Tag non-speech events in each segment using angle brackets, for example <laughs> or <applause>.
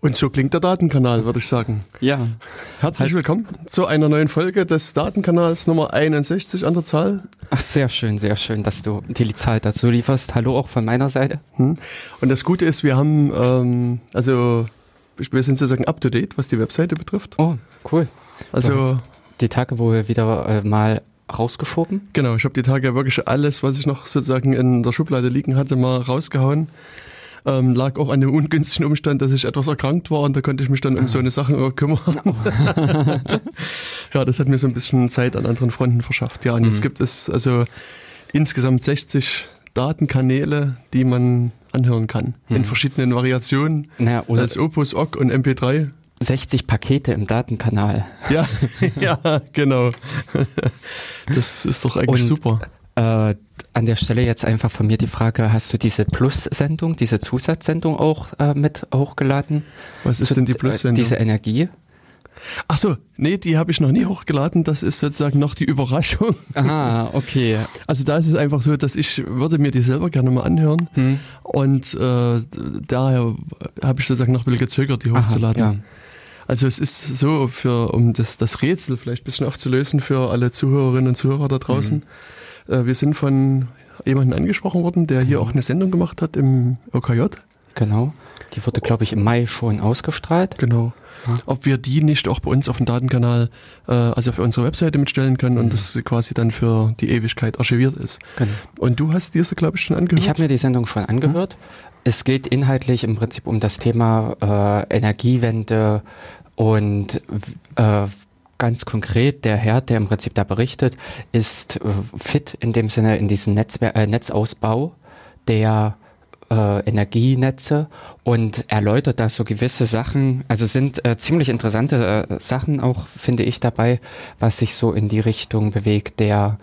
Und so klingt der Datenkanal, würde ich sagen. Ja. Herzlich halt. willkommen zu einer neuen Folge des Datenkanals Nummer 61 an der Zahl. Ach, sehr schön, sehr schön, dass du die Zahl dazu lieferst. Hallo auch von meiner Seite. Hm. Und das Gute ist, wir haben, ähm, also wir sind sozusagen up to date, was die Webseite betrifft. Oh, cool. Also die Tage, wo wir wieder äh, mal rausgeschoben? Genau, ich habe die Tage wirklich alles, was ich noch sozusagen in der Schublade liegen hatte, mal rausgehauen. Ähm, lag auch an dem ungünstigen Umstand, dass ich etwas erkrankt war und da konnte ich mich dann um so eine Sachen kümmern. <laughs> ja, das hat mir so ein bisschen Zeit an anderen Fronten verschafft. Ja, und mhm. jetzt gibt es also insgesamt 60 Datenkanäle, die man anhören kann. Mhm. In verschiedenen Variationen. Naja, als Opus, OGG und MP3. 60 Pakete im Datenkanal. Ja, <laughs> ja, genau. Das ist doch eigentlich und, super. Äh, an der Stelle jetzt einfach von mir die Frage, hast du diese Plus-Sendung, diese Zusatzsendung auch äh, mit hochgeladen? Was ist Zu, denn die Plus-Sendung? Diese Energie? Ach so, nee, die habe ich noch nie hochgeladen. Das ist sozusagen noch die Überraschung. Aha, okay. <laughs> Also da ist es einfach so, dass ich würde mir die selber gerne mal anhören hm. und äh, daher habe ich sozusagen noch ein bisschen gezögert, die hochzuladen. Aha, ja. Also es ist so, für, um das, das Rätsel vielleicht ein bisschen aufzulösen für alle Zuhörerinnen und Zuhörer da draußen. Mhm. Äh, wir sind von jemandem angesprochen worden, der hier mhm. auch eine Sendung gemacht hat im OKJ. Genau. Die wurde, glaube ich, im Mai schon ausgestrahlt. Genau. Ob wir die nicht auch bei uns auf dem Datenkanal, äh, also auf unserer Webseite mitstellen können mhm. und das quasi dann für die Ewigkeit archiviert ist. Genau. Und du hast diese, glaube ich, schon angehört? Ich habe mir die Sendung schon angehört. Mhm. Es geht inhaltlich im Prinzip um das Thema äh, Energiewende und äh, ganz konkret, der Herr, der im Prinzip da berichtet, ist äh, fit in dem Sinne in diesem Netzwer äh, Netzausbau der äh, Energienetze und erläutert da so gewisse Sachen, also sind äh, ziemlich interessante äh, Sachen auch, finde ich, dabei, was sich so in die Richtung bewegt der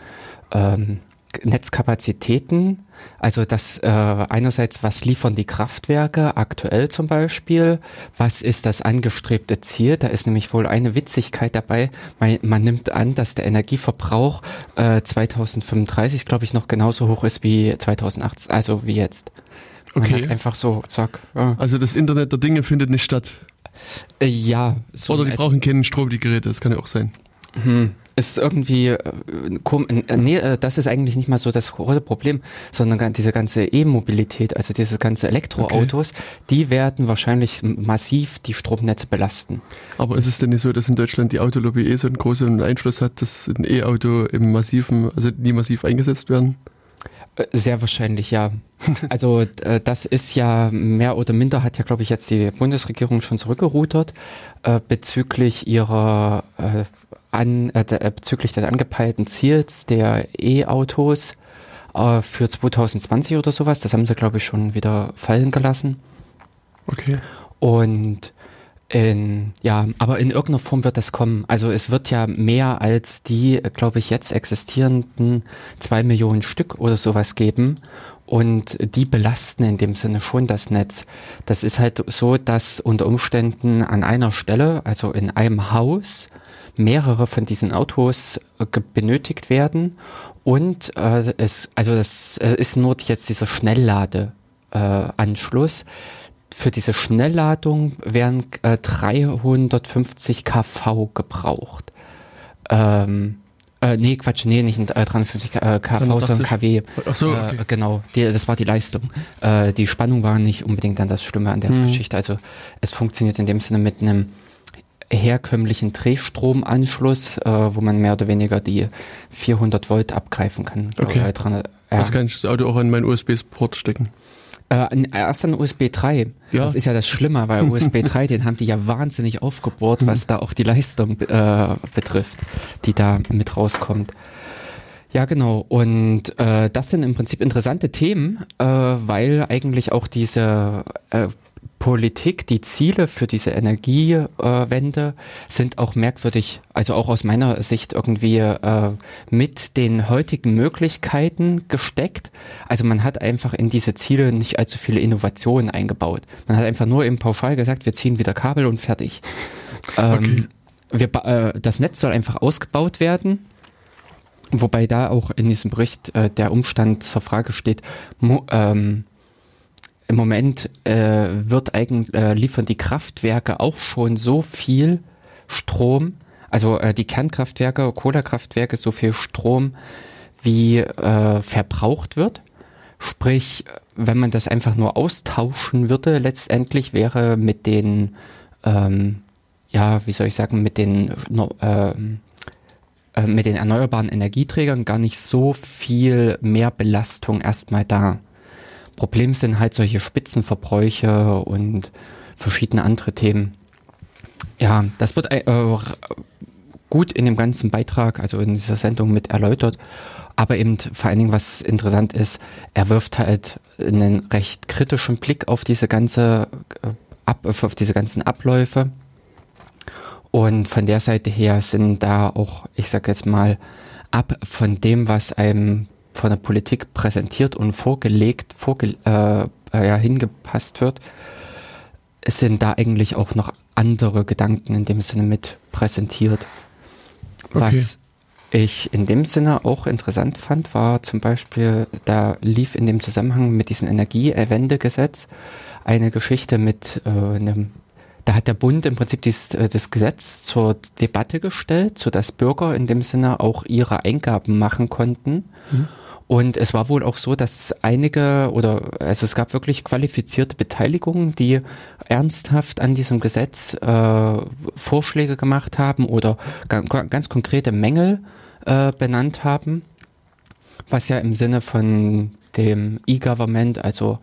ähm, Netzkapazitäten, also das äh, einerseits, was liefern die Kraftwerke aktuell zum Beispiel, was ist das angestrebte Ziel? Da ist nämlich wohl eine Witzigkeit dabei. Man, man nimmt an, dass der Energieverbrauch äh, 2035, glaube ich, noch genauso hoch ist wie 2008, also wie jetzt. Man okay. einfach so, zack. Ja. Also das Internet der Dinge findet nicht statt. Äh, ja. So Oder die brauchen keinen Strom, die Geräte, das kann ja auch sein. Hm ist irgendwie, äh, äh, nee, äh, das ist eigentlich nicht mal so das große Problem, sondern diese ganze E-Mobilität, also diese ganze Elektroautos, okay. die werden wahrscheinlich massiv die Stromnetze belasten. Aber ist es denn nicht so, dass in Deutschland die Autolobby eh so einen großen Einfluss hat, dass ein E-Auto im massiven, also nie massiv eingesetzt werden? Sehr wahrscheinlich, ja. <laughs> Also das ist ja mehr oder minder, hat ja, glaube ich, jetzt die Bundesregierung schon zurückgerudert äh, bezüglich ihrer äh, an, äh, äh, bezüglich des angepeilten Ziels der E-Autos äh, für 2020 oder sowas. Das haben sie, glaube ich, schon wieder fallen gelassen. Okay. Und in, ja, aber in irgendeiner Form wird das kommen. Also es wird ja mehr als die, glaube ich, jetzt existierenden zwei Millionen Stück oder sowas geben. Und die belasten in dem Sinne schon das Netz. Das ist halt so, dass unter Umständen an einer Stelle, also in einem Haus, mehrere von diesen Autos äh, benötigt werden und äh, es, also das äh, ist nur jetzt dieser Schnellladeanschluss. Äh, Für diese Schnellladung werden äh, 350 kV gebraucht. Ähm, äh, nee, Quatsch, nee, nicht 350 äh, kV, sondern kW. Ach so, okay. äh, genau, die, das war die Leistung. Äh, die Spannung war nicht unbedingt dann das Schlimme an der mhm. Geschichte. Also es funktioniert in dem Sinne mit einem herkömmlichen Drehstromanschluss, äh, wo man mehr oder weniger die 400 Volt abgreifen kann. Okay. Dran, ja. Das kann ich das Auto auch an meinen USB-Port stecken. Äh, erst an USB 3. Ja. Das ist ja das Schlimme, weil <laughs> USB 3, den haben die ja wahnsinnig aufgebohrt, was da auch die Leistung äh, betrifft, die da mit rauskommt. Ja, genau. Und äh, das sind im Prinzip interessante Themen, äh, weil eigentlich auch diese äh, Politik, die Ziele für diese Energiewende sind auch merkwürdig, also auch aus meiner Sicht irgendwie äh, mit den heutigen Möglichkeiten gesteckt. Also man hat einfach in diese Ziele nicht allzu viele Innovationen eingebaut. Man hat einfach nur im Pauschal gesagt, wir ziehen wieder Kabel und fertig. <laughs> Ähm, okay. wir, äh, das Netz soll einfach ausgebaut werden. Wobei da auch in diesem Bericht äh, der Umstand zur Frage steht, ähm, im Moment äh, wird eigentlich, äh, liefern die Kraftwerke auch schon so viel Strom, also äh, die Kernkraftwerke, Kohlekraftwerke so viel Strom, wie äh, verbraucht wird. Sprich, wenn man das einfach nur austauschen würde, letztendlich wäre mit den, ähm, ja, wie soll ich sagen, mit den, äh, äh, mit den erneuerbaren Energieträgern gar nicht so viel mehr Belastung erstmal da. Problem sind halt solche Spitzenverbräuche und verschiedene andere Themen. Ja, das wird äh, gut in dem ganzen Beitrag, also in dieser Sendung mit erläutert. Aber eben vor allen Dingen, was interessant ist, er wirft halt einen recht kritischen Blick auf diese ganze, äh, ab, auf diese ganzen Abläufe. Und von der Seite her sind da auch, ich sag jetzt mal, ab von dem, was einem von der Politik präsentiert und vorgelegt, vorge äh, äh, ja, hingepasst wird, sind da eigentlich auch noch andere Gedanken in dem Sinne mit präsentiert. Okay. Was ich in dem Sinne auch interessant fand, war zum Beispiel, da lief in dem Zusammenhang mit diesem Energiewendegesetz eine Geschichte mit äh, einem da hat der Bund im Prinzip dies, äh, das Gesetz zur Debatte gestellt, sodass Bürger in dem Sinne auch ihre Eingaben machen konnten. Mhm. Und es war wohl auch so, dass einige oder also es gab wirklich qualifizierte Beteiligungen, die ernsthaft an diesem Gesetz äh, Vorschläge gemacht haben oder ganz, konkrete Mängel äh, benannt haben, was ja im Sinne von dem E-Government, also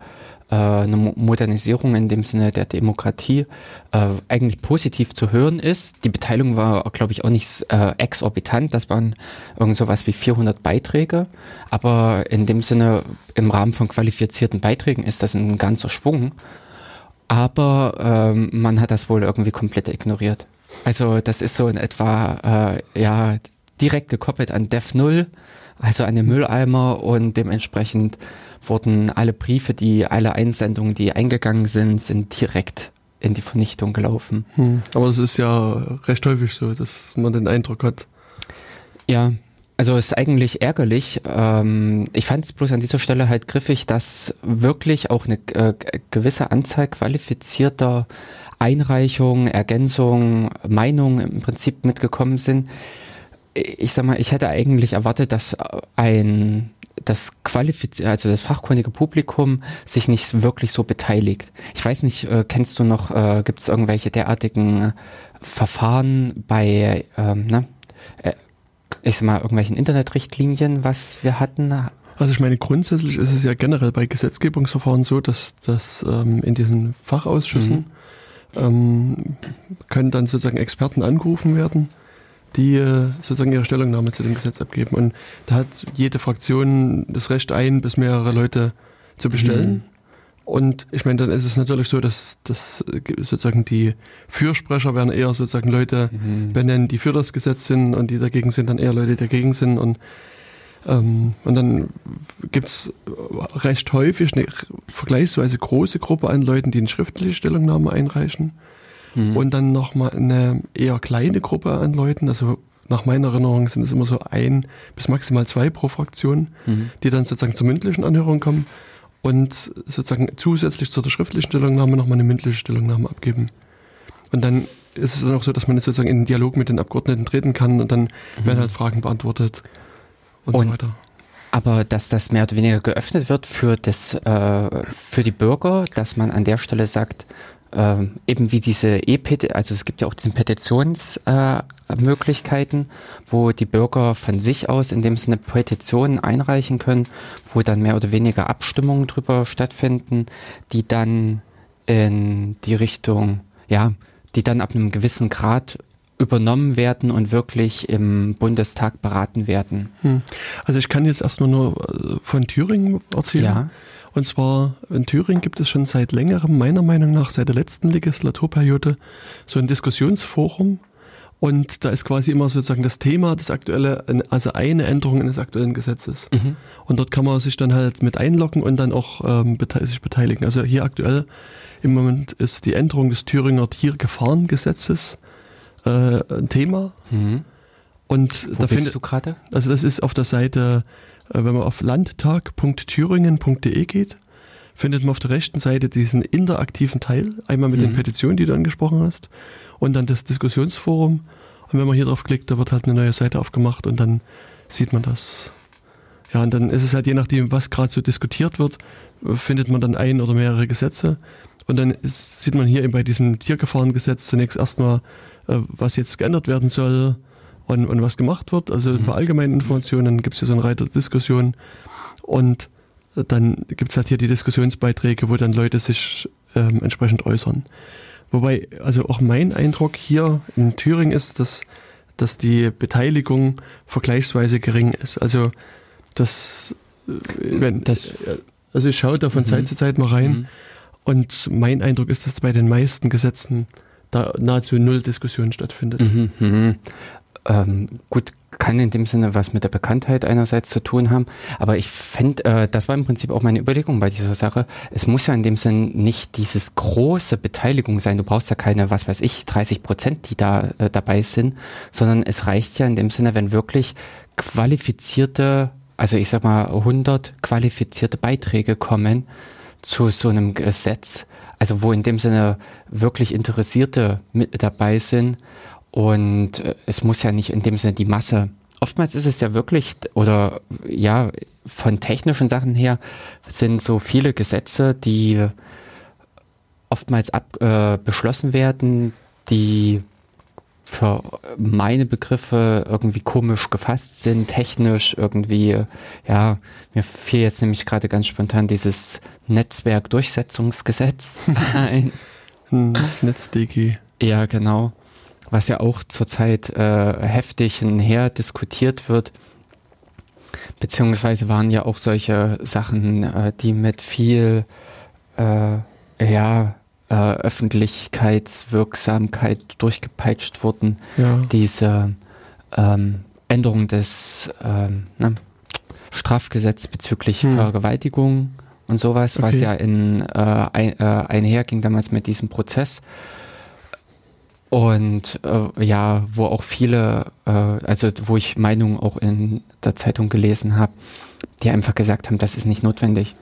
eine Modernisierung in dem Sinne der Demokratie äh, eigentlich positiv zu hören ist. Die Beteiligung war, glaube ich, auch nicht äh, exorbitant. Das waren irgend sowas wie 400 Beiträge. Aber in dem Sinne, im Rahmen von qualifizierten Beiträgen ist das ein ganzer Schwung. Aber ähm, man hat das wohl irgendwie komplett ignoriert. Also das ist so in etwa, äh, ja, direkt gekoppelt an Dev 0, also an den Mülleimer und dementsprechend wurden alle Briefe, die alle Einsendungen, die eingegangen sind, sind direkt in die Vernichtung gelaufen. Hm. Aber es ist ja recht häufig so, dass man den Eindruck hat. Ja, also es ist eigentlich ärgerlich. Ähm, ich fand es bloß an dieser Stelle halt griffig, dass wirklich auch eine äh, gewisse Anzahl qualifizierter Einreichungen, Ergänzungen, Meinungen im Prinzip mitgekommen sind. Ich sag mal, ich hätte eigentlich erwartet, dass ein das qualifizierte, also das fachkundige Publikum sich nicht wirklich so beteiligt. Ich weiß nicht, äh, kennst du noch, äh, gibt es irgendwelche derartigen Verfahren bei, ähm, ne, äh, ich sag mal, irgendwelchen Internetrichtlinien, was wir hatten? Also ich meine, grundsätzlich ist es ja generell bei Gesetzgebungsverfahren so, dass, dass ähm, in diesen Fachausschüssen mhm. ähm, können dann sozusagen Experten angerufen werden die äh, sozusagen ihre Stellungnahme zu dem Gesetz abgeben. Und da hat jede Fraktion das Recht, ein bis mehrere Leute zu bestellen. Mhm. Und ich meine, dann ist es natürlich so, dass, dass sozusagen die Fürsprecher werden eher sozusagen Leute mhm. benennen, die für das Gesetz sind und die dagegen sind, dann eher Leute, die dagegen sind. Und, ähm, und dann gibt's recht häufig eine vergleichsweise große Gruppe an Leuten, die eine schriftliche Stellungnahme einreichen mhm. und dann nochmal eine eher kleine Gruppe an Leuten, also nach meiner Erinnerung sind es immer so ein bis maximal zwei pro Fraktion, mhm. die dann sozusagen zur mündlichen Anhörung kommen und sozusagen zusätzlich zu der schriftlichen Stellungnahme nochmal eine mündliche Stellungnahme abgeben. Und dann ist es dann auch so, dass man jetzt sozusagen in den Dialog mit den Abgeordneten treten kann und dann mhm. werden halt Fragen beantwortet und, und, so weiter. Aber dass das mehr oder weniger geöffnet wird für, das, äh, für die Bürger, dass man an der Stelle sagt, äh, eben wie diese E-Petition, also es gibt ja auch diese Petitionsmöglichkeiten, äh, wo die Bürger von sich aus in dem Sinne Petitionen einreichen können, wo dann mehr oder weniger Abstimmungen drüber stattfinden, die dann in die Richtung, ja, die dann ab einem gewissen Grad übernommen werden und wirklich im Bundestag beraten werden. Hm. Also ich kann jetzt erstmal nur äh, von Thüringen erzählen. Ja. Und zwar in Thüringen gibt es schon seit längerem, meiner Meinung nach, seit der letzten Legislaturperiode, so ein Diskussionsforum. Und da ist quasi immer sozusagen das Thema, das aktuelle, also eine Änderung eines aktuellen Gesetzes. Mhm. Und dort kann man sich dann halt mit einloggen und dann auch ähm, bete sich beteiligen. Also hier aktuell im Moment ist die Änderung des Thüringer Tiergefahrengesetzes äh, ein Thema. Mhm. Und Wo da bist findet, du gerade? Also das ist auf der Seite wenn man auf landtag.thüringen.de geht, findet man auf der rechten Seite diesen interaktiven Teil, einmal mit mhm. den Petitionen, die du angesprochen hast, und dann das Diskussionsforum. Und wenn man hier drauf klickt, da wird halt eine neue Seite aufgemacht und dann sieht man das. Ja, und dann ist es halt je nachdem, was gerade so diskutiert wird, findet man dann ein oder mehrere Gesetze. Und dann ist, sieht man hier eben bei diesem Tiergefahrengesetz zunächst erstmal, äh, was jetzt geändert werden soll und, und was gemacht wird. Also mhm. bei allgemeinen Informationen gibt es hier so eine Reiter Diskussion. Und dann gibt es halt hier die Diskussionsbeiträge, wo dann Leute sich ähm, entsprechend äußern. Wobei, also auch mein Eindruck hier in Thüringen ist, dass, dass die Beteiligung vergleichsweise gering ist. Also das, äh, wenn, das also ich schaue da von mhm. Zeit zu Zeit mal rein mhm. und mein Eindruck ist, dass bei den meisten Gesetzen da nahezu null Diskussion stattfindet. Mhm. Ähm, gut, kann in dem Sinne was mit der Bekanntheit einerseits zu tun haben. Aber ich fände, äh, das war im Prinzip auch meine Überlegung bei dieser Sache. Es muss ja in dem Sinn nicht dieses große Beteiligung sein. Du brauchst ja keine, was weiß ich, 30 Prozent, die da äh, dabei sind, sondern es reicht ja in dem Sinne, wenn wirklich qualifizierte, also ich sag mal 100 qualifizierte Beiträge kommen zu so einem Gesetz, also wo in dem Sinne wirklich Interessierte mit dabei sind und äh, es muss ja nicht in dem Sinne die Masse. Oftmals ist es ja wirklich, oder ja, von technischen Sachen her sind so viele Gesetze, die oftmals ab, äh, beschlossen werden, die für meine Begriffe irgendwie komisch gefasst sind, technisch irgendwie, ja, mir fiel jetzt nämlich gerade ganz spontan dieses Netzwerkdurchsetzungsgesetz <laughs> ein. Hm, das NetzDG. Ja, genau was ja auch zurzeit äh, heftig her diskutiert wird. Beziehungsweise waren ja auch solche Sachen, äh, die mit viel äh, ja, äh, Öffentlichkeitswirksamkeit durchgepeitscht wurden. Ja. Diese ähm, Änderung des ähm, ne, Strafgesetz bezüglich hm. Vergewaltigung und sowas, okay. was ja in, äh, ein, äh, einherging damals mit diesem Prozess. Und äh, ja, wo auch viele, äh, also wo ich Meinungen auch in der Zeitung gelesen habe, die einfach gesagt haben, das ist nicht notwendig.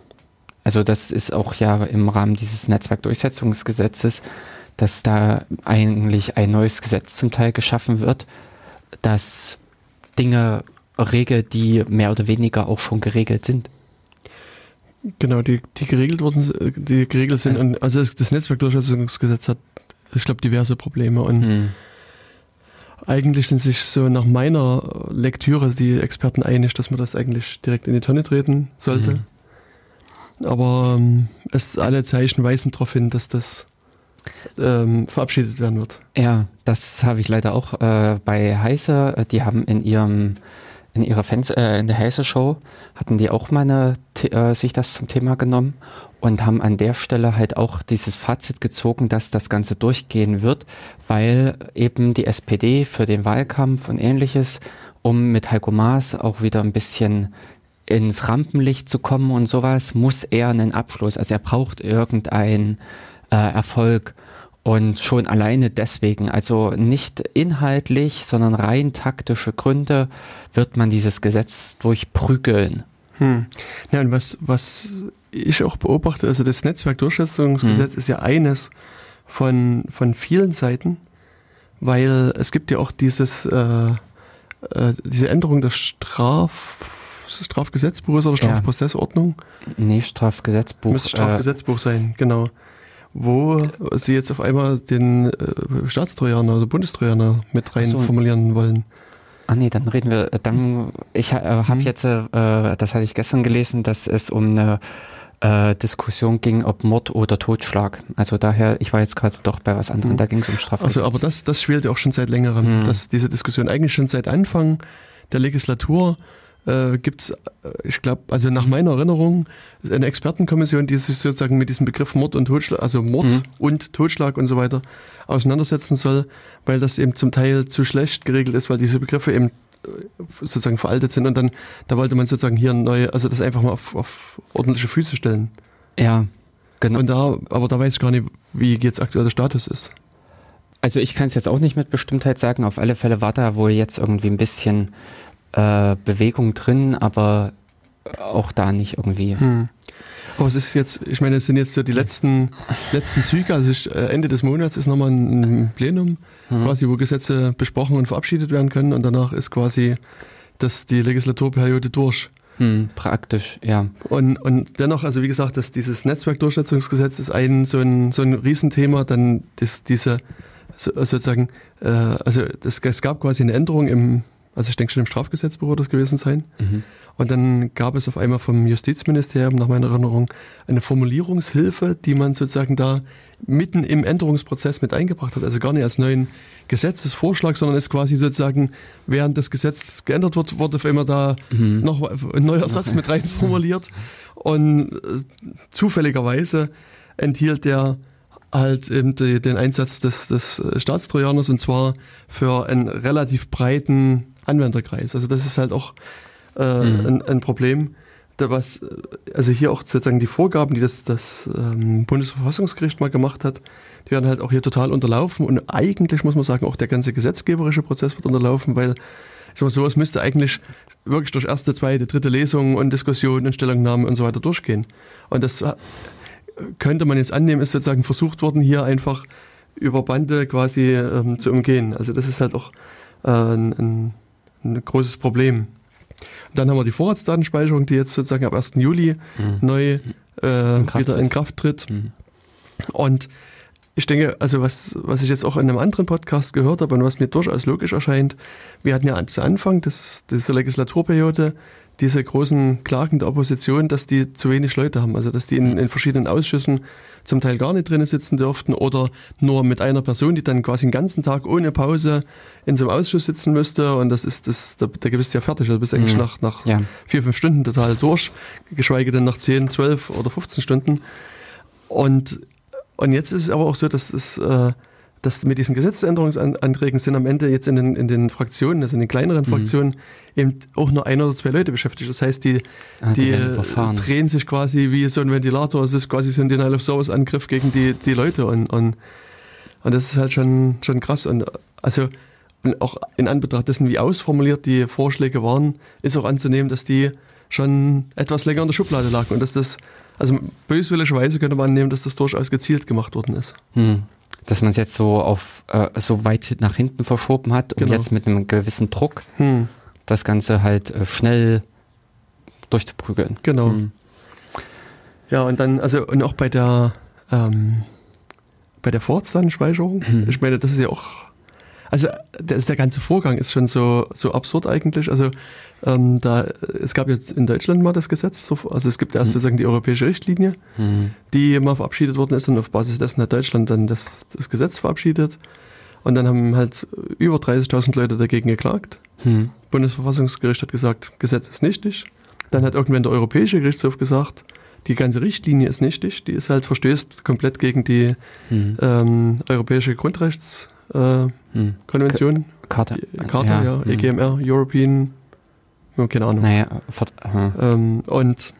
Also das ist auch ja im Rahmen dieses Netzwerkdurchsetzungsgesetzes, dass da eigentlich ein neues Gesetz zum Teil geschaffen wird, das Dinge regelt, die mehr oder weniger auch schon geregelt sind. Genau, die, die geregelt wurden, die geregelt sind. Und also das Netzwerkdurchsetzungsgesetz hat ich glaube, diverse Probleme. Und hm. eigentlich sind sich so nach meiner Lektüre die Experten einig, dass man das eigentlich direkt in die Tonne treten sollte. Hm. Aber ähm, es alle Zeichen weisen darauf hin, dass das ähm, verabschiedet werden wird. Ja, das habe ich leider auch äh, bei Heise. Die haben in ihrem in ihrer Fans, äh, in der Heise Show hatten die auch mal eine, äh, sich das zum Thema genommen und haben an der Stelle halt auch dieses Fazit gezogen, dass das Ganze durchgehen wird, weil eben die SPD für den Wahlkampf und ähnliches, um mit Heiko Maas auch wieder ein bisschen ins Rampenlicht zu kommen und sowas, muss er einen Abschluss, also er braucht irgendeinen äh, Erfolg und schon alleine deswegen, also nicht inhaltlich, sondern rein taktische Gründe, wird man dieses Gesetz durchprügeln. Hm. Ja, und was, was ich auch beobachte, also das Netzwerkdurchsetzungsgesetz hm. ist ja eines von, von vielen Seiten, weil es gibt ja auch dieses, äh, äh, diese Änderung des Straf, Strafgesetzbuches oder Strafprozessordnung. Ja. Nee, Strafgesetzbuch. Müsste Strafgesetzbuch äh, sein, genau wo sie jetzt auf einmal den äh, Staatstrojaner oder Bundestrojaner mit rein so. formulieren wollen. Ah nee, dann reden wir, dann, ich äh, habe mhm. jetzt, äh, das hatte ich gestern gelesen, dass es um eine äh, Diskussion ging, ob Mord oder Totschlag. Also daher, ich war jetzt gerade doch bei was anderem, mhm. da ging es um Strafrecht. Also, aber das, das schwelt ja auch schon seit längerem, mhm. dass diese Diskussion eigentlich schon seit Anfang der Legislatur äh, gibt es, äh, ich glaube, also nach meiner Erinnerung, eine Expertenkommission, die sich sozusagen mit diesem Begriff Mord und Totschlag, also Mord mhm. und Totschlag und so weiter auseinandersetzen soll, weil das eben zum Teil zu schlecht geregelt ist, weil diese Begriffe eben sozusagen veraltet sind und dann, da wollte man sozusagen hier neue, also das einfach mal auf, auf ordentliche Füße stellen. Ja, genau. Und da, aber da weiß ich gar nicht, wie jetzt aktuell der Status ist. Also ich kann es jetzt auch nicht mit Bestimmtheit sagen. Auf alle Fälle war da wohl jetzt irgendwie ein bisschen äh, Bewegung drin, aber auch da nicht irgendwie. Hm. Aber es ist jetzt, ich meine, es sind jetzt so die letzten, letzten Züge, also ich, äh, Ende des Monats ist nochmal ein Plenum, mhm. quasi, wo Gesetze besprochen und verabschiedet werden können und danach ist quasi das, die Legislaturperiode durch. Hm, praktisch, ja. Und, und dennoch, also wie gesagt, dass dieses Netzwerkdurchsetzungsgesetz ist ein so ein, so ein Riesenthema, dann das, diese so, sozusagen, äh, also das, es gab quasi eine Änderung im, also ich denke schon im Strafgesetzbuch wird das gewesen sein. Mhm. Und dann gab es auf einmal vom Justizministerium, nach meiner Erinnerung, eine Formulierungshilfe, die man sozusagen da mitten im Änderungsprozess mit eingebracht hat. Also gar nicht als neuen Gesetzesvorschlag, sondern ist quasi sozusagen, während das Gesetz geändert wird, wurde auf einmal da mhm. noch ein neuer <laughs> Satz mit rein formuliert. Und äh, zufälligerweise enthielt der halt eben die, den Einsatz des, des Staatstrojaners und zwar für einen relativ breiten Anwenderkreis. Also das ist halt auch äh, ein, ein, Problem, da was, also hier auch sozusagen die Vorgaben, die das, das ähm, Bundesverfassungsgericht mal gemacht hat, die werden halt auch hier total unterlaufen und eigentlich muss man sagen, auch der ganze gesetzgeberische Prozess wird unterlaufen, weil ich mal, sowas müsste eigentlich wirklich durch erste, zweite, dritte Lesung und Diskussion und Stellungnahmen und so weiter durchgehen. Und das äh, könnte man jetzt annehmen, ist sozusagen versucht worden, hier einfach über Bande quasi ähm, zu umgehen. Also das ist halt auch äh, ein, ein großes Problem. Dann haben wir die Vorratsdatenspeicherung, die jetzt sozusagen ab 1. Juli mhm. neu äh, in wieder in Kraft tritt. Mhm. Und ich denke, also was, was ich jetzt auch in einem anderen Podcast gehört habe und was mir durchaus logisch erscheint, wir hatten ja zu Anfang des, dieser Legislaturperiode diese großen Klagen der Opposition, dass die zu wenig Leute haben, also dass die in, in verschiedenen Ausschüssen zum Teil gar nicht drinnen sitzen dürften oder nur mit einer Person, die dann quasi den ganzen Tag ohne Pause in so einem Ausschuss sitzen müsste und das ist das, da, da bist du ja fertig, also bist eigentlich mhm. nach, nach ja. vier, fünf Stunden total durch, geschweige denn nach zehn, zwölf oder 15 Stunden. Und, und jetzt ist es aber auch so, dass es äh, dass mit diesen Gesetzesänderungsanträgen sind am Ende jetzt in den, in den Fraktionen, also in den kleineren mhm. Fraktionen, eben auch nur ein oder zwei Leute beschäftigt. Das heißt, die, ah, die, die drehen sich quasi wie so ein Ventilator. Es ist quasi so ein Denial of Service Angriff gegen die, die Leute und, und, und das ist halt schon, schon krass. Und also, und auch in Anbetracht dessen, wie ausformuliert die Vorschläge waren, ist auch anzunehmen, dass die schon etwas länger in der Schublade lagen und dass das, also böswilligerweise könnte man annehmen, dass das durchaus gezielt gemacht worden ist. Hm dass man es jetzt so auf äh, so weit nach hinten verschoben hat, um genau. jetzt mit einem gewissen Druck hm. das Ganze halt äh, schnell durchzuprügeln. Genau. Hm. Ja, und dann, also und auch bei der ähm, bei der Vorratsdatenspeicherung, hm. ich meine, das ist ja auch also das, der ganze Vorgang ist schon so, so absurd eigentlich. Also ähm, da, es gab jetzt in Deutschland mal das Gesetz, also es gibt erst mhm. sozusagen die europäische Richtlinie, mhm. die mal verabschiedet worden ist und auf Basis dessen hat Deutschland dann das, das Gesetz verabschiedet. Und dann haben halt über 30.000 Leute dagegen geklagt. Mhm. Bundesverfassungsgericht hat gesagt, Gesetz ist nichtig. Dann hat irgendwann der Europäische Gerichtshof gesagt, die ganze Richtlinie ist nichtig, die ist halt verstößt komplett gegen die mhm. ähm, europäische Grundrechtskonvention. Äh, hm. Karte. Karte, ja, ja EGMR, hm. European ja, keine Ahnung. Naja, ähm, und,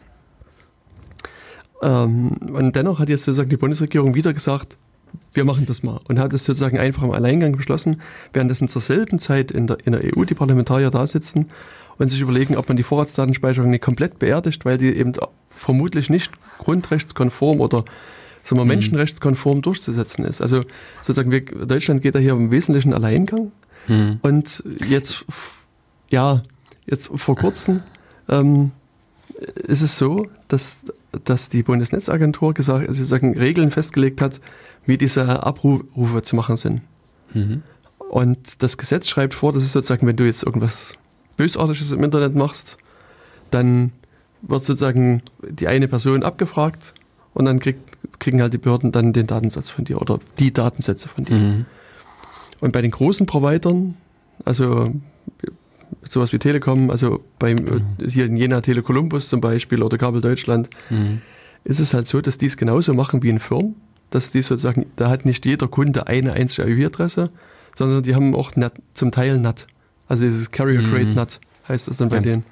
ähm, und dennoch hat jetzt sozusagen die Bundesregierung wieder gesagt, wir machen das mal. Und hat es sozusagen einfach im Alleingang beschlossen, währenddessen zur selben Zeit in der, in der EU die Parlamentarier da sitzen und sich überlegen, ob man die Vorratsdatenspeicherung nicht komplett beerdigt, weil die eben vermutlich nicht grundrechtskonform oder sagen wir, mhm. menschenrechtskonform durchzusetzen ist. Also sozusagen, wir, Deutschland geht da hier im Wesentlichen Alleingang. Mhm. Und jetzt, ja, Jetzt vor kurzem ähm, ist es so, dass, dass die Bundesnetzagentur gesagt, also sagen, Regeln festgelegt hat, wie diese Abrufe zu machen sind. Mhm. Und das Gesetz schreibt vor, dass es sozusagen, wenn du jetzt irgendwas Bösartiges im Internet machst, dann wird sozusagen die eine Person abgefragt und dann krieg, kriegen halt die Behörden dann den Datensatz von dir oder die Datensätze von dir. Mhm. Und bei den großen Providern, also sowas wie Telekom, also beim mhm. hier in Jena Tele Columbus zum Beispiel oder Kabel Deutschland, mhm. ist es halt so, dass die es genauso machen wie in Firmen, dass die sozusagen, da hat nicht jeder Kunde eine einzige IP-Adresse, sondern die haben auch NAT, zum Teil NAT. Also dieses Carrier Grade mhm. NAT heißt das dann bei ja. denen.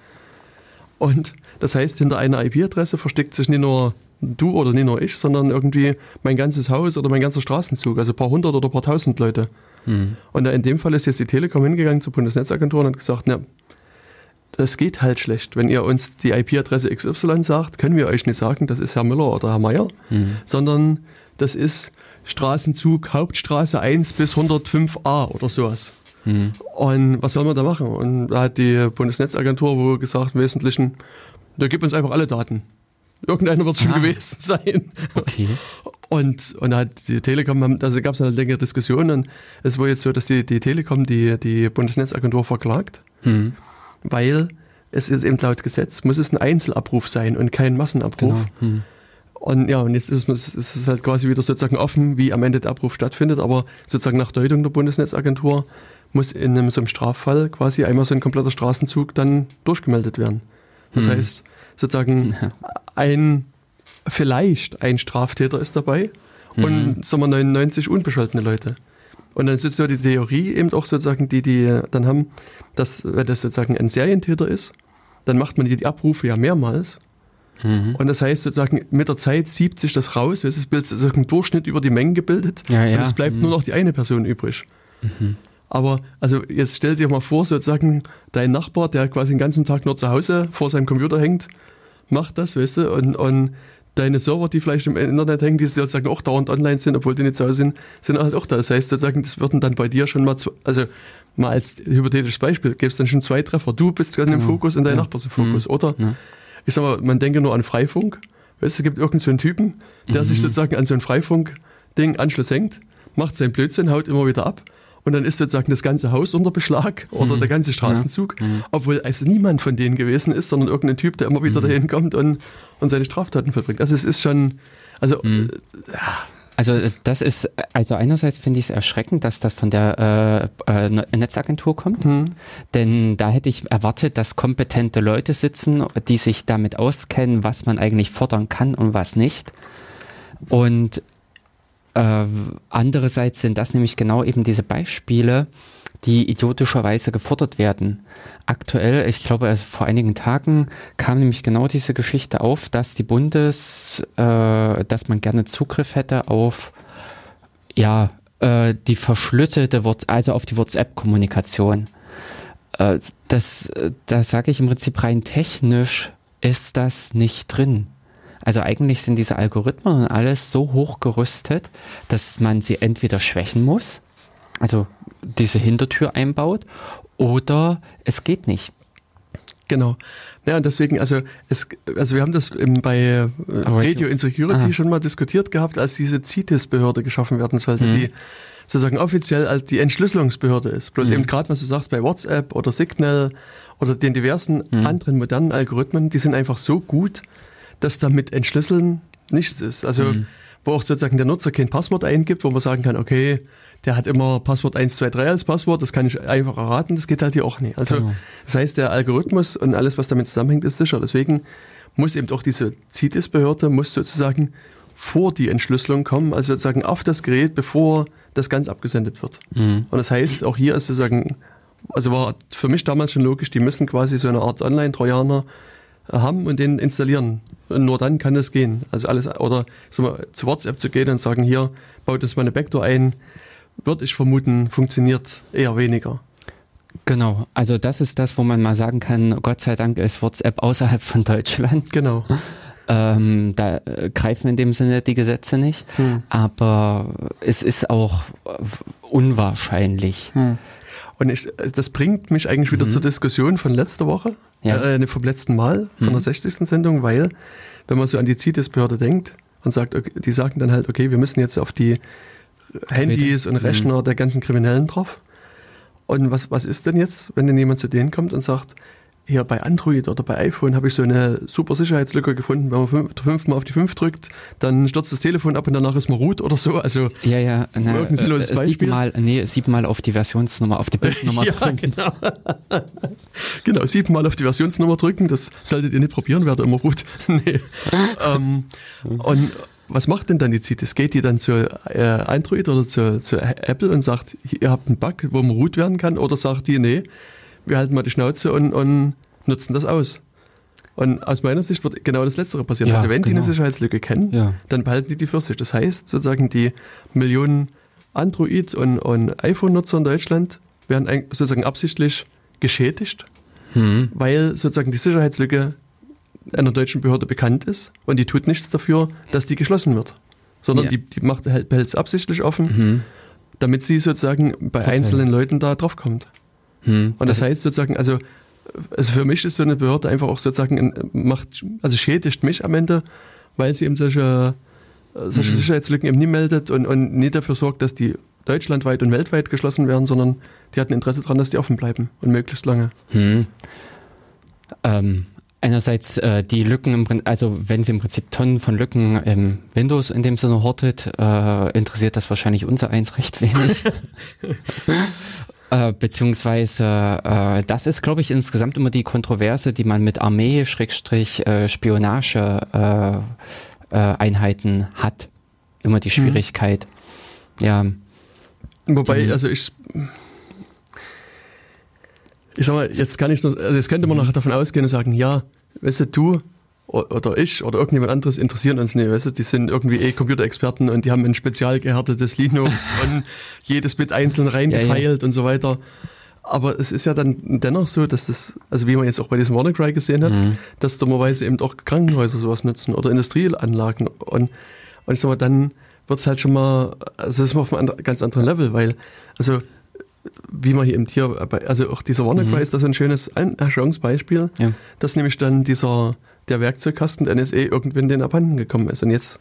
Und das heißt, hinter einer IP-Adresse versteckt sich nicht nur du oder nicht nur ich, sondern irgendwie mein ganzes Haus oder mein ganzer Straßenzug, also ein paar hundert oder ein paar tausend Leute. Mhm. Und in dem Fall ist jetzt die Telekom hingegangen zur Bundesnetzagentur und hat gesagt, na, das geht halt schlecht. Wenn ihr uns die IP-Adresse XY sagt, können wir euch nicht sagen, das ist Herr Müller oder Herr Meier, mhm. sondern das ist Straßenzug Hauptstraße 1 bis 105a oder sowas. Mhm. Und was soll man da machen? Und da hat die Bundesnetzagentur wohl gesagt, im Wesentlichen, da gibt uns einfach alle Daten. Irgendeiner wird es schon ah. gewesen <laughs> sein. Okay. Und, und hat die Telekom, also gab es eine längere Diskussion und es war jetzt so, dass die, die Telekom die, die Bundesnetzagentur verklagt, mhm. weil es ist eben laut Gesetz, muss es ein Einzelabruf sein und kein Massenabruf. Genau. Mhm. Und ja, und jetzt ist es, ist es halt quasi wieder sozusagen offen, wie am Ende der Abruf stattfindet, aber sozusagen nach Deutung der Bundesnetzagentur muss in einem, so einem Straffall quasi einmal so ein kompletter Straßenzug dann durchgemeldet werden. Das mhm. heißt, sozusagen ein vielleicht ein Straftäter ist dabei mhm. und sagen wir 99 unbescholtene Leute. Und dann ist so die Theorie eben auch sozusagen, die die dann haben, dass wenn das sozusagen ein Serientäter ist, dann macht man die Abrufe ja mehrmals. Mhm. Und das heißt sozusagen, mit der Zeit siebt sich das raus, es ist sozusagen ein Durchschnitt über die Mengen gebildet ja, ja. und es bleibt mhm. nur noch die eine Person übrig. Mhm. Aber also jetzt stell dir mal vor, sozusagen dein Nachbar, der quasi den ganzen Tag nur zu Hause vor seinem Computer hängt, macht das, weißt du, und, und deine Server, die vielleicht im Internet hängen, die sozusagen auch dauernd online sind, obwohl die nicht so sind, sind halt auch da. Das heißt sozusagen, das würden dann bei dir schon mal, zwei, also mal als hypothetisches Beispiel, gäbe es dann schon zwei Treffer. Du bist gerade im Fokus und dein ja. Nachbar ist im Fokus, mhm. oder? Ja. Ich sag mal, man denke nur an Freifunk. Weißt du, es gibt irgendeinen so einen Typen, der mhm. sich sozusagen an so ein Freifunk-Ding Anschluss hängt, macht seinen Blödsinn, haut immer wieder ab und dann ist sozusagen das ganze Haus unter Beschlag oder mhm. der ganze Straßenzug, ja. mhm. obwohl es niemand von denen gewesen ist, sondern irgendein Typ, der immer wieder mhm. dahin kommt und, und seine Straftaten verbringt. Also es ist schon, also mhm. äh, also das ist, also einerseits finde ich es erschreckend, dass das von der äh, äh, Netzagentur kommt, mhm. denn da hätte ich erwartet, dass kompetente Leute sitzen, die sich damit auskennen, was man eigentlich fordern kann und was nicht. Und äh, andererseits sind das nämlich genau eben diese Beispiele, die idiotischerweise gefordert werden. Aktuell, ich glaube, also vor einigen Tagen kam nämlich genau diese Geschichte auf, dass die Bundes, äh, dass man gerne Zugriff hätte auf, ja, äh, die verschlüsselte, also auf die WhatsApp-Kommunikation. Äh, das, da sage ich im Prinzip rein technisch ist das nicht drin. Also eigentlich sind diese Algorithmen und alles so hochgerüstet, dass man sie entweder schwächen muss, also diese Hintertür einbaut, oder es geht nicht. Genau. Ja, deswegen, also es, also wir haben das bei äh, Radio Insecurity Aha. schon mal diskutiert gehabt, als diese CITES-Behörde geschaffen werden sollte, mhm. die sozusagen offiziell als die Entschlüsselungsbehörde ist. Bloß mhm. eben gerade, was du sagst, bei WhatsApp oder Signal oder den diversen mhm. anderen modernen Algorithmen, die sind einfach so gut, dass damit Entschlüsseln nichts ist. Also mhm. wo auch sozusagen der Nutzer kein Passwort eingibt, wo man sagen kann, okay, der hat immer Passwort 123 als Passwort, das kann ich einfach erraten, das geht halt hier auch nicht. Also genau. das heißt, der Algorithmus und alles, was damit zusammenhängt, ist sicher. Deswegen muss eben auch diese CITES-Behörde muss sozusagen vor die Entschlüsselung kommen, also sozusagen auf das Gerät, bevor das ganz abgesendet wird. Mhm. Und das heißt, auch hier ist sozusagen, also war für mich damals schon logisch, die müssen quasi so eine Art Online-Trojaner haben und den installieren. Und nur dann kann das gehen. Also alles, oder mal, zu WhatsApp zu gehen und sagen, hier, baut das mal eine Backdoor ein, würde ich vermuten, funktioniert eher weniger. Genau, also das ist das, wo man mal sagen kann, Gott sei Dank ist WhatsApp außerhalb von Deutschland. Genau. <laughs> Ähm, da äh, greifen in dem Sinne die Gesetze nicht, hm. aber es ist auch unwahrscheinlich. Hm. Und ich, das bringt mich eigentlich wieder mhm. zur Diskussion von letzter Woche, ja. äh, vom letzten Mal, von mhm. der 60. Sendung, weil, wenn man so an die CITES-Behörde denkt und sagt, okay, die sagen dann halt, okay, wir müssen jetzt auf die Handys und Rechner mhm. der ganzen Kriminellen drauf. Und was, was ist denn jetzt, wenn denn jemand zu denen kommt und sagt, hier bei Android oder bei iPhone habe ich so eine super Sicherheitslücke gefunden. Wenn man fünf, fünfmal auf die fünf drückt, dann stürzt das Telefon ab und danach ist man root oder so. Also ja, ja, na, irgendein sinnloses äh, Beispiel. Siebenmal, nee, siebenmal auf die Versionsnummer, auf die <laughs> Bildnummer ja, drücken. Genau. genau, siebenmal auf die Versionsnummer drücken. Das solltet ihr nicht probieren, werdet immer root. <laughs> nee. ähm, und was macht denn dann die CITES? Geht die dann zu äh, Android oder zu, zu Apple und sagt, ihr habt einen Bug, wo man root werden kann? Oder sagt die, nee, wir halten mal die Schnauze und, und nutzen das aus. Und aus meiner Sicht wird genau das Letztere passieren. Ja, also wenn genau. die eine. Sicherheitslücke kennen, ja. dann behalten die die für sich. Das heißt sozusagen die Millionen Android- und, und iPhone-Nutzer in Deutschland werden sozusagen absichtlich geschädigt, hm. weil sozusagen die Sicherheitslücke einer deutschen Behörde bekannt ist und die tut nichts dafür, dass die geschlossen wird, sondern ja. die, die macht, behält es absichtlich offen, mhm. damit sie sozusagen bei Vorteile. einzelnen Leuten da drauf kommt. Mhm. Und das, heißt sozusagen, also, also für mich ist so eine Behörde einfach auch sozusagen macht, also schädigt mich am Ende, weil sie eben solche, solche mhm. Sicherheitslücken eben nie meldet und, und nie dafür sorgt, dass die deutschlandweit und weltweit geschlossen werden, sondern die hatten Interesse daran, dass die offen bleiben und möglichst lange. Hm. Ähm, einerseits äh, die Lücken, im, also wenn sie im Prinzip Tonnen von Lücken im Windows in dem Sinne hortet, äh, interessiert das wahrscheinlich unser eins recht wenig. <laughs> äh, beziehungsweise äh, das ist, glaube ich, insgesamt immer die Kontroverse, die man mit Armee-Spionage-Einheiten äh, äh, hat. Immer die mhm. Schwierigkeit. Mhm. Ja. Wobei, mhm. also ich ich sag mal, jetzt kann ich also jetzt könnte man noch davon ausgehen und sagen, ja, weißt du, du oder ich oder irgendjemand anderes interessieren uns nicht, weißt du, die sind irgendwie eh Computerexperten und die haben ein spezial gehärtetes Linux <laughs> und jedes Bit einzeln reingefeilt ja, ja. und so weiter. Aber es ist ja dann dennoch so, dass das, also wie man jetzt auch bei diesem WannaCry gesehen hat, mhm. dass dummerweise eben auch Krankenhäuser sowas nutzen oder Industrieanlagen und, und ich sag mal, dann wird es halt schon mal, also das ist mal auf einem ganz anderen Level, weil, also wie man hier im Tier, also auch dieser WannaCry mhm. ist das ein schönes Anschauungsbeispiel, ja. dass nämlich dann dieser, der Werkzeugkasten der NSA irgendwann den abhanden gekommen ist. Und jetzt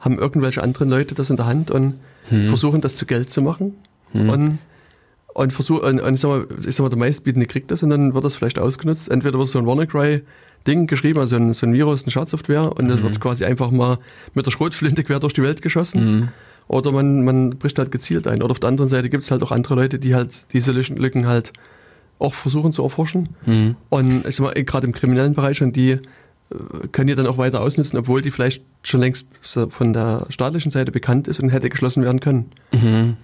haben irgendwelche anderen Leute das in der Hand und mhm. versuchen das zu Geld zu machen. Mhm. Und, und versuchen, und, und ich sag mal, ich sag mal, der meistbietende kriegt das und dann wird das vielleicht ausgenutzt. Entweder wird so ein WannaCry Ding geschrieben, also ein, so ein Virus, eine Schadsoftware, und das mhm. wird quasi einfach mal mit der Schrotflinte quer durch die Welt geschossen. Mhm. Oder man, man bricht halt gezielt ein. Oder auf der anderen Seite gibt es halt auch andere Leute, die halt diese Lücken halt auch versuchen zu erforschen. Mhm. Und ich sag mal, gerade im kriminellen Bereich und die äh, können die dann auch weiter ausnutzen, obwohl die vielleicht schon längst von der staatlichen Seite bekannt ist und hätte geschlossen werden können. Mhm.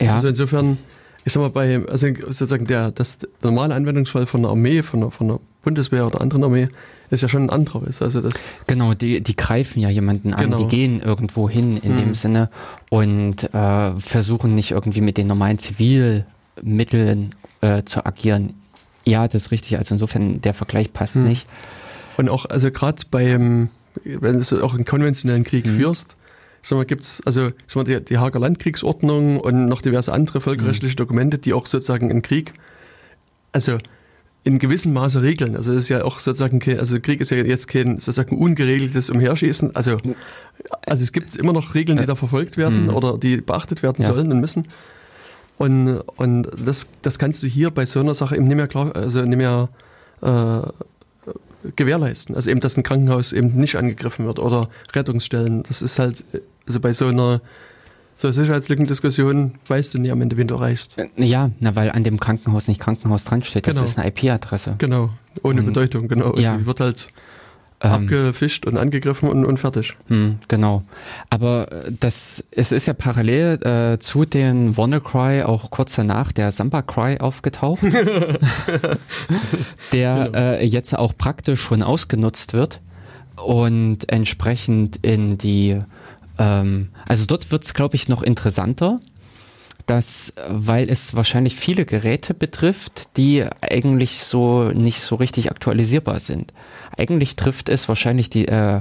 Ja. Also insofern, ich sag mal, bei, also sozusagen der, das, der normale Anwendungsfall von der Armee, von der, von der Bundeswehr oder anderen Armee, ist ja schon ein anderer ist. Also das genau, die, die greifen ja jemanden an, genau. die gehen irgendwo hin in mhm. dem Sinne und äh, versuchen nicht irgendwie mit den normalen Zivilmitteln äh, zu agieren. Ja, das ist richtig. Also insofern der Vergleich passt mhm. nicht. Und auch, also gerade beim, wenn du auch einen konventionellen Krieg mhm. führst, sag mal, gibt's also sag mal, die, die Hager Landkriegsordnung und noch diverse andere völkerrechtliche mhm. Dokumente, die auch sozusagen einen Krieg, also in gewissem Maße regeln. Also es ist ja auch sozusagen kein, also Krieg ist ja jetzt kein sozusagen ungeregeltes Umherschießen. Also, also es gibt immer noch Regeln, die da verfolgt werden mhm. oder die beachtet werden ja. sollen und müssen. Und, und das, das kannst du hier bei so einer Sache eben nicht mehr klar, also nicht mehr äh, gewährleisten. Also eben, dass ein Krankenhaus eben nicht angegriffen wird oder Rettungsstellen. Das ist halt, also bei so einer so Sicherheitslückendiskussion weißt du nie am Ende, wen du erreichst. Äh, ja, na, weil an dem Krankenhaus nicht Krankenhaus dran steht. Das genau. ist eine IP-Adresse. Genau, ohne und, Bedeutung, genau. Ja. Die wird halt abgefischt und angegriffen und, und fertig. Hm, genau. Aber äh, das, es ist ja parallel äh, zu den WannaCry auch kurz danach der SambaCry aufgetaucht, <laughs> der genau. äh, jetzt auch praktisch schon ausgenutzt wird und entsprechend in die ähm, also dort wird es, glaube ich, noch interessanter, dass, weil es wahrscheinlich viele Geräte betrifft, die eigentlich so nicht so richtig aktualisierbar sind. Eigentlich trifft es wahrscheinlich die, äh,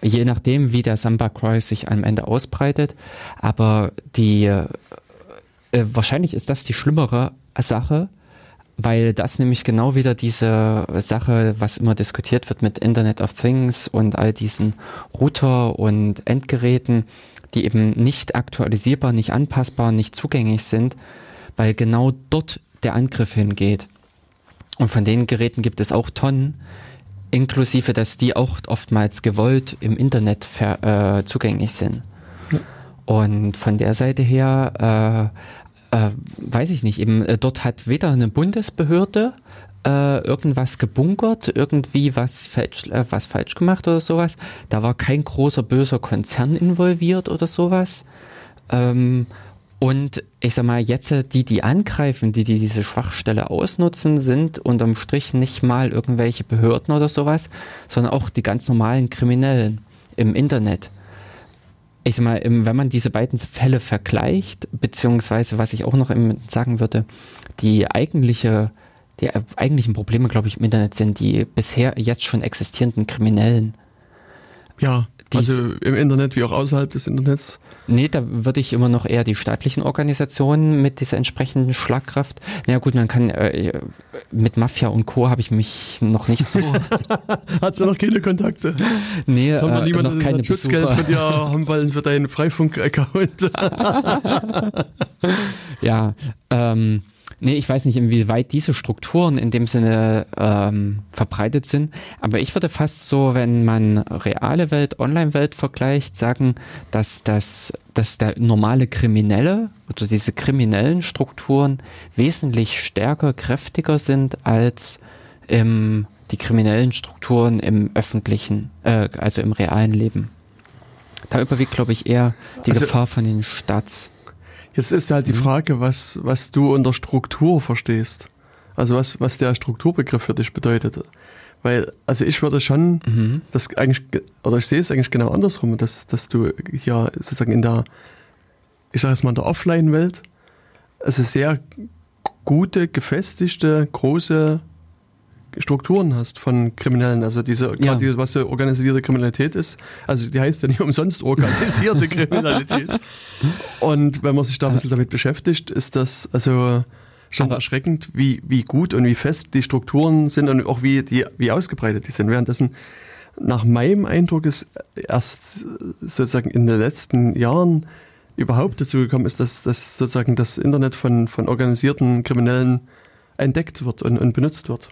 je nachdem, wie der Samba Cry sich am Ende ausbreitet, aber die, äh, wahrscheinlich ist das die schlimmere Sache, weil das nämlich genau wieder diese Sache, was immer diskutiert wird mit Internet of Things und all diesen Router und Endgeräten, die eben nicht aktualisierbar, nicht anpassbar, nicht zugänglich sind, weil genau dort der Angriff hingeht. Und von den Geräten gibt es auch Tonnen, inklusive, dass die auch oftmals gewollt im Internet äh, zugänglich sind. Und von der Seite her äh, äh, weiß ich nicht, eben äh, dort hat weder eine Bundesbehörde äh, irgendwas gebunkert, irgendwie was falsch, äh, was falsch gemacht oder sowas. Da war kein großer böser Konzern involviert oder sowas. Ähm, und ich sag mal, jetzt äh, die, die angreifen, die, die diese Schwachstelle ausnutzen, sind unterm Strich nicht mal irgendwelche Behörden oder sowas, sondern auch die ganz normalen Kriminellen im Internet ich sag mal, wenn man diese beiden Fälle vergleicht, beziehungsweise was ich auch noch sagen würde, die eigentliche die eigentlichen Probleme, glaube ich, im Internet sind die bisher jetzt schon existierenden Kriminellen. Ja, also im Internet wie auch außerhalb des Internets? Nee, da würde ich immer noch eher die staatlichen Organisationen mit dieser entsprechenden Schlagkraft. Na naja, gut, man kann äh, mit Mafia und Co. habe ich mich noch nicht so. <laughs> Hast du noch keine Kontakte? Nee, haben äh, niemanden noch keine Schutzgeld Besucher. von dir haben wollen für deinen Freifunk-Account. <laughs> ja, ähm, Nee, ich weiß nicht, inwieweit diese Strukturen in dem Sinne ähm, verbreitet sind. Aber ich würde fast so, wenn man reale Welt, Online-Welt vergleicht, sagen, dass, das, dass der normale Kriminelle oder diese kriminellen Strukturen wesentlich stärker, kräftiger sind als im, die kriminellen Strukturen im öffentlichen, äh, also im realen Leben. Da überwiegt, glaube ich, eher die also, Gefahr von den Staats. Jetzt ist halt die mhm. Frage, was, was du unter Struktur verstehst. Also was, was der Strukturbegriff für dich bedeutet. Weil, also ich würde schon, mhm. das eigentlich, oder ich sehe es eigentlich genau andersrum, dass, dass du hier sozusagen in der, ich sage jetzt mal in der Offline-Welt, also sehr gute, gefestigte, große Strukturen hast von Kriminellen, also diese, ja. diese, was so organisierte Kriminalität ist, also die heißt ja nicht umsonst organisierte <laughs> Kriminalität. Und wenn man sich da ein bisschen damit beschäftigt, ist das also schon Aber erschreckend, wie, wie gut und wie fest die Strukturen sind und auch wie, die, wie ausgebreitet die sind. Währenddessen, nach meinem Eindruck, ist erst sozusagen in den letzten Jahren überhaupt dazu gekommen ist, dass, dass sozusagen das Internet von, von organisierten Kriminellen entdeckt wird und, und benutzt wird.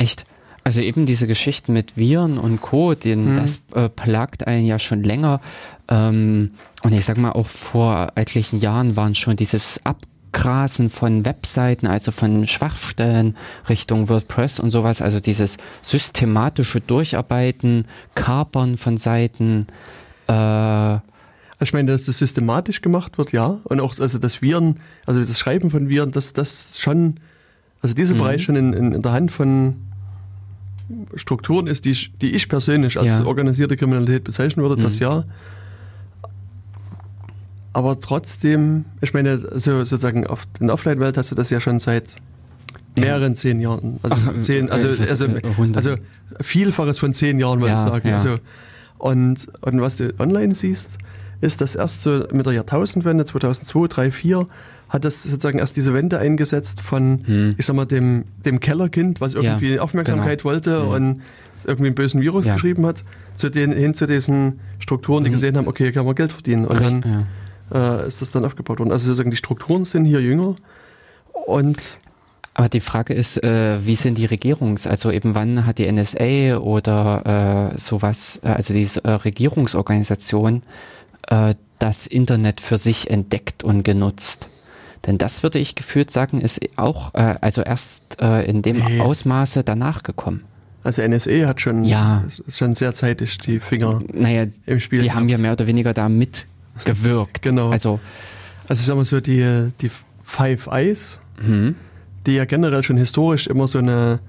Echt? Also eben diese Geschichten mit Viren und Co., den, mhm. das äh, plagt einen ja schon länger. Ähm, und ich sag mal, auch vor etlichen Jahren waren schon dieses Abgrasen von Webseiten, also von Schwachstellen Richtung WordPress und sowas, also dieses systematische Durcharbeiten, Kapern von Seiten. Äh, also ich meine, dass das systematisch gemacht wird, ja. Und auch also das Viren, also das Schreiben von Viren, das, das schon, also dieser mhm. Bereich schon in, in, in der Hand von Strukturen ist, die ich, die ich persönlich als ja. organisierte Kriminalität bezeichnen würde, mhm. das ja. Aber trotzdem, ich meine, so, sozusagen auf, in der Offline-Welt hast du das ja schon seit mehreren zehn Jahren. Also, Ach, zehn, also, also, also Vielfaches von zehn Jahren, würde ja, ich sagen. Ja. Also, und, und was du online siehst, ist, dass erst so mit der Jahrtausendwende 2002, 3, 4 hat das sozusagen erst diese Wende eingesetzt von, hm. ich sag mal, dem, dem Kellerkind, was irgendwie ja, Aufmerksamkeit genau. wollte ja. und irgendwie einen bösen Virus ja. geschrieben hat, zu den, hin zu diesen Strukturen, die mhm. gesehen haben, okay, hier kann man Geld verdienen. Und dann äh, ist das dann aufgebaut worden. Also sozusagen die Strukturen sind hier jünger und aber die Frage ist, äh, wie sind die Regierungs-, also eben wann hat die NSA oder äh, sowas, äh, also diese äh, Regierungsorganisation, äh, das Internet für sich entdeckt und genutzt? Denn das würde ich gefühlt sagen, ist auch, äh, also erst äh, in dem nee. Ausmaße danach gekommen. Also NSA hat schon, ja. schon sehr zeitig die Finger naja, im Spiel. Die gehabt. haben ja mehr oder weniger da mitgewirkt. <laughs> genau. Also, also ich sag mal so, die, die Five Eyes, mhm. die ja generell schon historisch immer so eine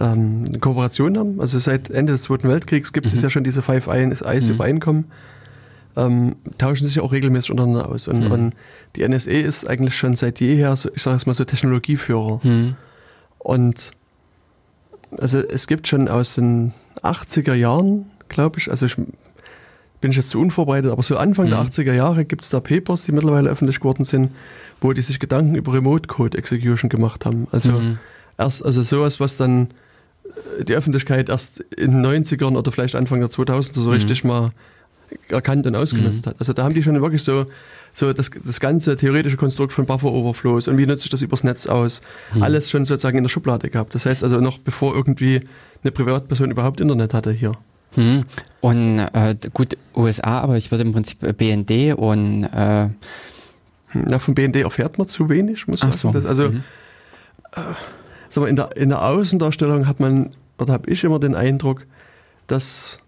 ähm, Kooperation haben. Also seit Ende des Zweiten Weltkriegs gibt mhm. es ja schon diese Five Eyes mhm. Ähm, tauschen sich auch regelmäßig untereinander aus. Und, hm. und, die NSA ist eigentlich schon seit jeher, so, ich sage es mal so, Technologieführer. Hm. Und also es gibt schon aus den 80er Jahren, glaube ich, also ich bin ich jetzt zu unvorbereitet, aber so Anfang hm. der 80er Jahre gibt es da Papers, die mittlerweile öffentlich geworden sind, wo die sich Gedanken über Remote Code Execution gemacht haben. Also mhm. erst, also sowas, was dann äh, die Öffentlichkeit erst in den 90ern oder vielleicht Anfang der 2000er so mhm. richtig mal erkannt und ausgenutzt mhm. hat. Also da haben die schon wirklich so, so das, das ganze theoretische Konstrukt von Buffer Overflows und wie nutze ich das übers Netz aus, mhm. alles schon sozusagen in der Schublade gehabt. Das heißt also noch bevor irgendwie eine Privatperson überhaupt Internet hatte hier. Mhm. Und äh, gut, USA, aber ich würde im Prinzip BND und äh Na, von BND erfährt man zu wenig, muss ich sagen. So. also mhm. äh, sag mal, in, der, in der Außendarstellung hat man, oder habe ich immer den Eindruck, dass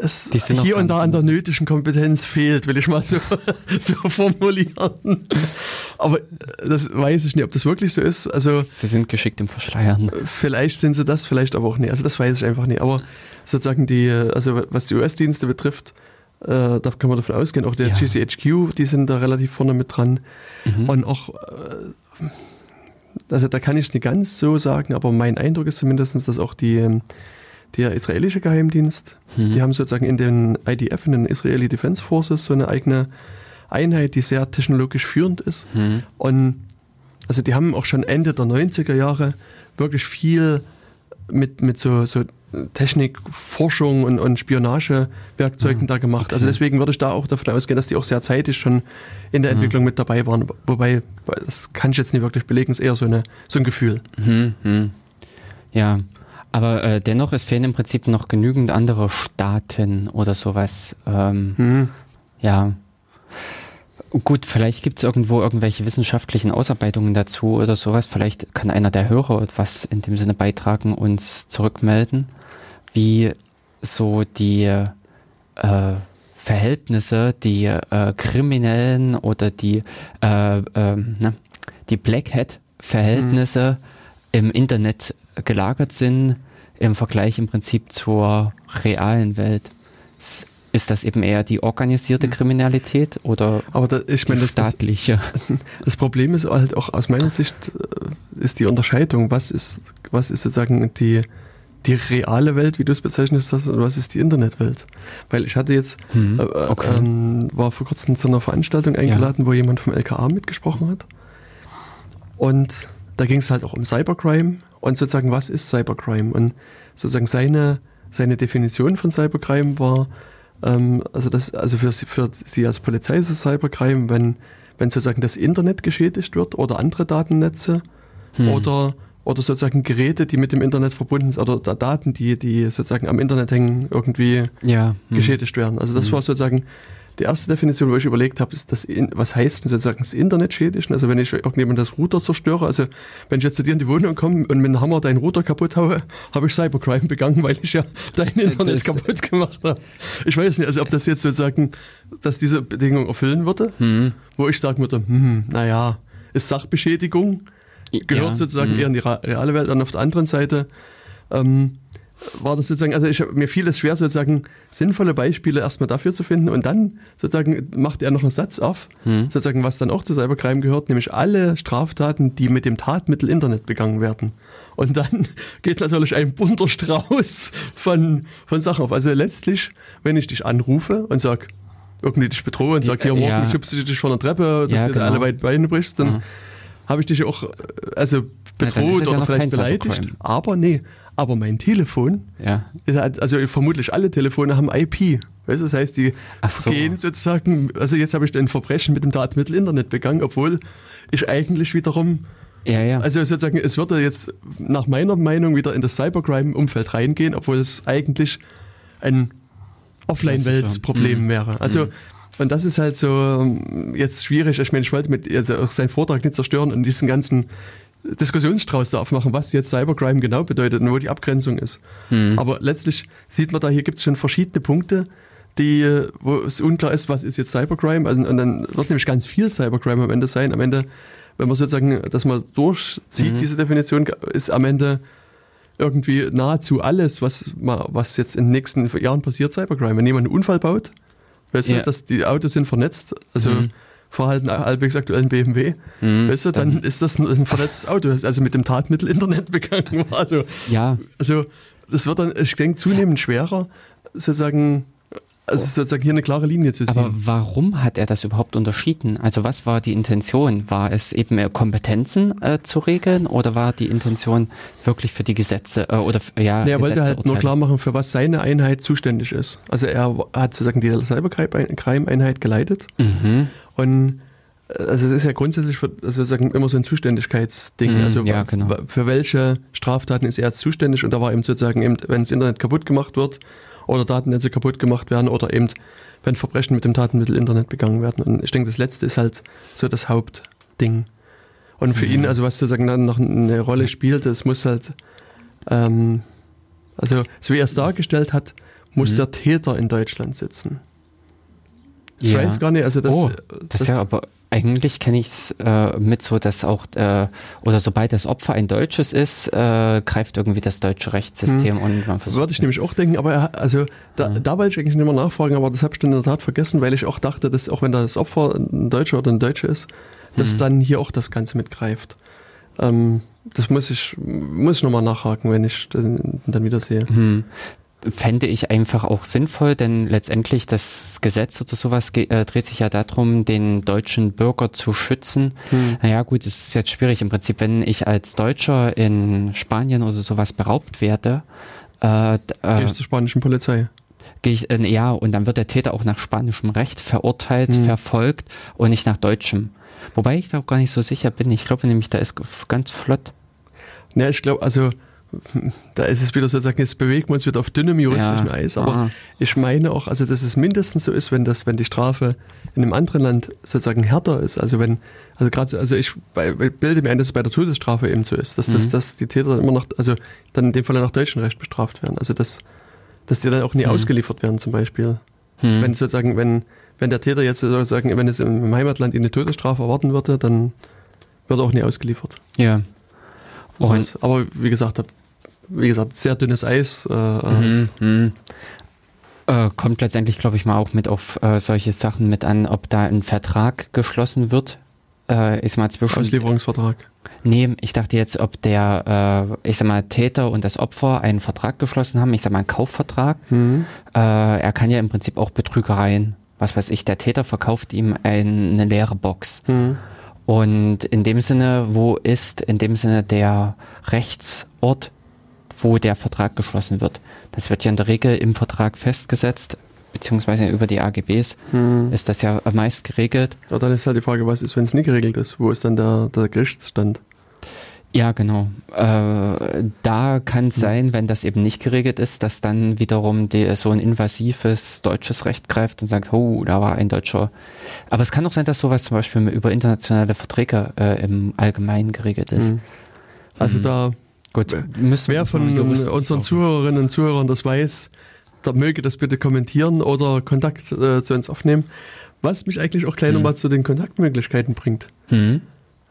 es hier und da an der nötigen Kompetenz fehlt, will ich mal so, <laughs> so formulieren. Aber das weiß ich nicht, ob das wirklich so ist. Also, sie sind geschickt im Verschleiern. Vielleicht sind sie das, vielleicht aber auch nicht. Also das weiß ich einfach nicht. Aber sozusagen die, also was die US-Dienste betrifft, äh, da kann man davon ausgehen, auch der ja. GCHQ, die sind da relativ vorne mit dran. Mhm. Und auch, äh, also da kann ich es nicht ganz so sagen, aber mein Eindruck ist zumindest, dass auch die, ähm, der israelische Geheimdienst, mhm. die haben sozusagen in den IDF, in den Israeli Defense Forces, so eine eigene Einheit, die sehr technologisch führend ist. Mhm. Und also die haben auch schon Ende der 90er Jahre wirklich viel mit, mit so, so Technik, Forschung und, und Spionagewerkzeugen mhm. da gemacht. Also okay. Also deswegen würde ich da auch davon ausgehen, dass die auch sehr zeitig schon in der mhm. Entwicklung mit dabei waren. Wobei, das kann ich jetzt nicht wirklich belegen, ist eher so, eine, so ein Gefühl. Mhm. mhm. Ja, aber äh, dennoch, es fehlen im Prinzip noch genügend andere Staaten oder sowas. Ähm, mhm. Ja. Gut, vielleicht gibt es irgendwo irgendwelche wissenschaftlichen Ausarbeitungen dazu oder sowas. Vielleicht kann einer der Hörer etwas in dem Sinne beitragen, uns zurückmelden, wie so die äh, Verhältnisse, die äh, Kriminellen oder die, äh, ähm, ne, die Black Hat-Verhältnisse mhm. im Internet gelagert sind im Vergleich im Prinzip zur realen Welt. Ist das eben eher die organisierte hm. Kriminalität oder Aber da, ich meine, die staatliche? Das, <laughs> das, Problem ist halt auch aus meiner Sicht äh, ist die Unterscheidung, was ist, was ist sozusagen die, die reale Welt, wie du es bezeichnest hast, und was ist die Internetwelt? Weil ich hatte jetzt, hm, äh, okay. ähm, war vor kurzem zu einer Veranstaltung eingeladen, ja. wo jemand vom LKA mitgesprochen hat. Und da ging es halt auch um Cybercrime und sozusagen, was ist Cybercrime? Und sozusagen seine, seine Definition von Cybercrime war, ähm, also das, also für, für Sie als Polizei ist es Cybercrime, wenn, wenn sozusagen das Internet geschädigt wird oder andere Datennetze hm. oder, oder sozusagen Geräte, die mit dem Internet verbunden sind oder Daten, die, die sozusagen am Internet hängen, irgendwie ja. hm. geschädigt werden. Also das hm. war sozusagen die erste Definition, wo ich überlegt habe, ist das, was heißt denn sozusagen das Internet schädigen? Also wenn ich irgendjemand das Router zerstöre, also wenn ich jetzt zu dir in die Wohnung komme und mit einem Hammer deinen Router kaputt haue, habe ich Cybercrime begangen, <laughs> weil ich ja dein Internet das kaputt gemacht habe. Ich weiß nicht, also ob das jetzt sozusagen, dass diese Bedingung erfüllen würde, hm. wo ich sagen würde, hm, naja, ist Sachbeschädigung, gehört ja. sozusagen hm. eher in die reale Welt und auf der anderen Seite, ähm, war das sozusagen, also ich, mir fiel es schwer, sozusagen sinnvolle Beispiele erstmal dafür zu finden und dann sozusagen macht er noch einen Satz auf, hm. sozusagen, was dann auch zu Cybercrime gehört, nämlich alle Straftaten, die mit dem Tatmittel Internet begangen werden. Und dann <laughs> geht natürlich ein bunter Strauß von, von Sachen auf. Also letztlich, wenn ich dich anrufe und sag, irgendwie dich bedrohe und sag, hier morgen ja. schubst du dich von der Treppe, dass ja, du genau. alle weit Beine brichst, dann mhm. habe ich dich auch also bedroht ja, oder ja vielleicht beleidigt. Aber nee, aber mein Telefon, ja. Halt, also vermutlich alle Telefone haben IP. Weißt, das heißt, die so. gehen sozusagen, also jetzt habe ich ein Verbrechen mit dem Datenmittel Internet begangen, obwohl ich eigentlich wiederum, ja, ja. also sozusagen, es würde jetzt nach meiner Meinung wieder in das Cybercrime-Umfeld reingehen, obwohl es eigentlich ein Offline-Welt-Problem mhm. wäre. Also, mhm. und das ist halt so jetzt schwierig. Ich meine, ich wollte mit also auch seinen Vortrag nicht zerstören und diesen ganzen Diskussionsstrauß da aufmachen, was jetzt Cybercrime genau bedeutet und wo die Abgrenzung ist. Hm. Aber letztlich sieht man da, hier gibt es schon verschiedene Punkte, die, wo es unklar ist, was ist jetzt Cybercrime. Also, und dann wird nämlich ganz viel Cybercrime am Ende sein. Am Ende, wenn man sozusagen das mal durchzieht, mhm. diese Definition, ist am Ende irgendwie nahezu alles, was, was jetzt in den nächsten Jahren passiert, Cybercrime. Wenn jemand einen Unfall baut, weißt ja. du, dass die Autos sind vernetzt, also mhm Verhalten halbwegs aktuellen BMW, mhm, weißt du, dann, dann, ist das ein verletztes Auto, das also mit dem Tatmittel Internet <laughs> begangen war. Also, ja. also das wird dann, ich denke, zunehmend schwerer, sozusagen also sozusagen hier eine klare Linie zu sehen. Aber warum hat er das überhaupt unterschieden? Also was war die Intention? War es eben Kompetenzen äh, zu regeln oder war die Intention wirklich für die Gesetze äh, oder ja? Nee, er wollte halt nur klar machen, für was seine Einheit zuständig ist. Also er hat sozusagen die Cybercrime-Einheit geleitet mhm. Und äh, also es ist ja grundsätzlich für, also sozusagen immer so ein Zuständigkeitsding. Mm, also ja, genau. für welche Straftaten ist er jetzt zuständig und da war eben sozusagen eben, wenn das Internet kaputt gemacht wird, oder Datennetze kaputt gemacht werden oder eben, wenn Verbrechen mit dem Datenmittel Internet begangen werden. Und ich denke, das letzte ist halt so das Hauptding. Und für mhm. ihn, also was sozusagen dann noch eine Rolle spielt, das muss halt, ähm, also so wie er es dargestellt hat, muss mhm. der Täter in Deutschland sitzen. Ich ja. weiß gar nicht, also das, oh, das, das ist ja aber eigentlich kenne ich es äh, mit so, dass auch, äh, oder sobald das Opfer ein deutsches ist, äh, greift irgendwie das deutsche Rechtssystem hm. und man versucht. Würde ich nämlich auch denken, aber er, also da, hm. da wollte ich eigentlich nicht mehr nachfragen, aber das habe ich dann in der Tat vergessen, weil ich auch dachte, dass auch wenn das Opfer ein Deutscher oder ein Deutsche ist, dass hm. dann hier auch das Ganze mitgreift. Ähm, das muss ich, muss ich nochmal nachhaken, wenn ich den, dann wieder sehe. Hm fände ich einfach auch sinnvoll, denn letztendlich das Gesetz oder sowas äh, dreht sich ja darum, den deutschen Bürger zu schützen. Hm. Naja gut, es ist jetzt schwierig im Prinzip, wenn ich als Deutscher in Spanien oder sowas beraubt werde. Äh, äh, zur spanischen Polizei. Gehe ich, äh, ja, und dann wird der Täter auch nach spanischem Recht verurteilt, hm. verfolgt und nicht nach deutschem. Wobei ich da auch gar nicht so sicher bin. Ich glaube nämlich, da ist ganz flott. Ja, ich glaube, also da ist es wieder sozusagen, jetzt bewegen wir uns wieder auf dünnem juristischen ja. Eis, aber Aha. ich meine auch, also dass es mindestens so ist, wenn das, wenn die Strafe in einem anderen Land sozusagen härter ist, also wenn, also gerade, also ich bilde mir ein, dass es bei der Todesstrafe eben so ist, dass, mhm. dass, dass die Täter dann immer noch, also dann in dem Fall nach deutschem Recht bestraft werden, also dass, dass die dann auch nie mhm. ausgeliefert werden zum Beispiel. Mhm. Wenn sozusagen, wenn, wenn der Täter jetzt sozusagen, wenn es im Heimatland eine Todesstrafe erwarten würde, dann wird er auch nie ausgeliefert. Ja. Und aber wie gesagt, wie gesagt, sehr dünnes Eis. Äh, mhm, mhm. Äh, kommt letztendlich, glaube ich, mal auch mit auf äh, solche Sachen mit an, ob da ein Vertrag geschlossen wird. Äh, ist mal zwischen. Auslieferungsvertrag. Nee, ich dachte jetzt, ob der, äh, ich sag mal, Täter und das Opfer einen Vertrag geschlossen haben, ich sag mal, einen Kaufvertrag. Mhm. Äh, er kann ja im Prinzip auch Betrügereien, was weiß ich, der Täter verkauft ihm eine leere Box. Mhm. Und in dem Sinne, wo ist in dem Sinne der Rechtsort, wo der Vertrag geschlossen wird? Das wird ja in der Regel im Vertrag festgesetzt, beziehungsweise über die AGBs hm. ist das ja meist geregelt. Ja, dann ist halt die Frage, was ist, wenn es nicht geregelt ist? Wo ist dann der, der Gerichtsstand? Ja, genau. Äh, da kann es hm. sein, wenn das eben nicht geregelt ist, dass dann wiederum die, so ein invasives deutsches Recht greift und sagt, oh, da war ein Deutscher. Aber es kann auch sein, dass sowas zum Beispiel über internationale Verträge äh, im Allgemeinen geregelt ist. Hm. Also mhm. da Gut, müssen wer von unseren Zuhörerinnen und Zuhörern das weiß, da möge das bitte kommentieren oder Kontakt äh, zu uns aufnehmen. Was mich eigentlich auch gleich hm. nochmal zu den Kontaktmöglichkeiten bringt. Hm.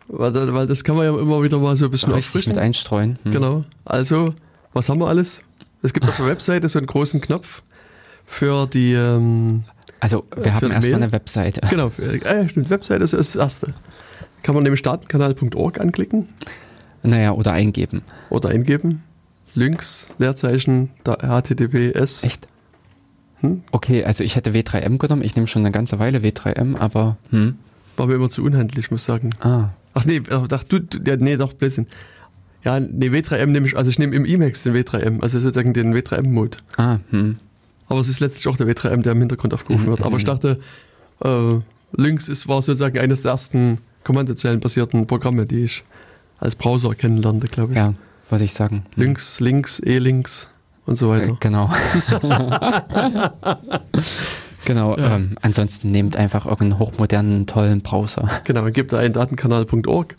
Weil, weil das kann man ja immer wieder mal so ein bisschen Richtig auffrischen. mit einstreuen. Hm. Genau. Also, was haben wir alles? Es gibt auf der Webseite so einen großen Knopf für die. Ähm, also, wir haben erstmal eine Webseite. <laughs> Genau, für, äh, stimmt, Webseite ist das erste. Kann man nämlich datenkanal.org anklicken. Naja, oder eingeben. Oder eingeben. Links, Leerzeichen, HTTPS. Echt? Hm? Okay, also ich hätte W3M genommen. Ich nehme schon eine ganze Weile W3M, aber. Hm. War mir immer zu unhandlich, muss ich sagen. Ah. Ach nee, ach, du, du ja, nee, doch, Blödsinn. Ja, nee, W3M nehme ich, also ich nehme im Emacs den W3M, also sozusagen den W3M-Mode. Ah, hm. Aber es ist letztlich auch der W3M, der im Hintergrund aufgerufen wird. Aber ich dachte, äh, Lynx ist, war sozusagen eines der ersten kommandozeilenbasierten Programme, die ich als Browser kennenlernte, glaube ich. Ja, würde ich sagen. Links, links, E-Links und so weiter. Äh, genau. <laughs> <laughs> Genau, ja. ähm, ansonsten nehmt einfach irgendeinen hochmodernen, tollen Browser. Genau, man gibt da einen Datenkanal.org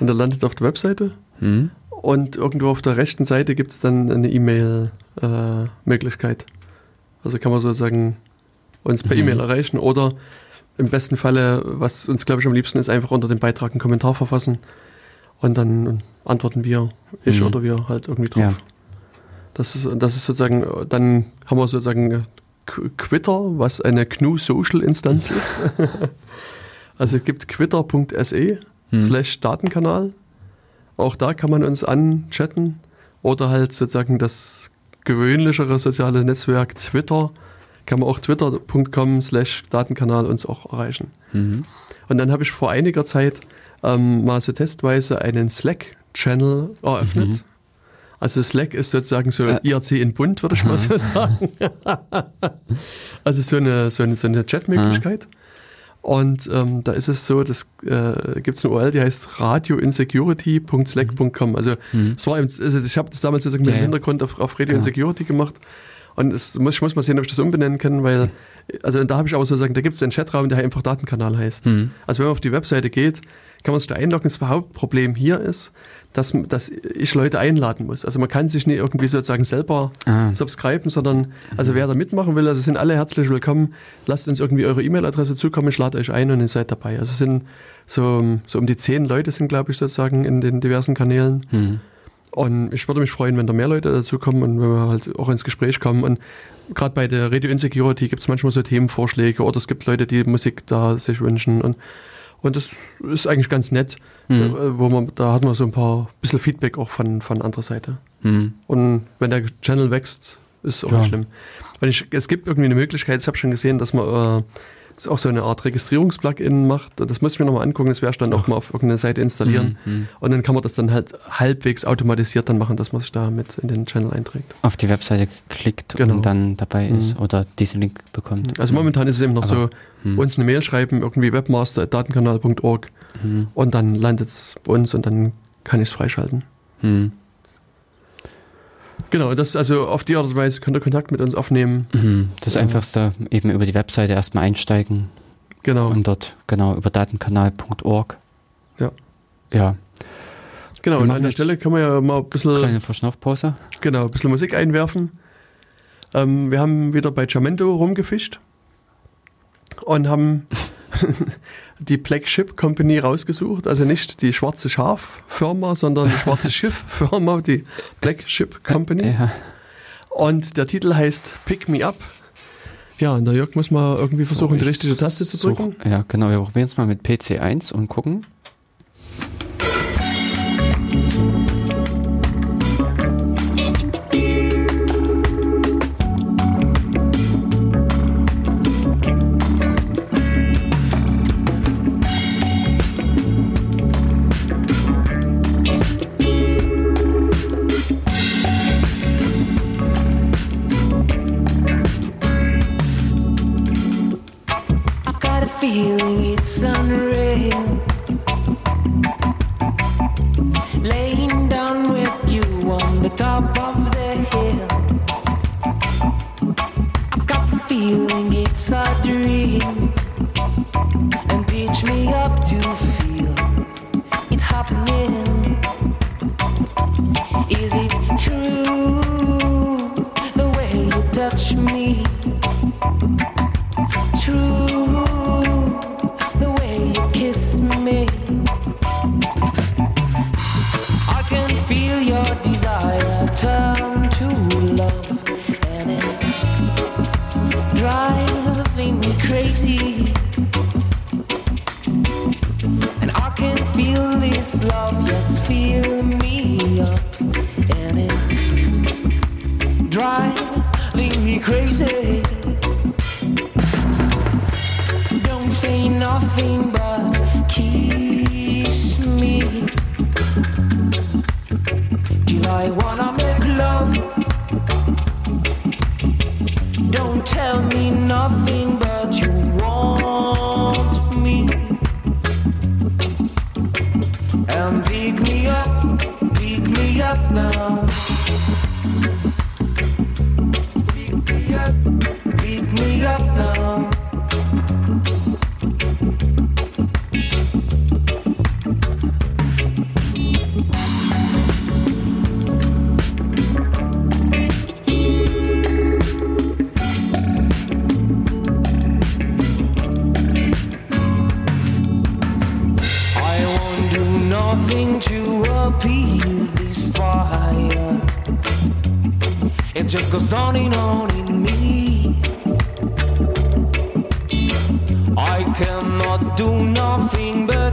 und der landet auf der Webseite. Hm. Und irgendwo auf der rechten Seite gibt es dann eine E-Mail-Möglichkeit. Äh, also kann man sozusagen uns per mhm. E-Mail erreichen oder im besten Falle, was uns glaube ich am liebsten ist, einfach unter dem Beitrag einen Kommentar verfassen und dann antworten wir, ich mhm. oder wir halt irgendwie drauf. Ja. Das ist, das ist sozusagen, dann haben wir sozusagen Quitter, was eine GNU Social Instanz ist. <laughs> also es gibt quitter.se hm. slash Datenkanal. Auch da kann man uns anchatten oder halt sozusagen das gewöhnlichere soziale Netzwerk Twitter kann man auch twitter.com slash Datenkanal uns auch erreichen. Mhm. Und dann habe ich vor einiger Zeit ähm, mal so testweise einen Slack-Channel eröffnet. Mhm. Also Slack ist sozusagen so äh. IRC in Bund, würde ich mal so <laughs> sagen. <laughs> also so eine, so eine, so eine Chat-Möglichkeit. Und ähm, da ist es so, das äh, gibt es eine URL, die heißt radioinsecurity.slack.com. Also mhm. es war eben, also ich habe das damals sozusagen mit dem Hintergrund auf, auf Radio ja. Insecurity gemacht. Und es muss, ich muss mal sehen, ob ich das umbenennen kann, weil, also da habe ich aber sozusagen, da gibt es einen Chatraum, der einfach Datenkanal heißt. Mhm. Also wenn man auf die Webseite geht, kann man sich da einloggen. Das Hauptproblem hier ist, dass, dass ich Leute einladen muss. Also man kann sich nicht irgendwie sozusagen selber ah. subscriben, sondern also wer da mitmachen will, also sind alle herzlich willkommen. Lasst uns irgendwie eure E-Mail-Adresse zukommen, ich lade euch ein und ihr seid dabei. Also es sind so, so um die zehn Leute sind, glaube ich, sozusagen in den diversen Kanälen. Hm. Und ich würde mich freuen, wenn da mehr Leute dazu kommen und wenn wir halt auch ins Gespräch kommen. Und gerade bei der Radio Insecurity gibt es manchmal so Themenvorschläge oder es gibt Leute, die Musik da sich wünschen. Und Und das ist eigentlich ganz nett, mhm. da, äh, wo man, da hat man so ein paar bisschen Feedback auch von, von anderer Seite. Mhm. Und wenn der Channel wächst, ist auch ja. nicht schlimm. Wenn ich, es gibt irgendwie eine Möglichkeit, ich habe schon gesehen, dass man äh, auch so eine Art Registrierungsplugin macht. Das muss ich mir nochmal angucken, das werde ich dann auch mal auf irgendeine Seite installieren. Mhm. Und dann kann man das dann halt halbwegs automatisiert dann machen, dass man sich da mit in den Channel einträgt. Auf die Webseite klickt genau. und dann dabei ist mhm. oder diesen Link bekommt. Also momentan ist es eben noch Aber, so, mhm. uns eine Mail schreiben, irgendwie webmaster.datenkanal.org mhm. und dann landet es bei uns und dann kann ich es freischalten. Mhm. Genau, das also auf die Art und Weise könnt ihr Kontakt mit uns aufnehmen. Mhm, das ja. Einfachste, eben über die Webseite erstmal einsteigen. Genau. Und dort, genau, über datenkanal.org. Ja. Ja. Genau, und an der Stelle kann man ja mal ein bisschen. Kleine Verschnaufpause. Genau, ein bisschen Musik einwerfen. Ähm, wir haben wieder bei Jamento rumgefischt und haben <laughs> die Black Ship Company rausgesucht, also nicht die schwarze Schaf-Firma, sondern die schwarze <laughs> Schiff-Firma, die Black Ship Company. Ja. Und der Titel heißt Pick Me Up. Ja, und der Jörg muss mal irgendwie versuchen, so, die richtige Taste zu drücken. Such, ja, genau. Wir probieren es mal mit PC1 und gucken.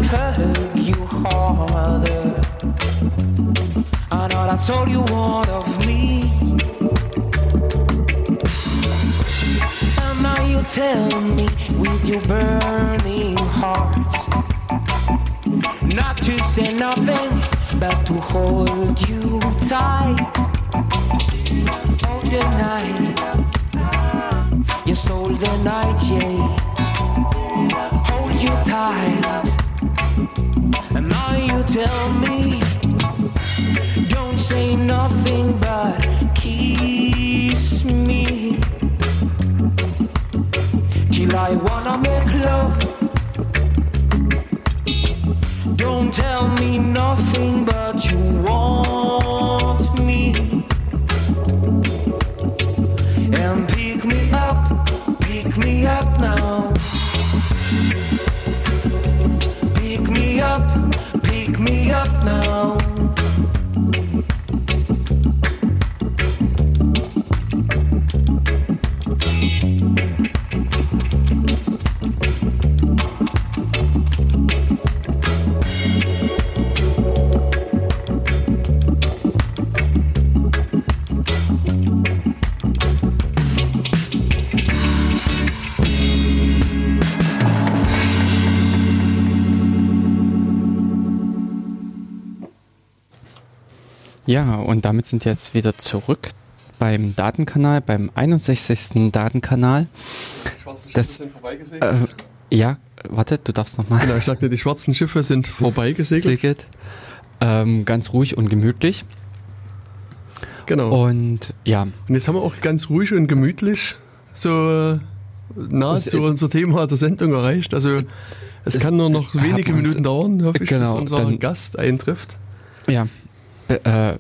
hurt you harder. I know I told you all of me. And now you tell me with your burning heart not to say nothing, but to hold you tight. All the night, yes, all the night, yeah. Hold you tight. And all you tell me, don't say nothing but kiss me. Till I wanna make love. Don't tell me nothing but you want. Ja, und damit sind wir jetzt wieder zurück beim Datenkanal, beim 61. Datenkanal. Die schwarzen Schiffe das, sind vorbeigesegelt. Äh, ja, warte, du darfst nochmal. Genau, ich sagte, die schwarzen Schiffe sind vorbeigesegelt. Ähm, ganz ruhig und gemütlich. Genau. Und ja. Und jetzt haben wir auch ganz ruhig und gemütlich so nahezu unser Thema der Sendung erreicht. Also es kann nur noch wenige Minuten dauern, hoffe ich, genau, bis unser dann, Gast eintrifft. Ja, äh,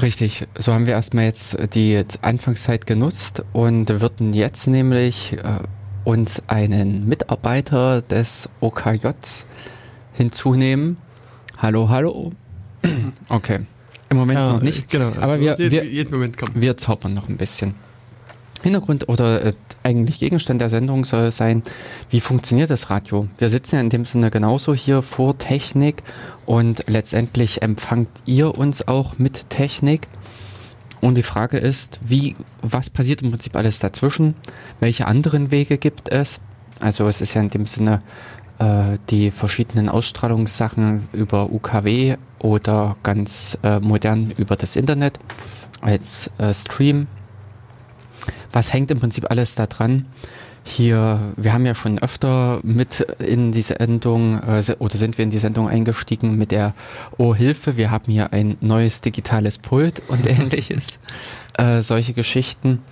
richtig. So haben wir erstmal jetzt die Anfangszeit genutzt und würden jetzt nämlich äh, uns einen Mitarbeiter des OKJs hinzunehmen. Hallo, hallo. Okay. Im Moment ja, noch nicht. Genau. Aber wir, wir, jeden Moment kommen. wir zaubern noch ein bisschen. Hintergrund oder äh, eigentlich Gegenstand der Sendung soll sein, wie funktioniert das Radio? Wir sitzen ja in dem Sinne genauso hier vor Technik und letztendlich empfangt ihr uns auch mit Technik. Und die Frage ist, wie, was passiert im Prinzip alles dazwischen? Welche anderen Wege gibt es? Also es ist ja in dem Sinne äh, die verschiedenen Ausstrahlungssachen über UKW oder ganz äh, modern über das Internet als äh, Stream. Was hängt im Prinzip alles da dran? Hier, wir haben ja schon öfter mit in die Sendung äh, oder sind wir in die Sendung eingestiegen mit der Oh Hilfe, wir haben hier ein neues digitales Pult und <laughs> ähnliches. Äh, solche Geschichten.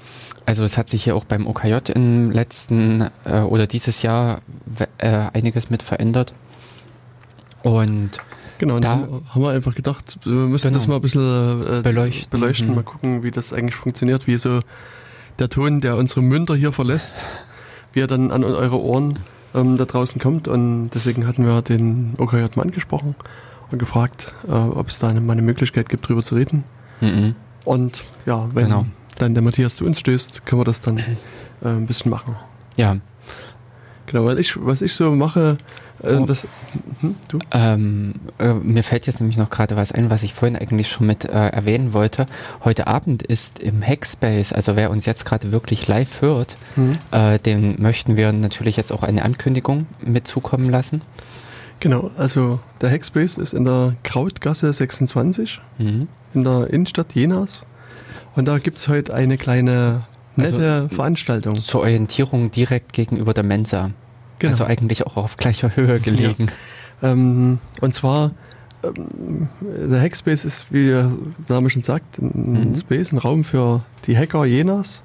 Also es hat sich hier auch beim OKJ im letzten äh, oder dieses Jahr äh, einiges mit verändert. Und Genau, da haben wir einfach gedacht, wir müssen genau, das mal ein bisschen äh, beleuchten, beleuchten mhm. mal gucken, wie das eigentlich funktioniert, wie so der Ton, der unsere Münder hier verlässt, wie er dann an eure Ohren ähm, da draußen kommt. Und deswegen hatten wir den OKJ mal angesprochen und gefragt, äh, ob es da eine, mal eine Möglichkeit gibt, drüber zu reden. Mhm. Und ja, wenn genau. dann der Matthias zu uns stößt, können wir das dann äh, ein bisschen machen. Ja. Genau, weil ich, was ich so mache, äh, oh. das, hm, du? Ähm, äh, mir fällt jetzt nämlich noch gerade was ein, was ich vorhin eigentlich schon mit äh, erwähnen wollte. Heute Abend ist im Hackspace, also wer uns jetzt gerade wirklich live hört, mhm. äh, dem möchten wir natürlich jetzt auch eine Ankündigung mit zukommen lassen. Genau, also der Hackspace ist in der Krautgasse 26 mhm. in der Innenstadt Jenas. Und da gibt es heute eine kleine nette also, Veranstaltung. Zur Orientierung direkt gegenüber der Mensa. Genau. Also eigentlich auch auf gleicher Höhe gelegen. Ja. Ähm, und zwar, ähm, der Hackspace ist, wie der Name schon sagt, ein mhm. Space, ein Raum für die Hacker Jenas.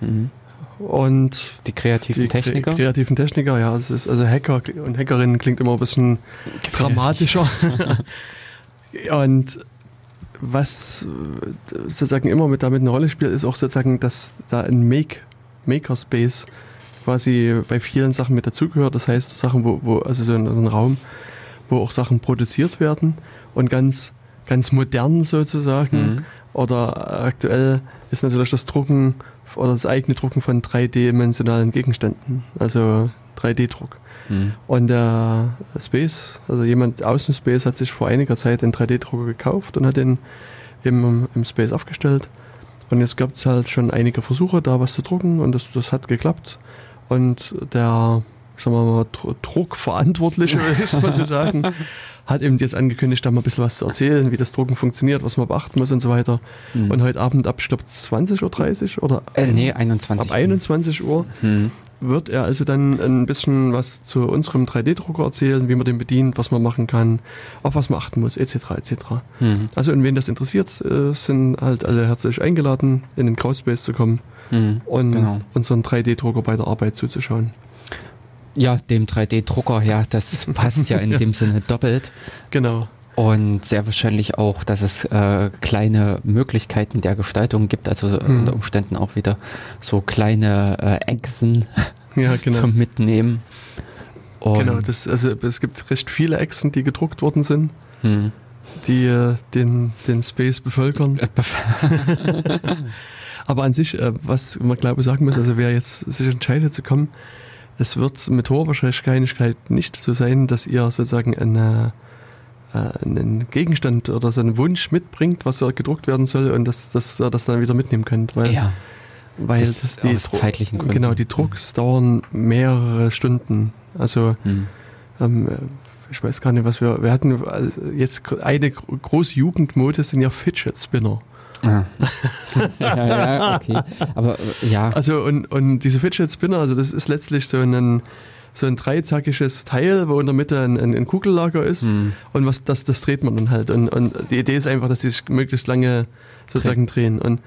Mhm. Und die kreativen die Techniker? kreativen Techniker, ja. Es ist, also Hacker und Hackerinnen klingt immer ein bisschen dramatischer. <laughs> und was sozusagen immer mit damit eine Rolle spielt, ist auch sozusagen, dass da ein Make, Makerspace quasi bei vielen Sachen mit dazugehört. Das heißt, Sachen, wo, wo also so ein, ein, Raum, wo auch Sachen produziert werden und ganz, ganz modern sozusagen. Mhm. Oder aktuell ist natürlich das Drucken oder das eigene Drucken von dreidimensionalen Gegenständen, also 3D-Druck. Mhm. Und der Space, also jemand aus dem Space hat sich vor einiger Zeit den 3D-Drucker gekauft und hat den im, im Space aufgestellt. Und jetzt gab es halt schon einige Versuche, da was zu drucken und das, das hat geklappt. Und der, sagen wir mal, Druckverantwortliche, <laughs> ist man so sagen, hat eben jetzt angekündigt, da mal ein bisschen was zu erzählen, wie das Drucken funktioniert, was man beachten muss und so weiter. Mhm. Und heute Abend ab, ich glaube, 20.30 Uhr oder? Äh, nee, 21 Ab 21 Uhr mhm. Wird er also dann ein bisschen was zu unserem 3D-Drucker erzählen, wie man den bedient, was man machen kann, auf was man achten muss, etc. etc. Mhm. Also, und wen das interessiert, äh, sind halt alle herzlich eingeladen, in den Crowdspace zu kommen mhm, und genau. unseren 3D-Drucker bei der Arbeit zuzuschauen. Ja, dem 3D-Drucker, ja, das passt ja in <laughs> dem Sinne doppelt. Genau. Und sehr wahrscheinlich auch, dass es äh, kleine Möglichkeiten der Gestaltung gibt, also mhm. unter Umständen auch wieder so kleine äh, Echsen <laughs> ja, genau. zum Mitnehmen. Und genau, das, also es gibt recht viele Echsen, die gedruckt worden sind, mhm. die äh, den, den Space bevölkern. <laughs> Aber an sich, äh, was man glaube ich sagen muss, also wer jetzt sich entscheidet zu kommen, es wird mit hoher Wahrscheinlichkeit nicht so sein, dass ihr sozusagen eine, äh, einen Gegenstand oder so einen Wunsch mitbringt, was ja gedruckt werden soll und dass, dass ihr das dann wieder mitnehmen könnt. Weil, ja. weil das, das die, aus zeitlichen Gründen. Genau, die Drucks mhm. dauern mehrere Stunden. Also mhm. ähm, ich weiß gar nicht, was wir, wir hatten also jetzt eine große Jugendmode sind ja Fidget Spinner. Ah. <laughs> ja, ja, okay. Aber äh, ja. Also und, und diese Fidget Spinner, also das ist letztlich so ein so ein dreizackiges Teil, wo in der Mitte ein, ein, ein Kugellager ist mhm. und was das, das dreht man dann halt. Und, und die Idee ist einfach, dass die sich möglichst lange sozusagen drehen. Und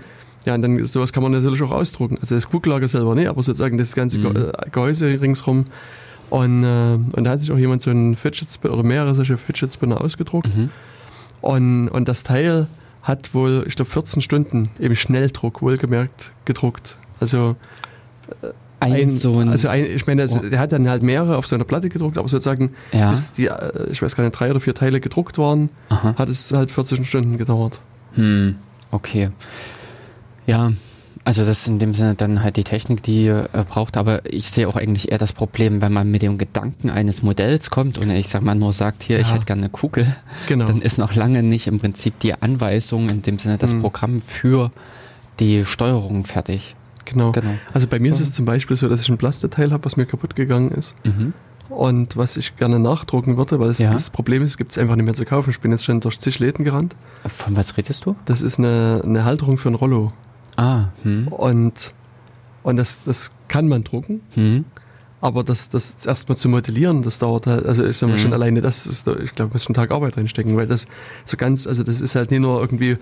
ja, und dann sowas kann man natürlich auch ausdrucken. Also das Kugellager selber nicht, aber sozusagen das ganze mhm. Gehäuse ringsrum. Und, äh, und da hat sich auch jemand so ein Fidget Spinner oder mehrere solche Fidget Spinner ausgedruckt. Mhm. Und, und das Teil hat wohl, ich glaube, 14 Stunden eben Schnelldruck, wohlgemerkt, gedruckt. Also äh, ein, ein, so ein. Also ein, ich meine, also, der hat dann halt mehrere auf so einer Platte gedruckt, aber sozusagen, ja. bis die, äh, ich weiß gar nicht, drei oder vier Teile gedruckt waren, Aha. hat es halt 14 Stunden gedauert. Hm, okay. Ja, also das ist in dem Sinne dann halt die Technik, die er äh, braucht, aber ich sehe auch eigentlich eher das Problem, wenn man mit dem Gedanken eines Modells kommt und ich sag mal nur sagt, hier, ja. ich hätte gerne eine Kugel, genau. dann ist noch lange nicht im Prinzip die Anweisung, in dem Sinne das hm. Programm für die Steuerung fertig. Genau. genau. Also bei mir ist es zum Beispiel so, dass ich ein Plasteteil habe, was mir kaputt gegangen ist. Mhm. Und was ich gerne nachdrucken würde, weil ja. das Problem ist, gibt es einfach nicht mehr zu kaufen. Ich bin jetzt schon durch zig Läden gerannt. Von was redest du? Das ist eine, eine Halterung für ein Rollo. Ah. Hm. Und, und das, das kann man drucken. Hm. Aber das, das erstmal zu modellieren, das dauert halt, also ich sag mal mhm. schon alleine, das ist, ich glaube, muss schon einen Tag Arbeit reinstecken, weil das so ganz, also das ist halt nicht nur irgendwie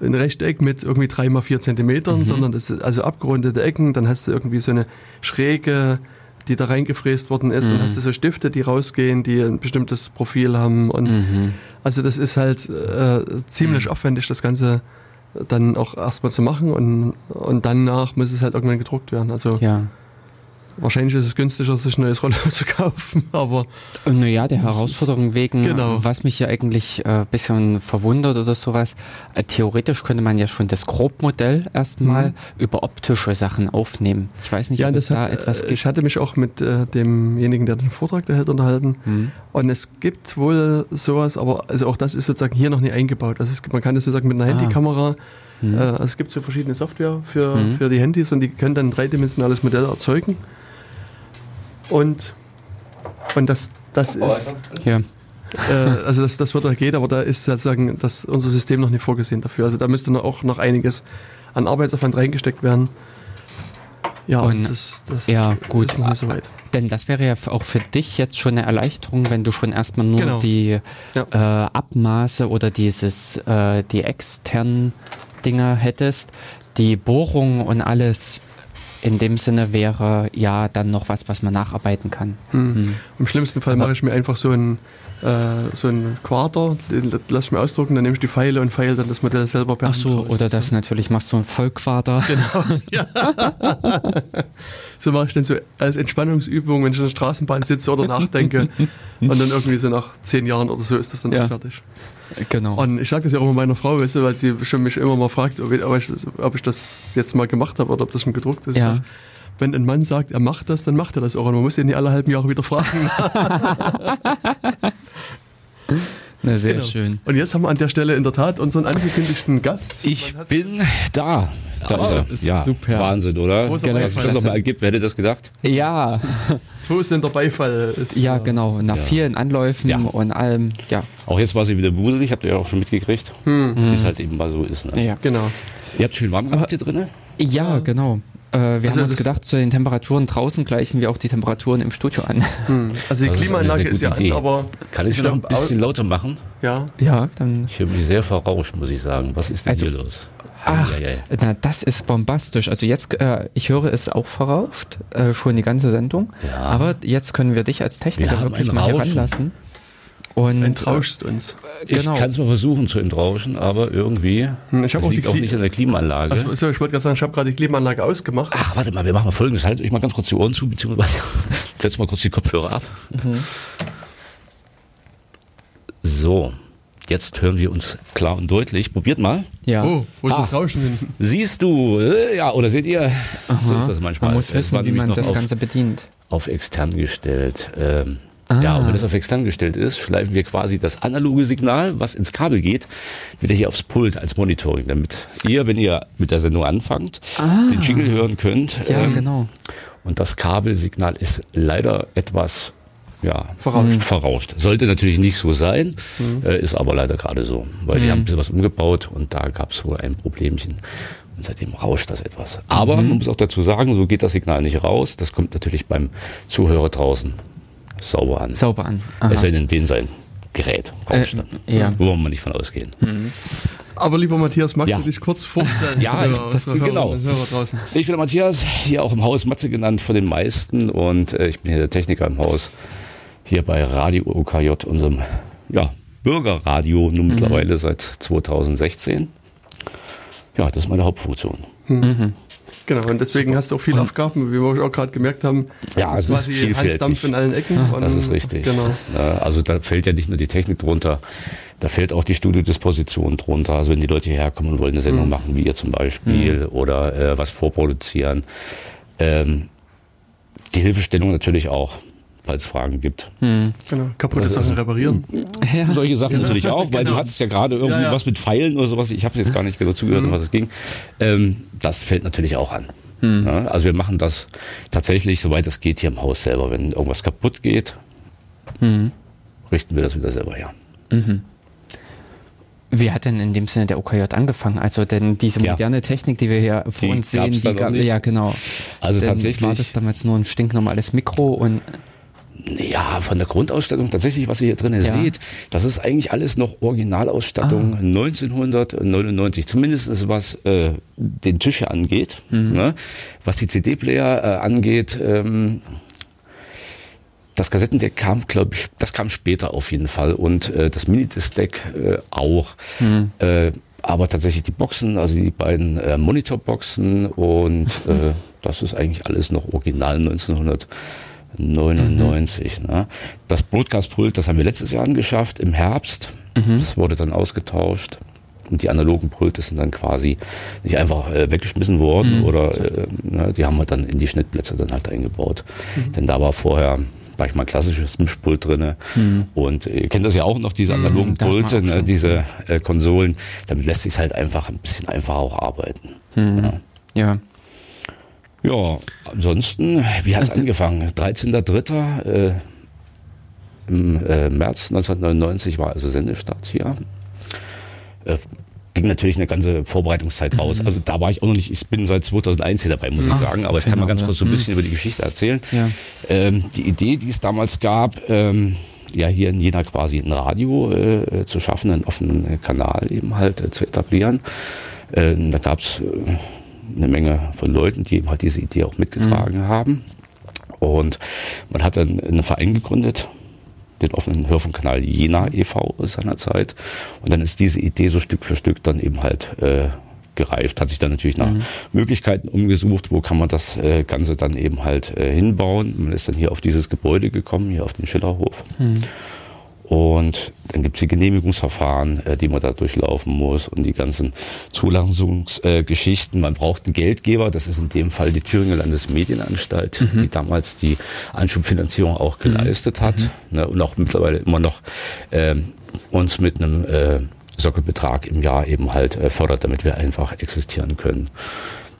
ein Rechteck mit irgendwie drei mal vier Zentimetern, mhm. sondern das sind also abgerundete Ecken, dann hast du irgendwie so eine Schräge, die da reingefräst worden ist, mhm. dann hast du so Stifte, die rausgehen, die ein bestimmtes Profil haben und mhm. also das ist halt äh, ziemlich mhm. aufwendig, das Ganze dann auch erstmal zu machen und, und danach muss es halt irgendwann gedruckt werden. Also ja. Wahrscheinlich ist es günstiger, sich ein neues Rollo <laughs> zu kaufen, aber. Naja, der Herausforderung wegen, genau. was mich ja eigentlich ein äh, bisschen verwundert oder sowas. Äh, theoretisch könnte man ja schon das Grobmodell erstmal mhm. über optische Sachen aufnehmen. Ich weiß nicht, ja, ob es da hat, etwas äh, gibt. Ich hatte mich auch mit äh, demjenigen, der den Vortrag da hält, unterhalten. Mhm. Und es gibt wohl sowas, aber also auch das ist sozusagen hier noch nicht eingebaut. Also es man kann das sozusagen mit einer ah. Handykamera Mhm. Äh, also es gibt so verschiedene Software für, mhm. für die Handys und die können dann ein dreidimensionales Modell erzeugen. Und, und das, das ist. Ja. Äh, also das, das wird da gehen, aber da ist sozusagen das, unser System noch nicht vorgesehen dafür. Also da müsste noch auch noch einiges an Arbeitsaufwand reingesteckt werden. Ja, und das, das ja, gut. ist noch nicht so weit. Denn das wäre ja auch für dich jetzt schon eine Erleichterung, wenn du schon erstmal nur genau. die ja. äh, Abmaße oder dieses, äh, die externen Dinger hättest. Die Bohrung und alles in dem Sinne wäre ja dann noch was, was man nacharbeiten kann. Hm. Hm. Im schlimmsten Fall mache ich mir einfach so ein äh, so ein Quader, lass ich mir ausdrucken, dann nehme ich die Pfeile und feile dann das Modell selber per Ach so, oder das natürlich machst du ein Vollquader. <laughs> Genau, ja. <laughs> so mache ich dann so als Entspannungsübung, wenn ich in der Straßenbahn sitze oder nachdenke und dann irgendwie so nach zehn Jahren oder so ist das dann ja. fertig. Genau. Und ich sage das ja auch immer meiner Frau, weißt du, weil sie schon mich immer mal fragt, ob ich, ob ich das jetzt mal gemacht habe oder ob das schon gedruckt ist. Ja. wenn ein Mann sagt, er macht das, dann macht er das auch. Und man muss ihn nicht alle halben Jahre wieder fragen. <laughs> <laughs> Na, sehr genau. schön. Und jetzt haben wir an der Stelle in der Tat unseren angekündigten Gast. Ich bin da. Da oh, ist er. Ist ja, super. Wahnsinn, oder? Dass es das nochmal ergibt, wer hätte das gedacht? Ja. Wo ist denn der Beifall? Ist, ja, äh, genau. Nach ja. vielen Anläufen ja. und allem, ja. Auch jetzt war sie wieder wuselig, habt ihr ja auch schon mitgekriegt. Hm. Wie es halt eben mal so ist. Ne? Ja, genau. Ihr habt schön warm gemacht hier drin? Ja, genau. Äh, wir also haben uns gedacht, zu den Temperaturen draußen gleichen wir auch die Temperaturen im Studio an. Hm. Also die Klimaanlage ist, ist ja Idee. an, aber. Kann ich es noch ein bisschen lauter machen? Ja. Ja, dann. Ich höre mich sehr verrauscht, muss ich sagen. Was ist denn also, hier los? Ach, ja, ja. na, das ist bombastisch. Also jetzt, äh, ich höre es auch verrauscht, äh, schon die ganze Sendung. Ja. Aber jetzt können wir dich als Techniker wir wirklich mal heranlassen. Und entrauschst uns. Äh, genau. Ich kann es mal versuchen zu entrauschen, aber irgendwie. Hm, ich das auch liegt auch nicht an der Klimaanlage. Also, ich wollte gerade sagen, ich habe gerade die Klimaanlage ausgemacht. Ach, warte mal, wir machen mal folgendes. Haltet euch mal ganz kurz die Ohren zu, beziehungsweise <laughs> setzt mal kurz die Kopfhörer ab. Mhm. So, Jetzt hören wir uns klar und deutlich. Probiert mal. Ja. Oh, wo ist ah, das Rauschen hin? Siehst du, äh, ja, oder seht ihr? Aha. So ist das manchmal. Man muss wissen, wie man das Ganze bedient. Auf extern gestellt. Ähm, ah. Ja, und wenn es auf extern gestellt ist, schleifen wir quasi das analoge Signal, was ins Kabel geht, wieder hier aufs Pult als Monitoring, damit ihr, wenn ihr mit der Sendung anfangt, ah. den Jingle hören könnt. Ja, ähm, genau. Und das Kabelsignal ist leider etwas ja, verrauscht. verrauscht. Sollte natürlich nicht so sein, mhm. äh, ist aber leider gerade so, weil mhm. die haben ein bisschen was umgebaut und da gab es wohl ein Problemchen. Und seitdem rauscht das etwas. Aber mhm. man muss auch dazu sagen, so geht das Signal nicht raus. Das kommt natürlich beim Zuhörer draußen sauber an. Sauber an. Aha. Es sei denn, den sein Gerät rauscht äh, ja. Wo wir mal nicht von ausgehen. Mhm. Aber lieber Matthias, magst ja. du dich kurz vorstellen? <laughs> ja, ich, das, genau. Ich bin der Matthias, hier auch im Haus Matze genannt von den meisten und äh, ich bin hier der Techniker im Haus, hier bei Radio OKJ, unserem ja, Bürgerradio, nun mhm. mittlerweile seit 2016. Ja, das ist meine Hauptfunktion. Mhm. Genau, und deswegen hast du auch viele Aufgaben, wie wir auch gerade gemerkt haben. Ja, es ist vielfältig. in allen Ecken. das ist richtig. Genau. Also da fällt ja nicht nur die Technik drunter, da fällt auch die Studiodisposition drunter. Also wenn die Leute hierher kommen und wollen eine Sendung mhm. machen, wie ihr zum Beispiel, mhm. oder äh, was vorproduzieren. Ähm, die Hilfestellung natürlich auch falls es Fragen gibt. Hm. Genau, kaputte also, Sachen reparieren. Ja. Solche Sachen ja. natürlich auch, weil genau. du hattest ja gerade irgendwie ja, was mit Pfeilen oder sowas. Ich habe jetzt gar nicht genau zugehört, mhm. was es ging. Ähm, das fällt natürlich auch an. Mhm. also wir machen das tatsächlich, soweit es geht, hier im Haus selber. Wenn irgendwas kaputt geht, mhm. richten wir das wieder selber her. Mhm. Wie hat denn in dem Sinne der OKJ angefangen? Also denn diese moderne ja. Technik, die wir hier vor uns sehen, die gab ja genau. Also denn tatsächlich war das damals nur ein stinknormales Mikro und ja, von der Grundausstattung tatsächlich, was ihr hier drin ja. seht, das ist eigentlich alles noch Originalausstattung ah. 1999, zumindest was äh, den Tisch hier angeht. Mhm. Ne? Was die CD-Player äh, angeht, ähm, das Kassettendeck kam, glaube ich, das kam später auf jeden Fall und äh, das Minidisc-Deck äh, auch. Mhm. Äh, aber tatsächlich die Boxen, also die beiden äh, Monitorboxen und <laughs> äh, das ist eigentlich alles noch original 1900. 99. Mhm. Ne? Das Broadcast-Pult, das haben wir letztes Jahr angeschafft, im Herbst. Mhm. Das wurde dann ausgetauscht. Und die analogen Pulte sind dann quasi nicht einfach äh, weggeschmissen worden mhm. oder äh, ne, die haben wir dann in die Schnittplätze dann halt eingebaut. Mhm. Denn da war vorher war ich mal klassisches Mischpult drin. Mhm. Und ihr kennt das ja auch noch, diese mhm, analogen Pulte, ne, diese äh, Konsolen. Damit lässt sich halt einfach ein bisschen einfacher auch arbeiten. Mhm. Ja. ja. Ja, ansonsten, wie hat es angefangen? 13.03. Äh, im äh, März 1999 war also Sendestart hier. Äh, ging natürlich eine ganze Vorbereitungszeit raus. Mhm. Also da war ich auch noch nicht, ich bin seit 2001 hier dabei, muss ich sagen, aber ich kann mal genau, ganz kurz so ein bisschen mhm. über die Geschichte erzählen. Ja. Ähm, die Idee, die es damals gab, ähm, ja hier in Jena quasi ein Radio äh, zu schaffen, einen offenen Kanal eben halt äh, zu etablieren. Äh, da gab es eine Menge von Leuten, die eben halt diese Idee auch mitgetragen mhm. haben. Und man hat dann einen Verein gegründet, den offenen Hörfunkkanal Jena e.V. seinerzeit. Und dann ist diese Idee so Stück für Stück dann eben halt äh, gereift, hat sich dann natürlich nach mhm. Möglichkeiten umgesucht, wo kann man das äh, Ganze dann eben halt äh, hinbauen. Man ist dann hier auf dieses Gebäude gekommen, hier auf den Schillerhof. Mhm. Und dann gibt es die Genehmigungsverfahren, äh, die man da durchlaufen muss und die ganzen Zulassungsgeschichten. Man braucht einen Geldgeber, das ist in dem Fall die Thüringer Landesmedienanstalt, mhm. die damals die Anschubfinanzierung auch geleistet mhm. hat mhm. ne, und auch mittlerweile immer noch äh, uns mit einem äh, Sockelbetrag im Jahr eben halt äh, fördert, damit wir einfach existieren können.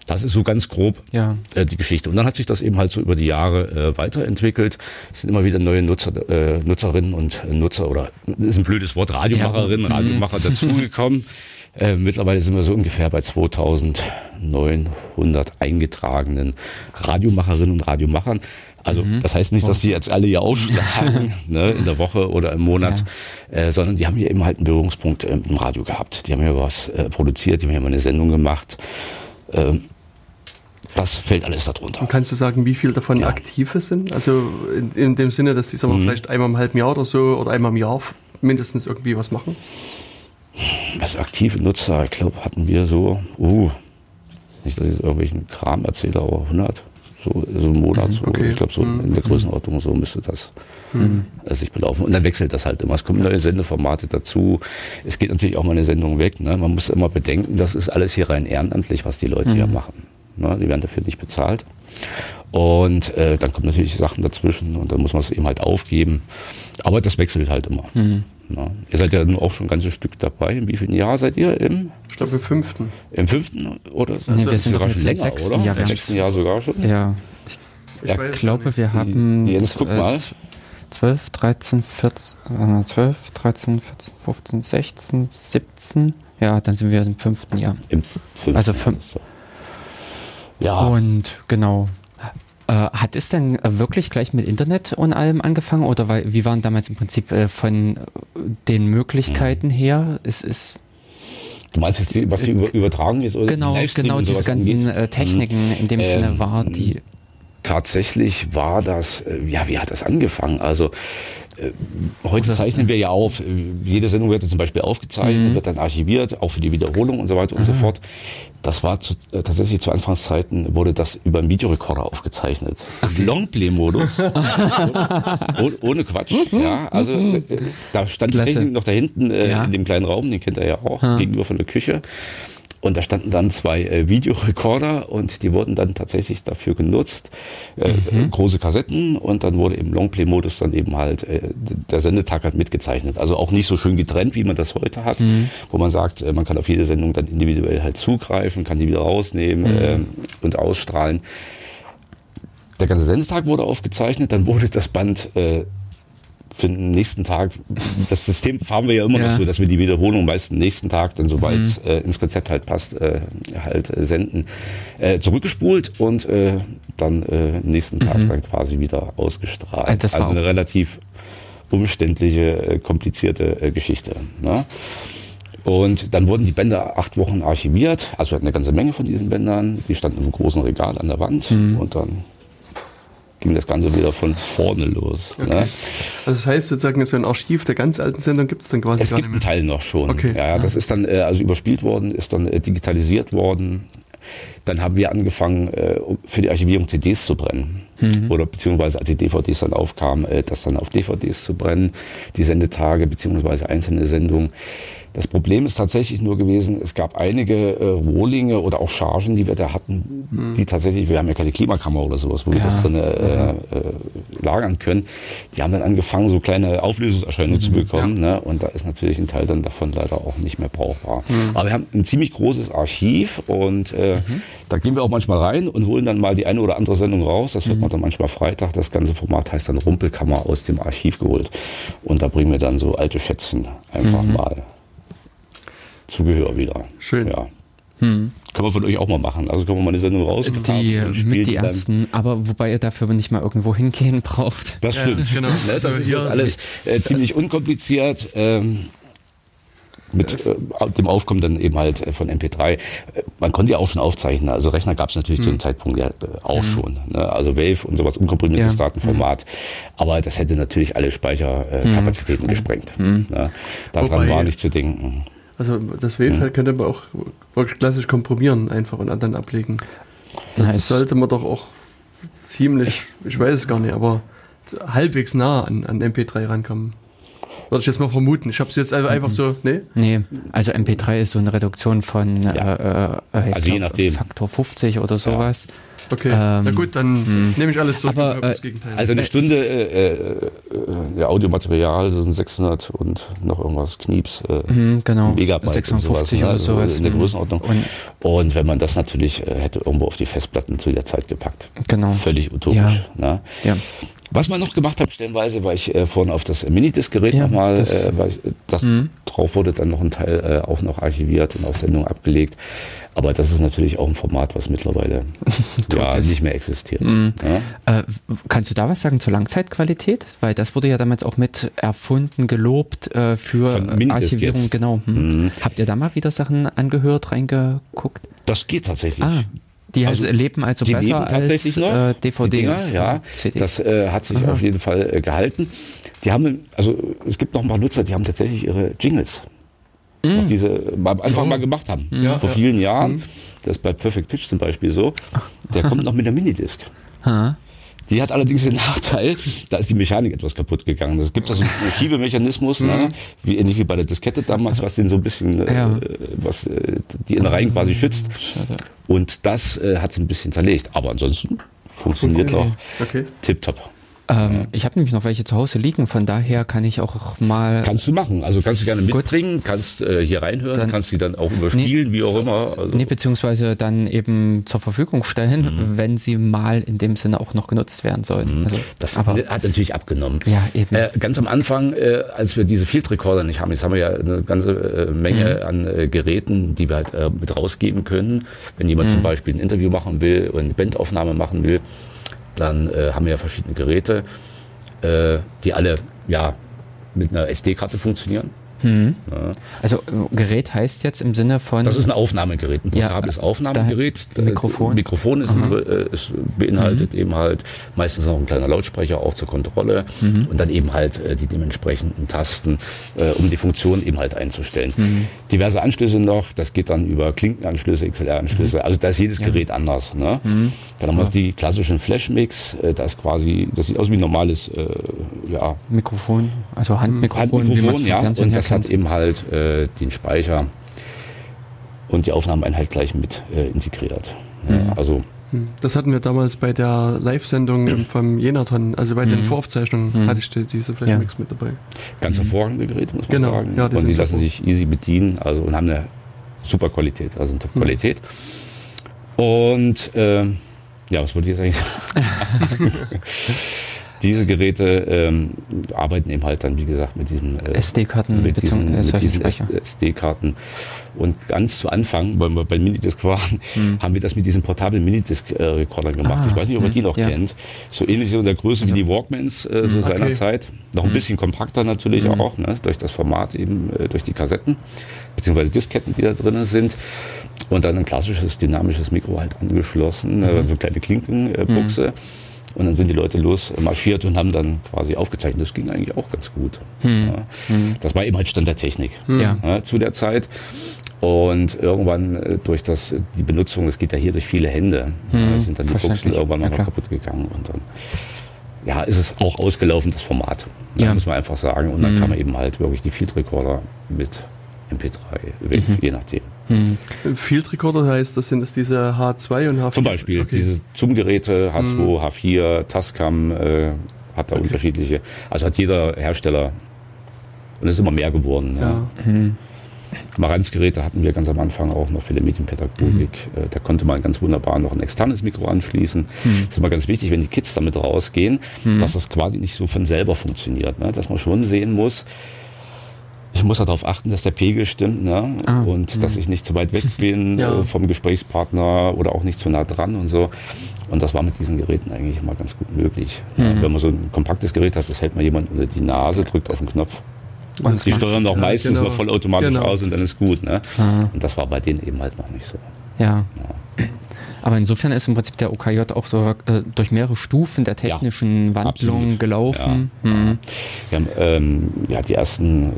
Das ist so ganz grob ja. äh, die Geschichte. Und dann hat sich das eben halt so über die Jahre äh, weiterentwickelt. Es sind immer wieder neue Nutzer, äh, Nutzerinnen und Nutzer oder ist ein blödes Wort, Radiomacherinnen, ja. Radiomacher dazugekommen. <laughs> Äh, mittlerweile sind wir so ungefähr bei 2900 eingetragenen Radiomacherinnen und Radiomachern. Also mhm. das heißt nicht, dass die jetzt alle hier aufschlagen <laughs> ne, in der Woche oder im Monat, ja. äh, sondern die haben hier eben halt einen Berührungspunkt äh, im Radio gehabt. Die haben hier was äh, produziert, die haben hier mal eine Sendung gemacht. Ähm, das fällt alles darunter. Und kannst du sagen, wie viel davon ja. aktive sind? Also in, in, dem Sinne, dass die sagen wir, mhm. vielleicht einmal im halben Jahr oder so oder einmal im Jahr mindestens irgendwie was machen? Was aktive Nutzer, ich glaube, hatten wir so, uh, nicht, dass ich jetzt irgendwelchen Kram erzähle, aber 100 so, so im Monat. So. Okay. Ich glaube, so mhm. in der Größenordnung so müsste das mhm. Äh, sich belaufen. Und dann wechselt das halt immer. Es kommen neue Sendeformate dazu. Es geht natürlich auch mal eine Sendung weg. Ne? Man muss immer bedenken, das ist alles hier rein ehrenamtlich, was die Leute mhm. hier machen. Ne? Die werden dafür nicht bezahlt. Und äh, dann kommen natürlich Sachen dazwischen und dann muss man es eben halt aufgeben. Aber das wechselt halt immer. Mhm. Na, ihr seid ja auch schon ein ganzes Stück dabei. In wie vielen Jahr seid ihr? Im, ich glaube im fünften. Im fünften? Oder? Nee, wir sind sogar schon länger, sechsten oder? Jahr. Im sechsten Jahr sogar schon? Ja. Ich, ich ja, glaube, wir haben Jens, guck mal. 12, 13, 14, 12, 13, 14, 15, 16, 17. Ja, dann sind wir im fünften Jahr. Im fünften also fünf. Ja. Und genau. Äh, hat es denn wirklich gleich mit Internet und allem angefangen oder wie waren damals im Prinzip äh, von den Möglichkeiten hm. her? Es ist Du meinst jetzt, was sie übertragen ist? Oder genau, genau diese ganzen angeht? Techniken in dem ähm, Sinne war die tatsächlich war das, äh, ja, wie hat das angefangen? Also äh, heute zeichnen wir ja auf, jede Sendung wird zum Beispiel aufgezeichnet, mhm. wird dann archiviert, auch für die Wiederholung und so weiter und so fort. Das war zu, äh, tatsächlich zu Anfangszeiten, wurde das über einen Videorekorder aufgezeichnet. Longplay-Modus. <laughs> ohne, ohne Quatsch. Ja, also äh, da stand Klasse. die Technik noch da hinten äh, ja. in dem kleinen Raum, den kennt er ja auch, ha. gegenüber von der Küche. Und da standen dann zwei äh, Videorekorder und die wurden dann tatsächlich dafür genutzt. Äh, mhm. Große Kassetten und dann wurde im Longplay-Modus dann eben halt äh, der Sendetag hat mitgezeichnet. Also auch nicht so schön getrennt, wie man das heute hat, mhm. wo man sagt, äh, man kann auf jede Sendung dann individuell halt zugreifen, kann die wieder rausnehmen mhm. Ähm, und ausstrahlen. Der ganze Sendetag wurde aufgezeichnet, dann wurde das Band äh, für den nächsten Tag, das System fahren wir ja immer ja. noch so, dass wir die Wiederholung meist nächsten Tag, dann sobald es mhm. äh, ins Konzept halt passt, äh, halt äh, senden, äh, zurückgespult und äh, dann äh, nächsten Tag mhm. dann quasi wieder ausgestrahlt. also eine relativ umständliche, komplizierte Geschichte. Ne? Und dann wurden die Bänder acht Wochen archiviert. Also wir hatten eine ganze Menge von diesen Bändern. Die standen im großen Regal an der Wand. Mhm. Und dann ging das Ganze wieder von vorne los. Okay. Ne? Also das heißt sozusagen, so ein Archiv der ganz alten Sendung gibt es dann quasi Es gibt einen Teil noch schon. Okay. Ja, das ist dann äh, also überspielt worden, ist dann äh, digitalisiert worden. Dann haben wir angefangen, äh, für die Archivierung CDs zu brennen. Mhm. Oder beziehungsweise als die DVDs dann aufkamen, äh, das dann auf DVDs zu brennen, die Sendetage beziehungsweise einzelne Sendungen. Das Problem ist tatsächlich nur gewesen, es gab einige äh, Rohlinge oder auch Chargen, die wir da hatten, mhm. die tatsächlich, wir haben ja keine Klimakammer oder sowas, wo ja. wir das drin äh, äh, lagern können. Die haben dann angefangen, so kleine Auflösungserscheinungen mhm. zu bekommen. Ja. Ne? Und da ist natürlich ein Teil dann davon leider auch nicht mehr brauchbar. Mhm. Aber wir haben ein ziemlich großes Archiv und äh, mhm. da gehen wir auch manchmal rein und holen dann mal die eine oder andere Sendung raus. Das wird mhm. Dann manchmal Freitag. Das ganze Format heißt dann Rumpelkammer aus dem Archiv geholt. Und da bringen wir dann so alte Schätzen einfach mhm. mal Zubehör wieder. Schön. Ja. Hm. Können wir von euch auch mal machen. Also können wir mal eine Sendung rausgetan die, Mit die ersten, aber wobei ihr dafür nicht mal irgendwo hingehen braucht. Das stimmt. Ja, genau. Das also ist alles äh, ziemlich unkompliziert. Ähm, mit äh, dem Aufkommen dann eben halt äh, von MP3. Äh, man konnte ja auch schon aufzeichnen. Also Rechner gab es natürlich mhm. zu dem hm. Zeitpunkt ja äh, auch mhm. schon. Ne? Also Wave und sowas, unkomprimiertes ja. Datenformat. Mhm. Aber das hätte natürlich alle Speicherkapazitäten äh, gesprengt. Ne? Daran Wobei, war nicht zu denken. Also das Wave mhm. könnte man auch wirklich klassisch komprimieren einfach und dann ablegen. Nice. Das sollte man doch auch ziemlich, ich weiß es gar nicht, aber halbwegs nah an, an MP3 rankommen. Würde ich jetzt mal vermuten. Ich habe es jetzt einfach mhm. so, nee? Nee, also MP3 ist so eine Reduktion von ja. äh, äh, also je nachdem. Faktor 50 oder sowas. Ja. Okay, ähm, na gut, dann hm. nehme ich alles so. Aber, äh, also eine Stunde äh, äh, äh Audiomaterial sind 600 und noch irgendwas Knieps. Äh, mhm, genau. Megabyte 56 sowas, ne? oder sowas. In der mhm. Größenordnung. Und, und, wenn man das natürlich äh, hätte irgendwo auf die Festplatten zu der Zeit gepackt. Genau. Völlig utopisch. Ja. Ne? ja. Was man noch gemacht hat, stellenweise, war ich äh, vorhin auf das Minidisc-Gerät ja, nochmal, das, äh, weil ich, das mhm. drauf wurde dann noch ein Teil äh, auch noch archiviert und auf Sendung abgelegt. Aber das ist natürlich auch ein Format, was mittlerweile <laughs> ja, nicht mehr existiert. Mhm. Ja? Äh, kannst du da was sagen zur Langzeitqualität? Weil das wurde ja damals auch mit erfunden, gelobt äh, für Archivierung. Jetzt. Genau. Hm. Mhm. Habt ihr da mal wieder Sachen angehört, reingeguckt? Das geht tatsächlich. Ah. Die also, leben also die besser leben tatsächlich als noch, äh, DVD. Dinger, ja, CD. das äh, hat sich Aha. auf jeden Fall äh, gehalten. Die haben, also es gibt noch ein paar Nutzer, die haben tatsächlich ihre Jingles mhm. diese am Anfang mhm. mal gemacht haben. Ja, vor vielen Jahren. Mhm. Das ist bei Perfect Pitch zum Beispiel so. Der kommt noch mit der Minidisc. Die hat allerdings den <laughs> Nachteil, da ist die Mechanik etwas kaputt gegangen. Es gibt da so einen Schiebemechanismus, ne? Wie ähnlich wie bei der Diskette damals, was den so ein bisschen, äh, ja. äh, was äh, die Innereien quasi schützt. Und das äh, hat es ein bisschen zerlegt. Aber ansonsten funktioniert okay. auch okay. tipptopp. Ähm, ich habe nämlich noch welche zu Hause liegen, von daher kann ich auch mal. Kannst du machen. Also kannst du gerne mitbringen, Gut. kannst äh, hier reinhören, dann, kannst sie dann auch überspielen, nee, wie auch immer. Also. Nee, beziehungsweise dann eben zur Verfügung stellen, mhm. wenn sie mal in dem Sinne auch noch genutzt werden sollen. Mhm. Also, das aber, hat natürlich abgenommen. Ja, eben. Äh, ganz am Anfang, äh, als wir diese Field Recorder nicht haben, jetzt haben wir ja eine ganze äh, Menge mhm. an äh, Geräten, die wir halt äh, mit rausgeben können. Wenn jemand zum mhm. Beispiel ein Interview machen will oder eine Bandaufnahme machen will, dann äh, haben wir ja verschiedene Geräte, äh, die alle ja, mit einer SD-Karte funktionieren. Mhm. Ja. Also äh, Gerät heißt jetzt im Sinne von. Das ist ein Aufnahmegerät, ein portables ja, Aufnahmegerät. Mikrofon. Mikrofon ist, ein, äh, ist beinhaltet mhm. eben halt meistens noch ein kleiner Lautsprecher auch zur Kontrolle mhm. und dann eben halt äh, die dementsprechenden Tasten, äh, um die Funktion eben halt einzustellen. Mhm. Diverse Anschlüsse noch, das geht dann über Klinkenanschlüsse, XLR-Anschlüsse. Mhm. Also da ist jedes ja. Gerät anders. Ne? Mhm. Dann haben wir die klassischen Flashmix, äh, das quasi, das sieht aus wie ein normales äh, ja. Mikrofon, also Handmikrofon, Handmikrofon ja. Und das hat eben halt äh, den Speicher und die Aufnahmeeinheit gleich mit äh, integriert. Mhm. Also hm. das hatten wir damals bei der Live-Sendung vom Jenaton, also bei mhm. den Voraufzeichnungen mhm. hatte ich diese Flashmix ja. mit dabei. Ganz hervorragende Geräte, muss man genau. sagen. Ja, und die lassen gut. sich easy bedienen also, und haben eine super Qualität, also eine Top-Qualität. Mhm. Und äh, ja, was wollte ich jetzt eigentlich sagen? <laughs> <laughs> Diese Geräte ähm, arbeiten eben halt dann, wie gesagt, mit diesen äh, SD-Karten, mit diesen, mit diesen SD-Karten. Und ganz zu Anfang, weil wir bei Minidisc waren, hm. haben wir das mit diesen portablen Minidisc-Recordern gemacht. Ah, ich weiß nicht, ob ihr hm, die noch ja. kennt. So ähnlich so in der Größe also. wie die Walkmans äh, so hm, okay. seinerzeit. Noch ein hm. bisschen kompakter natürlich hm. auch, ne? durch das Format eben, äh, durch die Kassetten, beziehungsweise Disketten, die da drin sind. Und dann ein klassisches dynamisches Mikro halt angeschlossen, äh, mhm. so eine kleine Klinkenbuchse. Äh, und dann sind die Leute losmarschiert und haben dann quasi aufgezeichnet. Das ging eigentlich auch ganz gut. Hm. Ja. Hm. Das war eben halt Stand der Technik hm. ja, zu der Zeit. Und irgendwann äh, durch das, die Benutzung, das geht ja hier durch viele Hände, hm. sind dann die Buchsen irgendwann ja, noch kaputt gegangen. Und dann ja, ist es auch ausgelaufen, das Format. Ja. Muss man einfach sagen. Und dann hm. kam eben halt wirklich die Field Recorder mit MP3, mhm. je nachdem. Hm. Field Recorder heißt, das sind es diese H2 und H4? Zum Beispiel, okay. diese Zoom-Geräte, H2, hm. H4, Tascam, äh, hat da okay. unterschiedliche, also hat jeder Hersteller und es ist immer mehr geworden. Ja. ja. Hm. Marantz-Geräte hatten wir ganz am Anfang auch noch für die Medienpädagogik. Mhm. Da konnte man ganz wunderbar noch ein externes Mikro anschließen. Mhm. Das ist immer ganz wichtig, wenn die Kids damit rausgehen, mhm. dass das quasi nicht so von selber funktioniert. Ne? Dass man schon sehen muss, ich muss darauf achten, dass der Pegel stimmt ne? Ah, und mh. dass ich nicht zu weit weg bin <laughs> ja. Äh, vom Gesprächspartner oder auch nicht zu nah dran und so. Und das war mit diesen Geräten eigentlich immer ganz gut möglich. Mhm. Wenn man so ein kompaktes Gerät hat, das hält man jemand unter die Nase, drückt auf den Knopf. Und die steuern auch meistens genau. noch vollautomatisch genau. aus und dann ist gut. Ne? Und das war bei denen eben halt noch nicht so. Ja. ja. Aber insofern ist im Prinzip der OKJ auch so, äh, durch mehrere Stufen der technischen ja, Wandlung absolut. gelaufen. Ja. Mhm. Haben ähm, ja, die ersten, äh,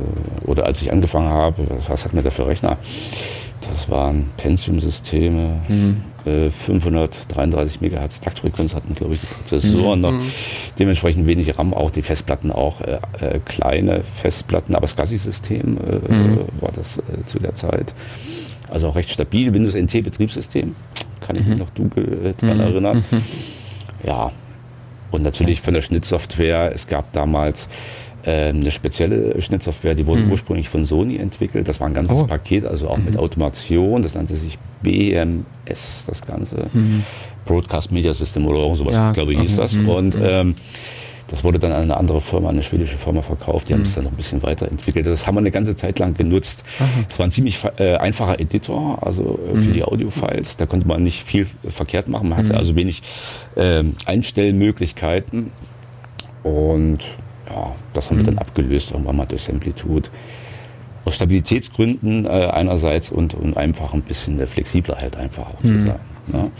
oder als ich angefangen habe, was hatten wir da für Rechner? Das waren Pentium-Systeme, mhm. äh, 533 MHz Taktfrequenz hatten, glaube ich, die Prozessoren mhm. noch. Mhm. Dementsprechend wenig RAM, auch die Festplatten auch äh, äh kleine Festplatten, aber das SCSI-System äh, mhm. war das äh, zu der Zeit. Also auch recht stabil. Windows NT Betriebssystem, kann ich mich mhm. noch dunkel äh, dran mhm. erinnern. Mhm. Ja, und natürlich von der Schnittsoftware. Es gab damals äh, eine spezielle Schnittsoftware, die wurde mhm. ursprünglich von Sony entwickelt. Das war ein ganzes oh. Paket, also auch mhm. mit Automation. Das nannte sich BMS, das Ganze. Mhm. Broadcast Media System oder irgend sowas, ja, glaube ich, hieß das. Und ähm, das wurde dann an eine andere Firma, eine schwedische Firma verkauft. Die mhm. haben das dann noch ein bisschen weiterentwickelt. Das haben wir eine ganze Zeit lang genutzt. Es war ein ziemlich äh, einfacher Editor, also äh, für mhm. die Audiofiles. Da konnte man nicht viel verkehrt machen. Man hatte mhm. also wenig äh, Einstellmöglichkeiten. Und ja, das haben wir dann mhm. abgelöst irgendwann mal durch Amplitude. Aus Stabilitätsgründen äh, einerseits und, und einfach ein bisschen flexibler halt einfach auch zu mhm. sein. Ja.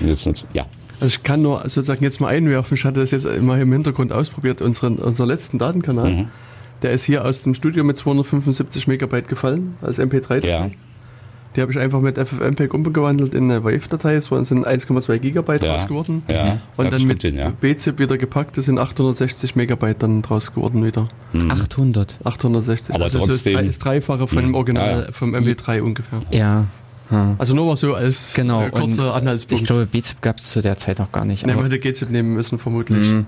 Und jetzt, ja. Also ich kann nur sozusagen jetzt mal einwerfen, ich hatte das jetzt immer im Hintergrund ausprobiert, unseren, unser letzten Datenkanal, mhm. der ist hier aus dem Studio mit 275 Megabyte gefallen, als MP3-Datei. Ja. Die habe ich einfach mit FFmpeg umgewandelt in eine Wave-Datei, es sind 1,2 Gigabyte ja. draus geworden. Ja. Und dann mit hin, ja. BZIP wieder gepackt, das sind 860 Megabyte dann draus geworden wieder. Mhm. 800? 860, Aber also trotzdem, so ist das Dreifache von dem mhm. Original, vom MP3 ungefähr. Ja. Hm. Also nur mal so als genau. äh, kurzer Anhaltspunkt. Ich glaube, BZIP gab es zu der Zeit noch gar nicht. Ne, man hätte GZIP nehmen müssen, vermutlich. Mhm.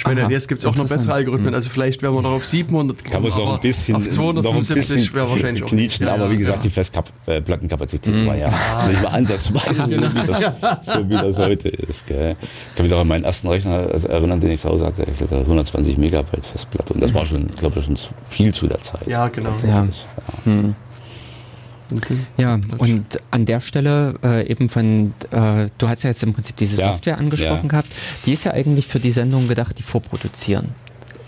Ich meine, Aha, jetzt gibt es auch noch bessere Algorithmen. Hm. Also vielleicht wären wir noch auf 700 gekommen. Kann man noch ein bisschen, auf 275 wäre wahrscheinlich knietschen, auch. Ja, aber wie gesagt, die Festplattenkapazität mhm. war ja ah. nicht mal ansatzweise <laughs> so, wie das, so wie das heute ist. Gell. Ich kann mich noch an meinen ersten Rechner erinnern, den ich zu Hause hatte. Ich hatte 120 Megabyte Festplatte. Und das war schon, glaube ich, schon viel zu der Zeit. Ja, genau. Ja. Okay. Ja, und an der Stelle äh, eben von, äh, du hast ja jetzt im Prinzip diese ja. Software angesprochen ja. gehabt, die ist ja eigentlich für die Sendung gedacht, die vorproduzieren.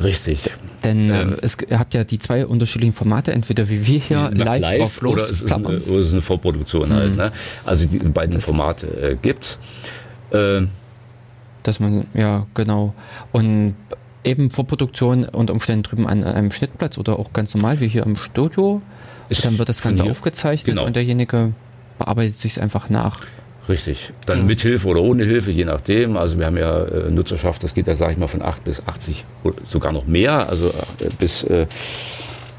Richtig. Denn äh, ähm, es, ihr habt ja die zwei unterschiedlichen Formate, entweder wie wir hier live, live drauf los oder es ist, eine, oder es ist eine Vorproduktion mhm. halt. Ne? Also die beiden das Formate äh, gibt es. Äh, Dass man, ja, genau. Und eben Vorproduktion unter Umständen drüben an einem Schnittplatz oder auch ganz normal wie hier im Studio. Ist dann wird das Ganze aufgezeichnet genau. und derjenige bearbeitet sich einfach nach. Richtig. Dann ja. mit Hilfe oder ohne Hilfe, je nachdem. Also wir haben ja äh, Nutzerschaft, das geht ja, sage ich mal, von 8 bis 80, sogar noch mehr, also äh, bis äh,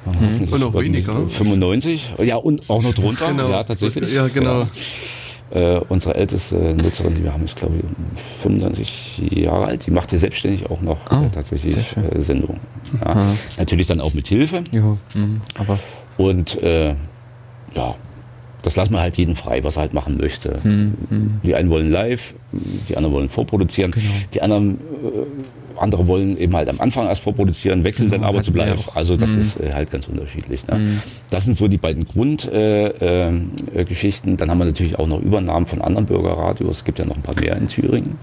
mhm. und noch weniger. 95. Ja, und auch noch drunter. genau. Ja, tatsächlich. Ja, genau. Ja. Äh, unsere älteste Nutzerin, die wir haben, ist glaube ich 95 Jahre alt. Die macht hier selbstständig auch noch oh, tatsächlich äh, Sendungen. Ja. Natürlich dann auch mit Hilfe. Ja, mhm. aber und äh, ja, das lassen wir halt jeden frei, was er halt machen möchte. Hm, hm. Die einen wollen live, die anderen wollen vorproduzieren, genau. die anderen äh, andere wollen eben halt am Anfang erst vorproduzieren, wechseln genau, dann aber zu live. Also das hm. ist äh, halt ganz unterschiedlich. Ne? Hm. Das sind so die beiden Grundgeschichten. Äh, äh dann haben wir natürlich auch noch Übernahmen von anderen Bürgerradios. Es gibt ja noch ein paar mehr in Thüringen.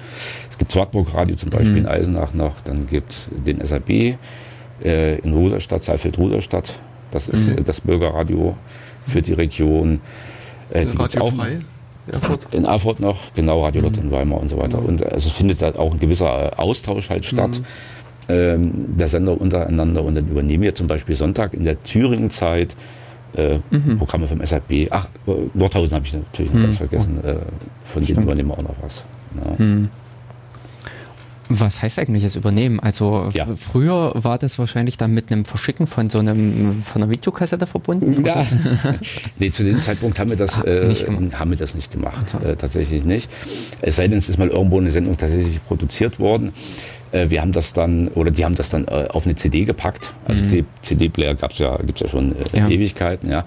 Es gibt Zwartburg Radio zum Beispiel hm. in Eisenach noch. Dann gibt es den SAB äh, in Ruderstadt, Saalfeld-Ruderstadt das ist mhm. das Bürgerradio für die Region. Äh, die Radio auch frei? Erfurt? In Erfurt noch, genau, Radio Lott mhm. in Weimar und so weiter. Mhm. Und also findet da auch ein gewisser Austausch halt statt. Mhm. Ähm, der Sender untereinander und dann übernehmen wir zum Beispiel Sonntag in der Thüringen-Zeit äh, mhm. Programme vom SAP. Ach, Nordhausen habe ich natürlich noch mhm. ganz vergessen. Äh, von denen übernehmen wir auch noch was. Ja. Mhm. Was heißt eigentlich das Übernehmen? Also ja. früher war das wahrscheinlich dann mit einem Verschicken von so einem von einer Videokassette verbunden? Ja. <laughs> nee, zu dem Zeitpunkt haben wir das, ah, äh, haben wir das nicht gemacht. Äh, tatsächlich nicht. Es sei denn, es ist mal irgendwo eine Sendung tatsächlich produziert worden. Äh, wir haben das dann, oder die haben das dann äh, auf eine CD gepackt. Also mhm. CD-Player gab es ja, gibt's ja schon äh, ja. Ewigkeiten, ja.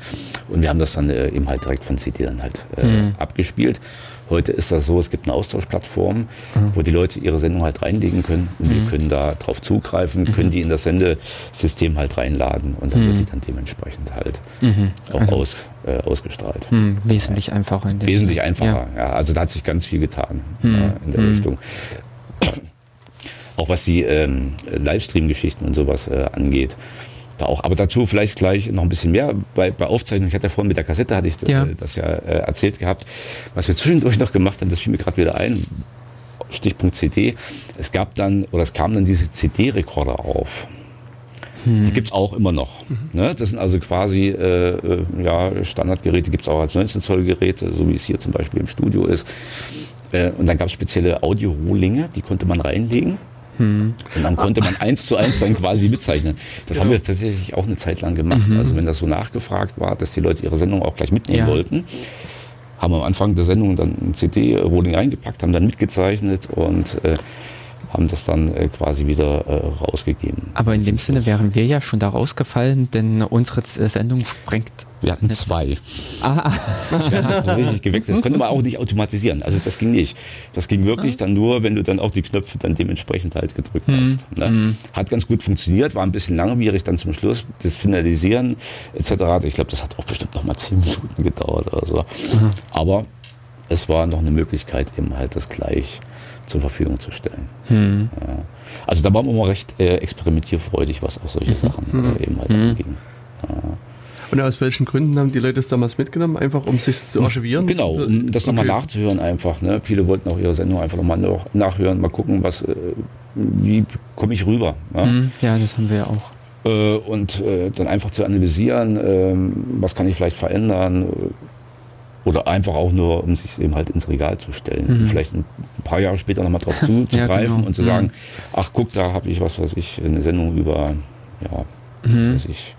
Und wir haben das dann eben halt direkt von CD dann halt mhm. abgespielt. Heute ist das so, es gibt eine Austauschplattform, mhm. wo die Leute ihre Sendung halt reinlegen können und mhm. wir können da drauf zugreifen, können mhm. die in das Sendesystem halt reinladen und dann wird die mhm. dann dementsprechend halt mhm. auch also, aus, äh, ausgestrahlt. Wesentlich ja. einfacher. Wesentlich einfacher, ja. ja. Also da hat sich ganz viel getan ja, in der Richtung. Auch was die ähm, Livestream-Geschichten und sowas äh, angeht auch. Aber dazu vielleicht gleich noch ein bisschen mehr bei, bei Aufzeichnung. Ich hatte ja vorhin mit der Kassette, hatte ich ja. Äh, das ja äh, erzählt gehabt. Was wir zwischendurch noch gemacht haben, das fiel mir gerade wieder ein. Stichpunkt CD. Es gab dann, oder es kamen dann diese CD-Rekorder auf. Hm. Die gibt es auch immer noch. Mhm. Ne? Das sind also quasi äh, äh ja, Standardgeräte, gibt es auch als 19 Zoll Geräte, so wie es hier zum Beispiel im Studio ist. Äh, und dann gab es spezielle Audio-Rohlinge, die konnte man reinlegen. Hm. Und dann konnte man eins zu eins dann quasi mitzeichnen. Das ja. haben wir tatsächlich auch eine Zeit lang gemacht. Mhm. Also wenn das so nachgefragt war, dass die Leute ihre Sendung auch gleich mitnehmen ja. wollten, haben wir am Anfang der Sendung dann ein CD-Rolling eingepackt, haben dann mitgezeichnet und äh, haben das dann äh, quasi wieder äh, rausgegeben. Aber in dem Sinne wären wir ja schon da rausgefallen, denn unsere äh, Sendung sprengt. Wir hatten zwei. Ah. <laughs> das ist richtig gewechselt. Das konnte man auch nicht automatisieren. Also das ging nicht. Das ging wirklich dann nur, wenn du dann auch die Knöpfe dann dementsprechend halt gedrückt mhm. hast. Ne? Mhm. Hat ganz gut funktioniert, war ein bisschen langwierig dann zum Schluss, das Finalisieren etc. Ich glaube, das hat auch bestimmt noch mal zehn Minuten gedauert oder so. Mhm. Aber es war noch eine Möglichkeit, eben halt das gleich zur Verfügung zu stellen. Hm. Also da waren wir mal recht äh, experimentierfreudig, was auch solche mhm. Sachen äh, eben halt mhm. anging. Ja. Und aus welchen Gründen haben die Leute das damals mitgenommen? Einfach um sich zu archivieren? Genau, um das okay. nochmal nachzuhören einfach. Ne? Viele wollten auch ihre Sendung einfach nochmal nachhören, mal gucken, was, äh, wie komme ich rüber. Ja? Hm. ja, das haben wir ja auch äh, und äh, dann einfach zu analysieren, ähm, was kann ich vielleicht verändern, oder einfach auch nur, um sich eben halt ins Regal zu stellen. Mhm. Vielleicht ein paar Jahre später nochmal drauf zuzugreifen <laughs> ja, genau. und zu sagen, mhm. ach guck, da habe ich was weiß ich, eine Sendung über, ja, mhm. was weiß ich,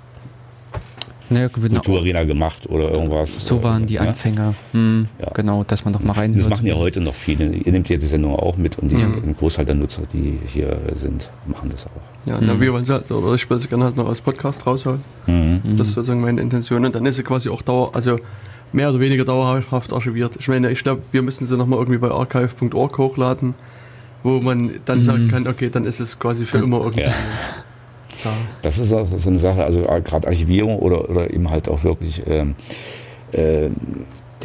naja, Kulturarena gemacht oder irgendwas. So waren die Anfänger. Hm, ja. Genau, dass man doch mal rein. Das machen ja heute noch viele. Ihr nehmt ja die Sendung auch mit und die, ja. ein Großteil der Nutzer, die hier sind, machen das auch. Ja, mhm. na, wir wollen halt, oder ich will sie gerne halt noch als Podcast raushauen. Mhm. Das ist sozusagen meine Intention. Und dann ist sie quasi auch dauer, also mehr oder weniger dauerhaft archiviert. Ich meine, ich glaube, wir müssen sie nochmal irgendwie bei archive.org hochladen, wo man dann mhm. sagen kann, okay, dann ist es quasi für immer irgendwie. Ja. Ja. Das ist auch so eine Sache, also gerade Archivierung oder, oder eben halt auch wirklich ähm, äh,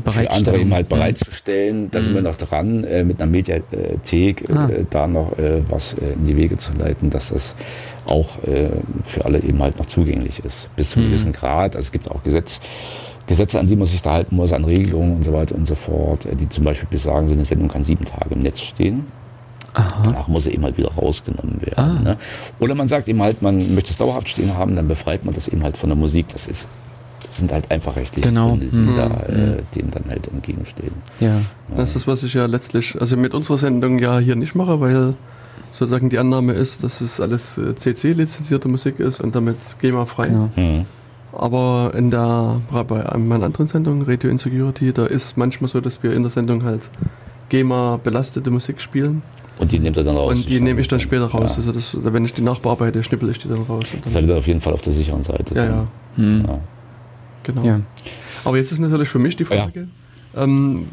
für andere eben halt bereitzustellen. Da sind wir mhm. noch dran, äh, mit einer Mediathek ah. äh, da noch äh, was äh, in die Wege zu leiten, dass das auch äh, für alle eben halt noch zugänglich ist, bis zu einem mhm. gewissen Grad. Also es gibt auch Gesetz, Gesetze, an die man sich da halten muss, an Regelungen und so weiter und so fort, äh, die zum Beispiel besagen, so eine Sendung kann sieben Tage im Netz stehen. Aha. Danach muss er eben halt wieder rausgenommen werden. Ah. Ne? Oder man sagt eben halt, man möchte es dauerhaft stehen haben, dann befreit man das eben halt von der Musik. Das ist sind halt einfach rechtliche genau. Gründe, die mhm. da, äh, dem dann halt entgegenstehen. Ja. ja. Das ist das, was ich ja letztlich, also mit unserer Sendung ja hier nicht mache, weil sozusagen die Annahme ist, dass es alles CC-lizenzierte Musik ist und damit GEMA-frei. Genau. Mhm. Aber in der, bei meinen anderen Sendungen, Radio Insecurity, da ist manchmal so, dass wir in der Sendung halt GEMA-belastete Musik spielen. Und die nehmt ihr dann raus? Und die nehme ich dann später raus. Ja. Also das, wenn ich die nachbearbeite, schnippel ich die dann raus. Das seid ihr auf jeden Fall auf der sicheren Seite. Ja, ja. Hm. ja. Genau. Ja. Aber jetzt ist natürlich für mich die Frage. Ähm,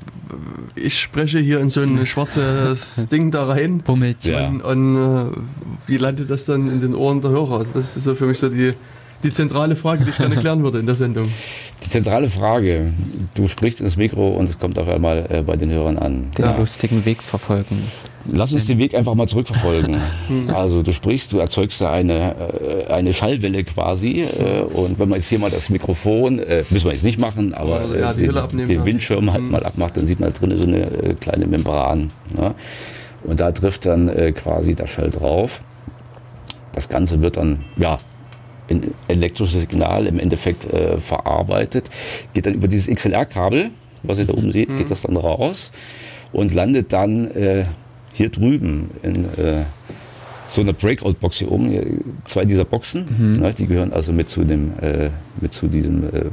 ich spreche hier in so ein schwarzes <laughs> Ding da rein. Bummelt. Ja. Und, und äh, wie landet das dann in den Ohren der Hörer? Also das ist so für mich so die, die zentrale Frage, die ich gerne klären würde in der Sendung. Die zentrale Frage, du sprichst ins Mikro und es kommt auf einmal äh, bei den Hörern an. Den ja. lustigen Weg verfolgen. Lass uns den Weg einfach mal zurückverfolgen. <laughs> also du sprichst, du erzeugst da eine, äh, eine Schallwelle quasi äh, und wenn man jetzt hier mal das Mikrofon, äh, müssen wir jetzt nicht machen, aber also, ja, den, den, Windschirm halt mhm. mal abmacht, dann sieht man da drin so eine kleine Membran. Ne? Und da trifft dann quasi der Schall drauf. Das Ganze wird dann, ja, in elektrisches Signal im Endeffekt äh, verarbeitet, geht dann über dieses XLR-Kabel, was ihr da oben seht, mhm. geht das dann raus und landet dann äh, hier drüben in äh, so einer Breakout-Box hier oben. Zwei dieser Boxen, mhm. ne, die gehören also mit zu, dem, äh, mit zu diesem äh,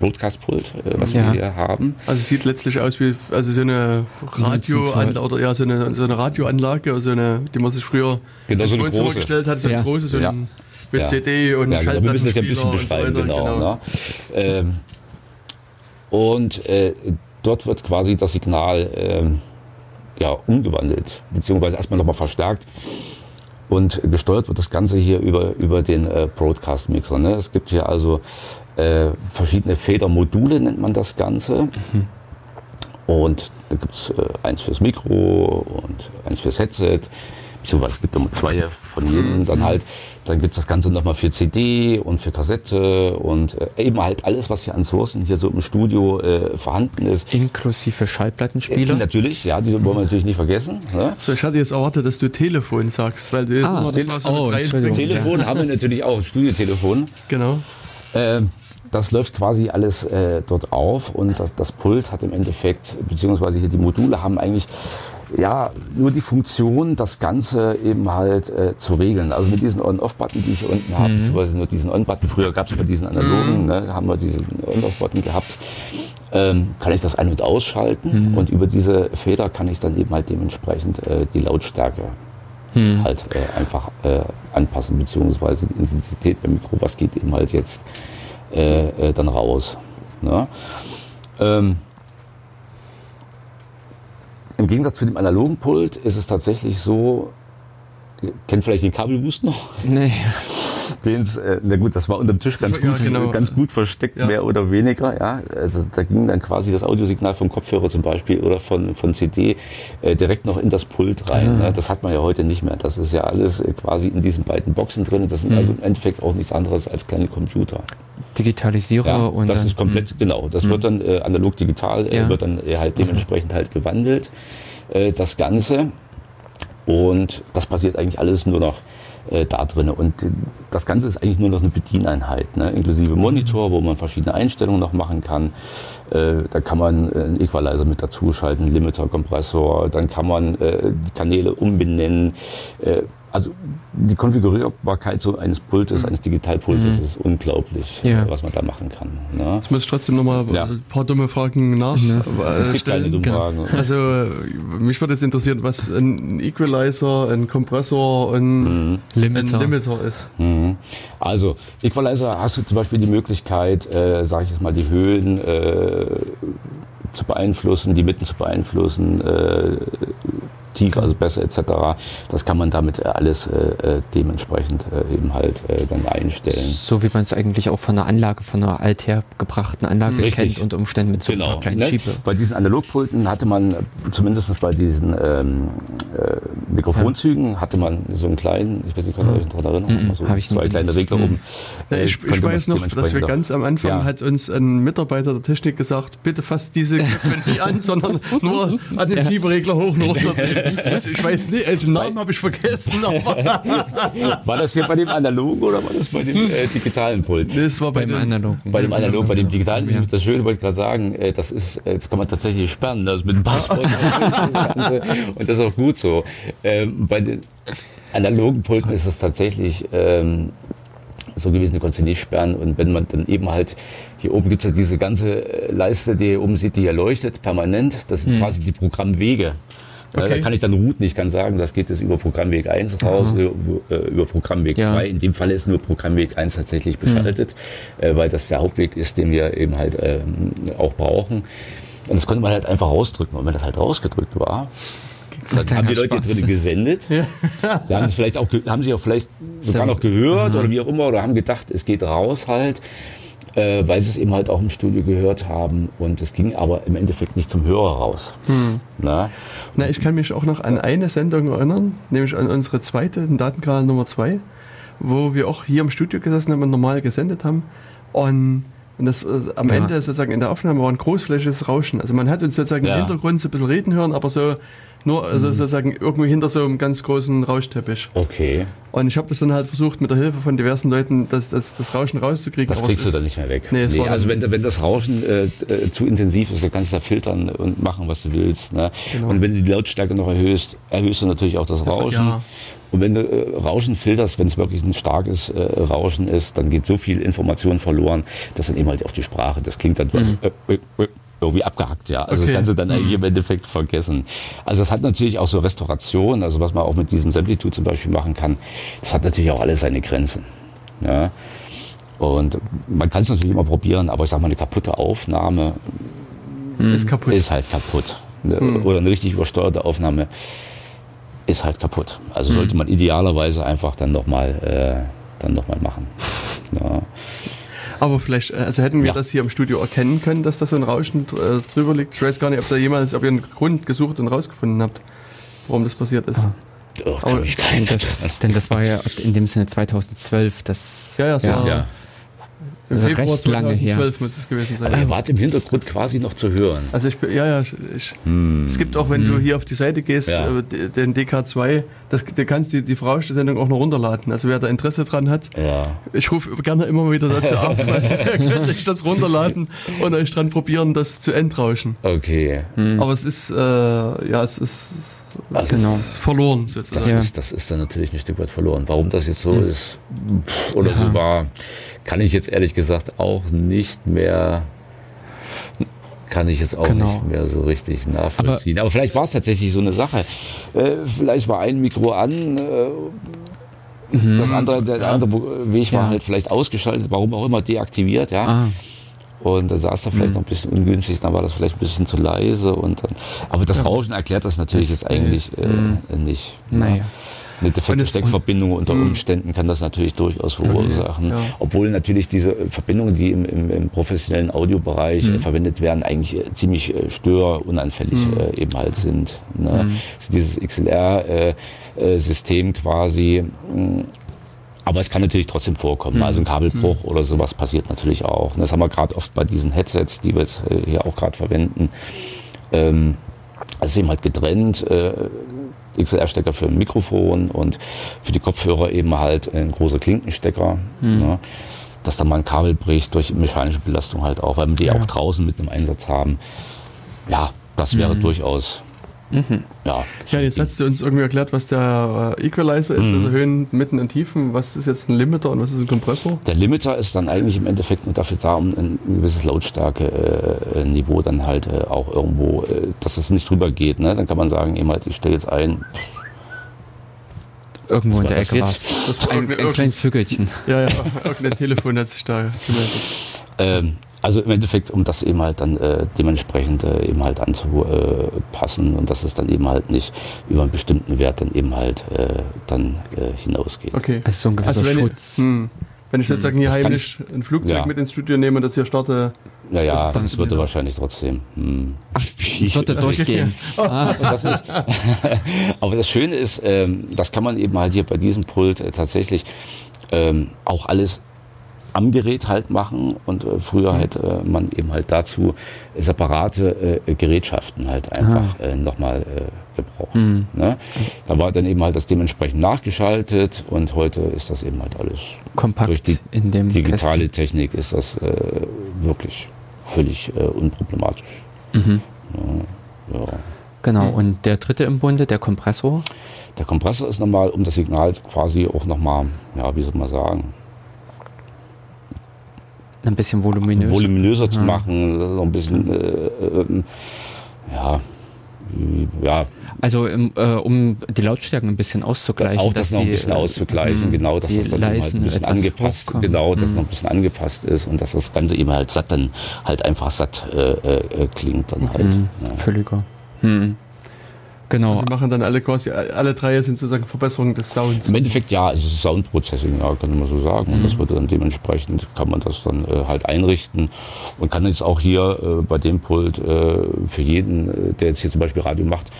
Broadcast-Pult, äh, was ja. wir hier haben. Also es sieht letztlich aus wie also so eine Radioanlage oder ja so eine, so eine Radioanlage, also eine, die man sich früher genau, so eine große. gestellt hat, so ja. eine große, so ein mit ja. CD und ja, genau. Wir müssen das ja ein bisschen beschreiben, so genau. genau. Ne? Ähm, und äh, dort wird quasi das Signal ähm, ja, umgewandelt, beziehungsweise erstmal nochmal verstärkt. Und gesteuert wird das Ganze hier über, über den äh, Broadcast-Mixer. Ne? Es gibt hier also äh, verschiedene Federmodule, nennt man das Ganze. Mhm. Und da gibt es äh, eins fürs Mikro und eins fürs Headset beziehungsweise es gibt immer zwei von jedem mhm. dann halt. Dann gibt es das Ganze nochmal für CD und für Kassette und äh, eben halt alles, was hier an Sourcen hier so im Studio äh, vorhanden ist. Inklusive Schallplattenspieler? Äh, natürlich, ja, die wollen wir natürlich nicht vergessen. Ne? So, ich hatte jetzt erwartet, dass du Telefon sagst, weil du jetzt ah, immer das mal so oh, mit Telefon haben wir natürlich auch, Studiotelefon. Genau. Ähm, das läuft quasi alles äh, dort auf und das, das Pult hat im Endeffekt, beziehungsweise hier die Module haben eigentlich ja, nur die Funktion, das Ganze eben halt äh, zu regeln. Also mit diesen On-Off-Button, die ich hier unten habe, mhm. beziehungsweise nur diesen On-Button, früher gab es immer diesen analogen, mhm. ne, haben wir diesen On-Off-Button gehabt, ähm, kann ich das ein- und ausschalten mhm. und über diese Feder kann ich dann eben halt dementsprechend äh, die Lautstärke mhm. halt äh, einfach äh, anpassen, beziehungsweise die Intensität beim Mikro, was geht eben halt jetzt äh, äh, dann raus. Ne? Ähm, im Gegensatz zu dem analogen Pult ist es tatsächlich so, kennt vielleicht den Kabelboost noch? Nee. <laughs> Den's, äh, na gut, das war unter dem Tisch ganz gut, ja, genau. ganz gut versteckt, ja. mehr oder weniger. Ja. Also da ging dann quasi das Audiosignal vom Kopfhörer zum Beispiel oder von, von CD äh, direkt noch in das Pult rein. Mhm. Ne. Das hat man ja heute nicht mehr. Das ist ja alles äh, quasi in diesen beiden Boxen drin. Das sind mhm. also im Endeffekt auch nichts anderes als kleine Computer. Digitalisierer ja, und das ist komplett mh. genau. Das mh. wird dann äh, analog digital äh, ja. wird dann äh, halt dementsprechend halt gewandelt äh, das Ganze und das passiert eigentlich alles nur noch äh, da drin und das Ganze ist eigentlich nur noch eine Bedieneinheit, ne? inklusive Monitor, wo man verschiedene Einstellungen noch machen kann. Äh, da kann man einen Equalizer mit dazu schalten, Limiter, Kompressor, dann kann man die Kanäle umbenennen also die Konfigurierbarkeit so eines Pultes, mhm. eines Digitalpultes mhm. ist unglaublich, ja. was man da machen kann. Ne? Jetzt muss ich trotzdem nochmal ja. ein paar dumme Fragen nachstellen. Ja. <laughs> Keine dummen genau. Fragen. <laughs> Also mich würde jetzt interessieren, was ein Equalizer, ein Kompressor, ein, mhm. Limiter. ein Limiter. ist. Mhm. Also Equalizer hast du zum Beispiel die Möglichkeit, äh, sage ich jetzt mal, die Höhen äh, zu beeinflussen, die Mitten zu beeinflussen, äh, tiefer, also besser etc. Das kann man damit äh, alles äh, äh, dementsprechend äh, eben halt äh, dann einstellen. So wie man es eigentlich auch von einer Anlage, von einer althergebrachten Anlage Richtig. kennt unter Umständen mit so genau. kleinen ne? Schiebe. Bei diesen Analogpulten hatte man, zumindest bei diesen ähm, äh, Mikrofonzügen, ja. hatte man so einen kleinen, ich weiß nicht, kann ich euch daran erinnern, mhm. so Hab ich zwei kleine Regler oben. Ja, ich, ich weiß noch, dass wir ganz am Anfang ja. hat uns ein Mitarbeiter der Technik gesagt, bitte fasst diese Knöpfe nicht an, sondern nur an den Schieberegler hoch und runter <laughs> also ich weiß nicht, also den Namen habe ich vergessen. <laughs> war das hier bei dem analogen oder war das bei dem äh, digitalen Pult? Das war bei, dem analogen. Bei dem analogen, bei dem digitalen. Ja. Das Schöne wollte ich gerade sagen, äh, das ist, äh, das kann man tatsächlich sperren, das mit dem Passwort. <laughs> <laughs> und das ist auch gut so. Ähm, bei den analogen Pulten ist es tatsächlich ähm, so gewesen, die konntest du nicht sperren. Und wenn man dann eben halt, hier oben gibt es ja diese ganze Leiste, die ihr oben sieht, die hier leuchtet, permanent. Das sind hm. quasi die Programmwege. Okay. Da kann ich dann routen. Ich kann sagen, das geht jetzt über Programmweg 1 raus, über, äh, über Programmweg ja. 2. In dem Fall ist nur Programmweg 1 tatsächlich beschaltet, mhm. äh, weil das der Hauptweg ist, den wir eben halt ähm, auch brauchen. Und das konnte man halt einfach rausdrücken. Und wenn das halt rausgedrückt war, dann haben die Leute Spaß. drin gesendet. <laughs> Ja. Sie haben es vielleicht auch, haben sie auch vielleicht sogar noch gehört Aha. oder wie auch immer oder haben gedacht, es geht raus halt äh, weil sie es eben halt auch im Studio gehört haben. Und es ging aber im Endeffekt nicht zum Hörer raus. Hm. Na? Na, ich kann mich auch noch an eine Sendung erinnern, nämlich an unsere zweite, den Datenkanal Nummer 2, wo wir auch hier im Studio gesessen haben und normal gesendet haben. Und und das, äh, am ja. Ende sozusagen in der Aufnahme war ein großflächiges Rauschen. Also man hat uns sozusagen ja. im Hintergrund so ein bisschen reden hören, aber so nur also mhm. sozusagen irgendwo hinter so einem ganz großen Rauschteppich. Okay. Und ich habe das dann halt versucht, mit der Hilfe von diversen Leuten das, das, das Rauschen rauszukriegen. Das kriegst du dann nicht mehr weg. Nee, nee also wenn, wenn das Rauschen äh, äh, zu intensiv ist, dann kannst du da filtern und machen, was du willst. Ne? Genau. Und wenn du die Lautstärke noch erhöhst, erhöhst du natürlich auch das Rauschen. Ja. Und wenn du äh, Rauschen filterst, wenn es wirklich ein starkes äh, Rauschen ist, dann geht so viel Information verloren, dass dann eben halt auch die Sprache, das klingt dann mhm. Irgendwie abgehackt, ja. Also okay. das kannst du dann eigentlich mhm. im Endeffekt vergessen. Also das hat natürlich auch so Restauration, also was man auch mit diesem Samplitude zum Beispiel machen kann, das hat natürlich auch alles seine Grenzen. Ja. Und man kann es natürlich immer probieren, aber ich sag mal, eine kaputte Aufnahme hm. ist, kaputt. ist halt kaputt. Hm. Oder eine richtig übersteuerte Aufnahme ist halt kaputt. Also hm. sollte man idealerweise einfach dann nochmal äh, noch machen. Ja. Aber vielleicht, äh, also hätten wir ja. das hier im Studio erkennen können, dass da so ein Rauschen äh, drüber liegt. Ich weiß gar nicht, ob da jemals, ob ihr einen Grund gesucht und rausgefunden habt, warum das passiert ist. Ah. Oh, Aber, ich denn, das, denn das war ja in dem Sinne 2012, das ja, ja, so ja. Im Februar recht 2012 lange muss es gewesen sein. Aber er war im Hintergrund quasi noch zu hören. Also ich, ja, ja, ich, hm. es gibt auch, wenn hm. du hier auf die Seite gehst, ja. Äh, den DK2, das, du kannst die, die Frauste-Sendung auch noch runterladen. Also wer da Interesse dran hat, ja. ich rufe gerne immer wieder dazu auf, <laughs> also ihr könnt euch das runterladen und euch dran probieren, das zu entrauschen. Okay. Hm. Aber es ist, äh, ja, es ist, also genau. ist verloren sozusagen. Das, ja. ist, das ist dann natürlich ein Stück weit verloren. Warum das jetzt so hm. ist oder so war, kann ich jetzt ehrlich gesagt auch nicht mehr kann ich jetzt auch genau. nicht mehr so richtig nachvollziehen. Aber, Aber vielleicht war es tatsächlich so eine Sache. Äh, vielleicht war ein Mikro an, äh, mhm. das andere, der ja. andere Weg war ja. halt vielleicht ausgeschaltet, warum auch immer deaktiviert, ja. Ah. Und da saß er vielleicht mhm. noch ein bisschen ungünstig, dann war das vielleicht ein bisschen zu leise. Und dann, aber das Rauschen erklärt das natürlich das, jetzt eigentlich äh, mhm. nicht. Naja. Eine defekte Steckverbindung unter hm. Umständen kann das natürlich durchaus verursachen. Ja. Obwohl natürlich diese Verbindungen, die im, im, im professionellen Audiobereich mhm. verwendet werden, eigentlich äh, ziemlich äh, störunanfällig mhm. äh, eben halt sind. Ne? Mhm. dieses XLR-System äh, quasi. Mh, aber es kann natürlich trotzdem vorkommen. Mhm. Also ein Kabelbruch mhm. oder sowas passiert natürlich auch. Und das haben wir gerade oft bei diesen Headsets, die wir jetzt hier auch gerade verwenden. Ähm, also eben halt getrennt. Äh, XLR-Stecker für ein Mikrofon und für die Kopfhörer eben halt ein großer Klinkenstecker. Mhm. Ne, dass dann mal ein Kabel bricht durch mechanische Belastung halt auch, weil wir die ja. auch draußen mit einem Einsatz haben. Ja, das wäre mhm. durchaus Mhm. Ja, ja, jetzt hast du uns irgendwie erklärt, was der äh, Equalizer ist, mhm. also Höhen, Mitten und Tiefen. Was ist jetzt ein Limiter und was ist ein Kompressor? Der Limiter ist dann eigentlich im Endeffekt nur dafür da, um ein gewisses Lautstärke-Niveau äh, dann halt äh, auch irgendwo, äh, dass es nicht drüber geht. Ne? Dann kann man sagen, eben halt, ich stelle jetzt ein. Irgendwo in der Ecke war <laughs> ein, ein kleines Vögelchen. Ja, ja, irgendein Telefon hat sich da gemeldet. Ähm, also im Endeffekt, um das eben halt dann äh, dementsprechend äh, eben halt anzupassen und dass es dann eben halt nicht über einen bestimmten Wert dann eben halt äh, dann äh, hinausgeht. Okay. Also so ein gewisser also Schutz. Ich, hm, wenn ich sozusagen hier hm. heimlich ein Flugzeug ja. mit ins Studio nehme und das hier starte. Naja, das, das würde wahrscheinlich trotzdem. Hm. Ach, ich würde durchgehen. <laughs> ah. das ist, <laughs> aber das Schöne ist, ähm, das kann man eben halt hier bei diesem Pult äh, tatsächlich ähm, auch alles am Gerät halt machen und äh, früher mhm. hätte äh, man eben halt dazu separate äh, Gerätschaften halt einfach ah. äh, nochmal äh, gebraucht. Mhm. Ne? Da war dann eben halt das dementsprechend nachgeschaltet und heute ist das eben halt alles kompakt durch die digitale Kästchen. Technik ist das äh, wirklich völlig äh, unproblematisch. Mhm. Ja, ja. Genau, und der dritte im Bunde, der Kompressor? Der Kompressor ist nochmal, um das Signal quasi auch nochmal, ja, wie soll man sagen, ein bisschen voluminöser, voluminöser zu machen, das ist noch ein bisschen, äh, äh, ja, ja. Also äh, um die Lautstärken ein bisschen auszugleichen. Auch das noch ein bisschen auszugleichen, mh, genau, dass das dann halt ein bisschen angepasst, hochkommen. genau, dass mhm. noch ein bisschen angepasst ist und dass das Ganze eben halt satt dann halt einfach satt äh, äh, klingt dann halt. Mhm. Ja. Völliger. Mhm. Genau. Also machen dann alle quasi, alle drei sind sozusagen Verbesserungen des Sounds. Im Endeffekt ja, es ist Soundprocessing, ja, kann man so sagen. Mhm. Und das wird dann dementsprechend, kann man das dann äh, halt einrichten und kann jetzt auch hier äh, bei dem Pult äh, für jeden, äh, der jetzt hier zum Beispiel Radio macht,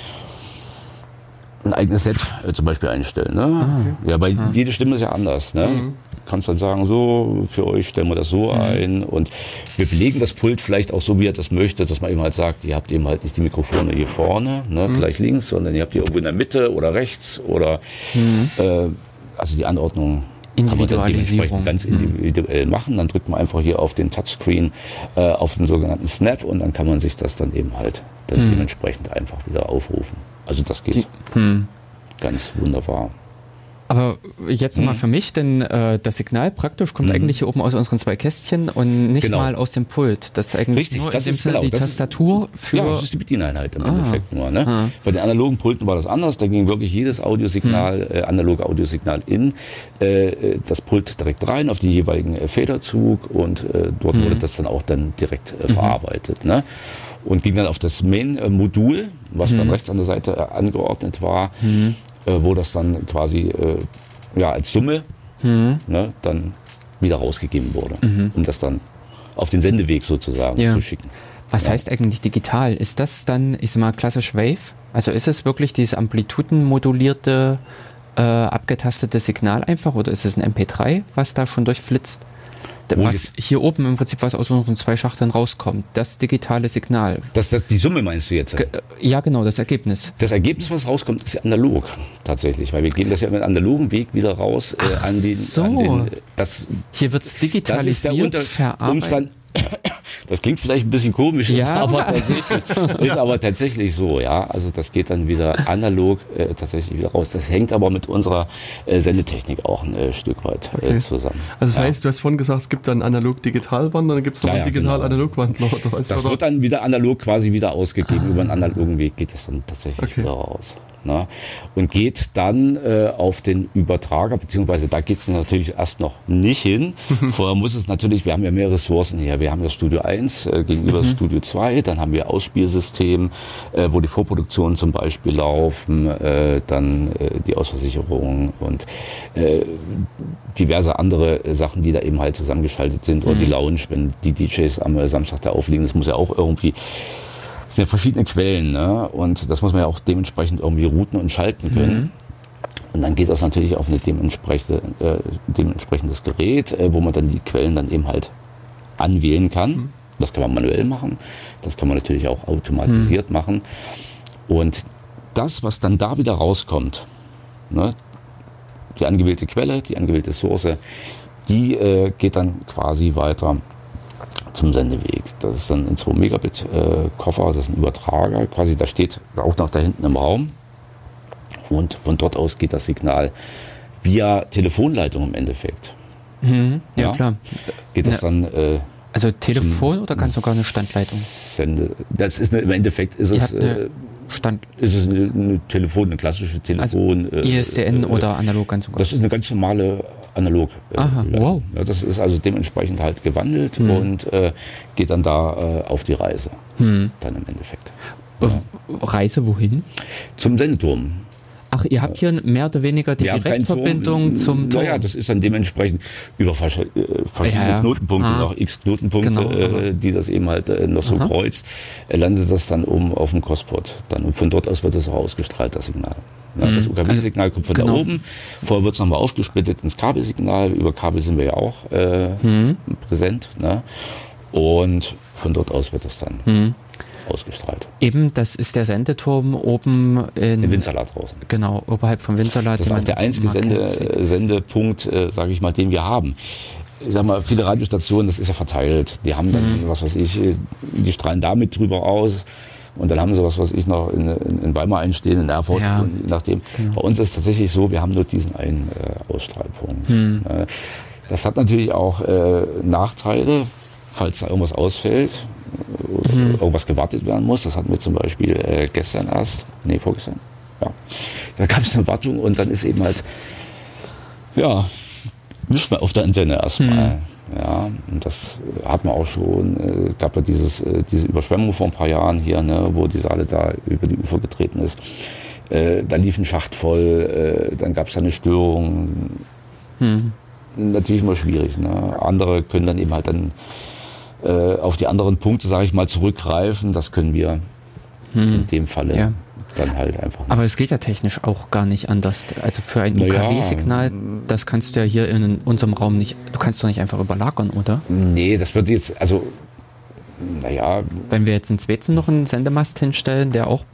ein eigenes Set äh, zum Beispiel einstellen. Ne? Ah, okay. Ja, weil ah. jede Stimme ist ja anders. Ne? Mhm kannst dann sagen, so, für euch stellen wir das so mhm. ein. Und wir belegen das Pult vielleicht auch so, wie er das möchte, dass man eben halt sagt, ihr habt eben halt nicht die Mikrofone hier vorne, ne, mhm. gleich links, sondern ihr habt die irgendwo in der Mitte oder rechts oder mhm. äh, also die Anordnung kann man dann dementsprechend ganz mhm. individuell machen. Dann drückt man einfach hier auf den Touchscreen, äh, auf den sogenannten Snap und dann kann man sich das dann eben halt dann mhm. dementsprechend einfach wieder aufrufen. Also das geht die, mhm. ganz wunderbar. Aber jetzt nochmal mhm. für mich, denn äh, das Signal praktisch kommt mhm. eigentlich hier oben aus unseren zwei Kästchen und nicht genau. mal aus dem Pult. Das ist eigentlich Richtig, nur das ist genau, die Tastatur ist, für. Ja, das ist die Bedieneinheit im ah. Endeffekt nur. Ne? Ah. Bei den analogen Pulten war das anders. Da ging wirklich jedes Audiosignal, mhm. äh, analoge Audiosignal in äh, äh, das Pult direkt rein auf den jeweiligen äh, Federzug und äh, dort mhm. wurde das dann auch dann direkt verarbeitet. Ne? Und ging dann auf das Main-Modul, was dann mhm. rechts an der Seite angeordnet war äh, wo das dann quasi äh, ja, als Summe mhm. ne, dann wieder rausgegeben wurde, mhm. um das dann auf den Sendeweg sozusagen ja. zu schicken. Was ja. heißt eigentlich digital? Ist das dann, ich sag mal, klassisch Wave? Also ist es wirklich dieses amplitudenmodulierte, äh, abgetastete Signal einfach oder ist es ein MP3, was da schon durchflitzt? Was hier oben im Prinzip was aus unseren zwei Schachteln rauskommt. Das digitale Signal. Das, das, die Summe meinst du jetzt? Ge ja, genau, das Ergebnis. Das Ergebnis, was rauskommt, ist analog tatsächlich, weil wir geben das ja mit analogen Weg wieder raus äh, an den. So. An den, das, hier wird es digitalisiert, verarbeitet. Das klingt vielleicht ein bisschen komisch, ja. ist, <laughs> aber ist aber tatsächlich so, ja. Also das geht dann wieder analog äh, tatsächlich wieder raus. Das hängt aber mit unserer äh, Sendetechnik auch ein äh, Stück weit äh, okay. zusammen. Also das ja. heißt, du hast vorhin gesagt, es gibt dann analog-digital-Wandler, dann gibt es noch ja, einen digital-analog-Wandler. Genau. Das wird dann wieder analog quasi wieder ausgegeben. Über einen analogen Weg geht es dann tatsächlich okay. wieder raus. Ne? Und geht dann äh, auf den Übertrager, beziehungsweise da geht es natürlich erst noch nicht hin. <laughs> Vorher muss es natürlich, wir haben ja mehr Ressourcen hier. Wir haben ja Studio 1 äh, gegenüber mhm. Studio 2, dann haben wir Ausspielsystem, äh, wo die Vorproduktionen zum Beispiel laufen, äh, dann äh, die Ausversicherung und äh, diverse andere Sachen, die da eben halt zusammengeschaltet sind. Mhm. Oder die mhm. Lounge, wenn die DJs am Samstag da auflegen, das muss ja auch irgendwie es sind ja verschiedene Quellen ne? und das muss man ja auch dementsprechend irgendwie routen und schalten können. Mhm. Und dann geht das natürlich auf ein dementsprechende, äh, dementsprechendes Gerät, äh, wo man dann die Quellen dann eben halt anwählen kann. Mhm. Das kann man manuell machen, das kann man natürlich auch automatisiert mhm. machen. Und das, was dann da wieder rauskommt, ne, die angewählte Quelle, die angewählte Source, die äh, geht dann quasi weiter zum Sendeweg. Das ist dann ein 2 Megabit äh, Koffer, das ist ein Übertrager, quasi da steht auch noch da hinten im Raum. Und von dort aus geht das Signal via Telefonleitung im Endeffekt. Mhm, ja, ja, klar. Geht das ja. dann. Äh, also Telefon oder ganz sogar eine Standleitung? Sende. Das ist eine, im Endeffekt ist es. Äh, Stand. Ist es eine, eine Telefon, eine klassische Telefon. Also ISDN äh, oder analog ganz sogar? Das ist eine ganz normale analog. Äh, Aha, wow. Ja, das ist also dementsprechend halt gewandelt hm. und äh, geht dann da äh, auf die Reise. Hm. Dann im Endeffekt. Ja. Reise wohin? Zum Sendeturm. Ach, ihr habt hier mehr oder weniger die Direktverbindung zum Turm? Naja, das ist dann dementsprechend über verschiedene ja, ja. Knotenpunkte, ah. noch x Knotenpunkte, genau, äh, die das eben halt äh, noch so Aha. kreuzt, äh, landet das dann um auf dem Crossport. Dann, und von dort aus wird das auch ausgestrahlt, das Signal. Mhm. Das UKW-Signal kommt von genau. da oben. Vorher wird es nochmal aufgesplittet ins Kabelsignal. Über Kabel sind wir ja auch äh, mhm. präsent. Ne? Und von dort aus wird es dann mhm ausgestrahlt. Eben, das ist der Sendeturm oben in, in Winzerla draußen. Genau, oberhalb von Winzerla. Das ist auch der einzige Sende, Sendepunkt, äh, sage ich mal, den wir haben. Ich sag mal, viele Radiostationen, das ist ja verteilt. Die haben dann, mhm. was weiß ich, die strahlen damit drüber aus. Und dann haben sie was, was ich noch in, in, in Weimar einstehen, in Erfurt, ja, und nachdem. Genau. Bei uns ist es tatsächlich so, wir haben nur diesen einen äh, Ausstrahlpunkt. Mhm. Das hat natürlich auch äh, Nachteile, falls da irgendwas ausfällt mhm. irgendwas gewartet werden muss. Das hatten wir zum Beispiel äh, gestern erst, nee, vorgestern. Ja. Da gab es eine Wartung und dann ist eben halt, ja, nicht mehr auf der Antenne erstmal. Mhm. Ja, und das hat man auch schon, äh, gab ja dieses, äh, diese Überschwemmung vor ein paar Jahren hier, ne, wo die Saale da über die Ufer getreten ist. Äh, da lief ein Schacht voll, äh, dann gab es eine Störung. Mhm. Natürlich immer schwierig. Ne? Andere können dann eben halt dann auf die anderen Punkte, sage ich mal, zurückgreifen. Das können wir hm. in dem Falle ja. Dann halt einfach nicht. Aber es geht ja technisch auch gar nicht anders. Also für ein naja, UKW-Signal, das kannst du ja hier in unserem Raum nicht, du kannst doch nicht einfach überlagern, oder? Nee, das wird jetzt, also naja. Wenn wir jetzt in Zwetzen noch einen Sendemast hinstellen, der auch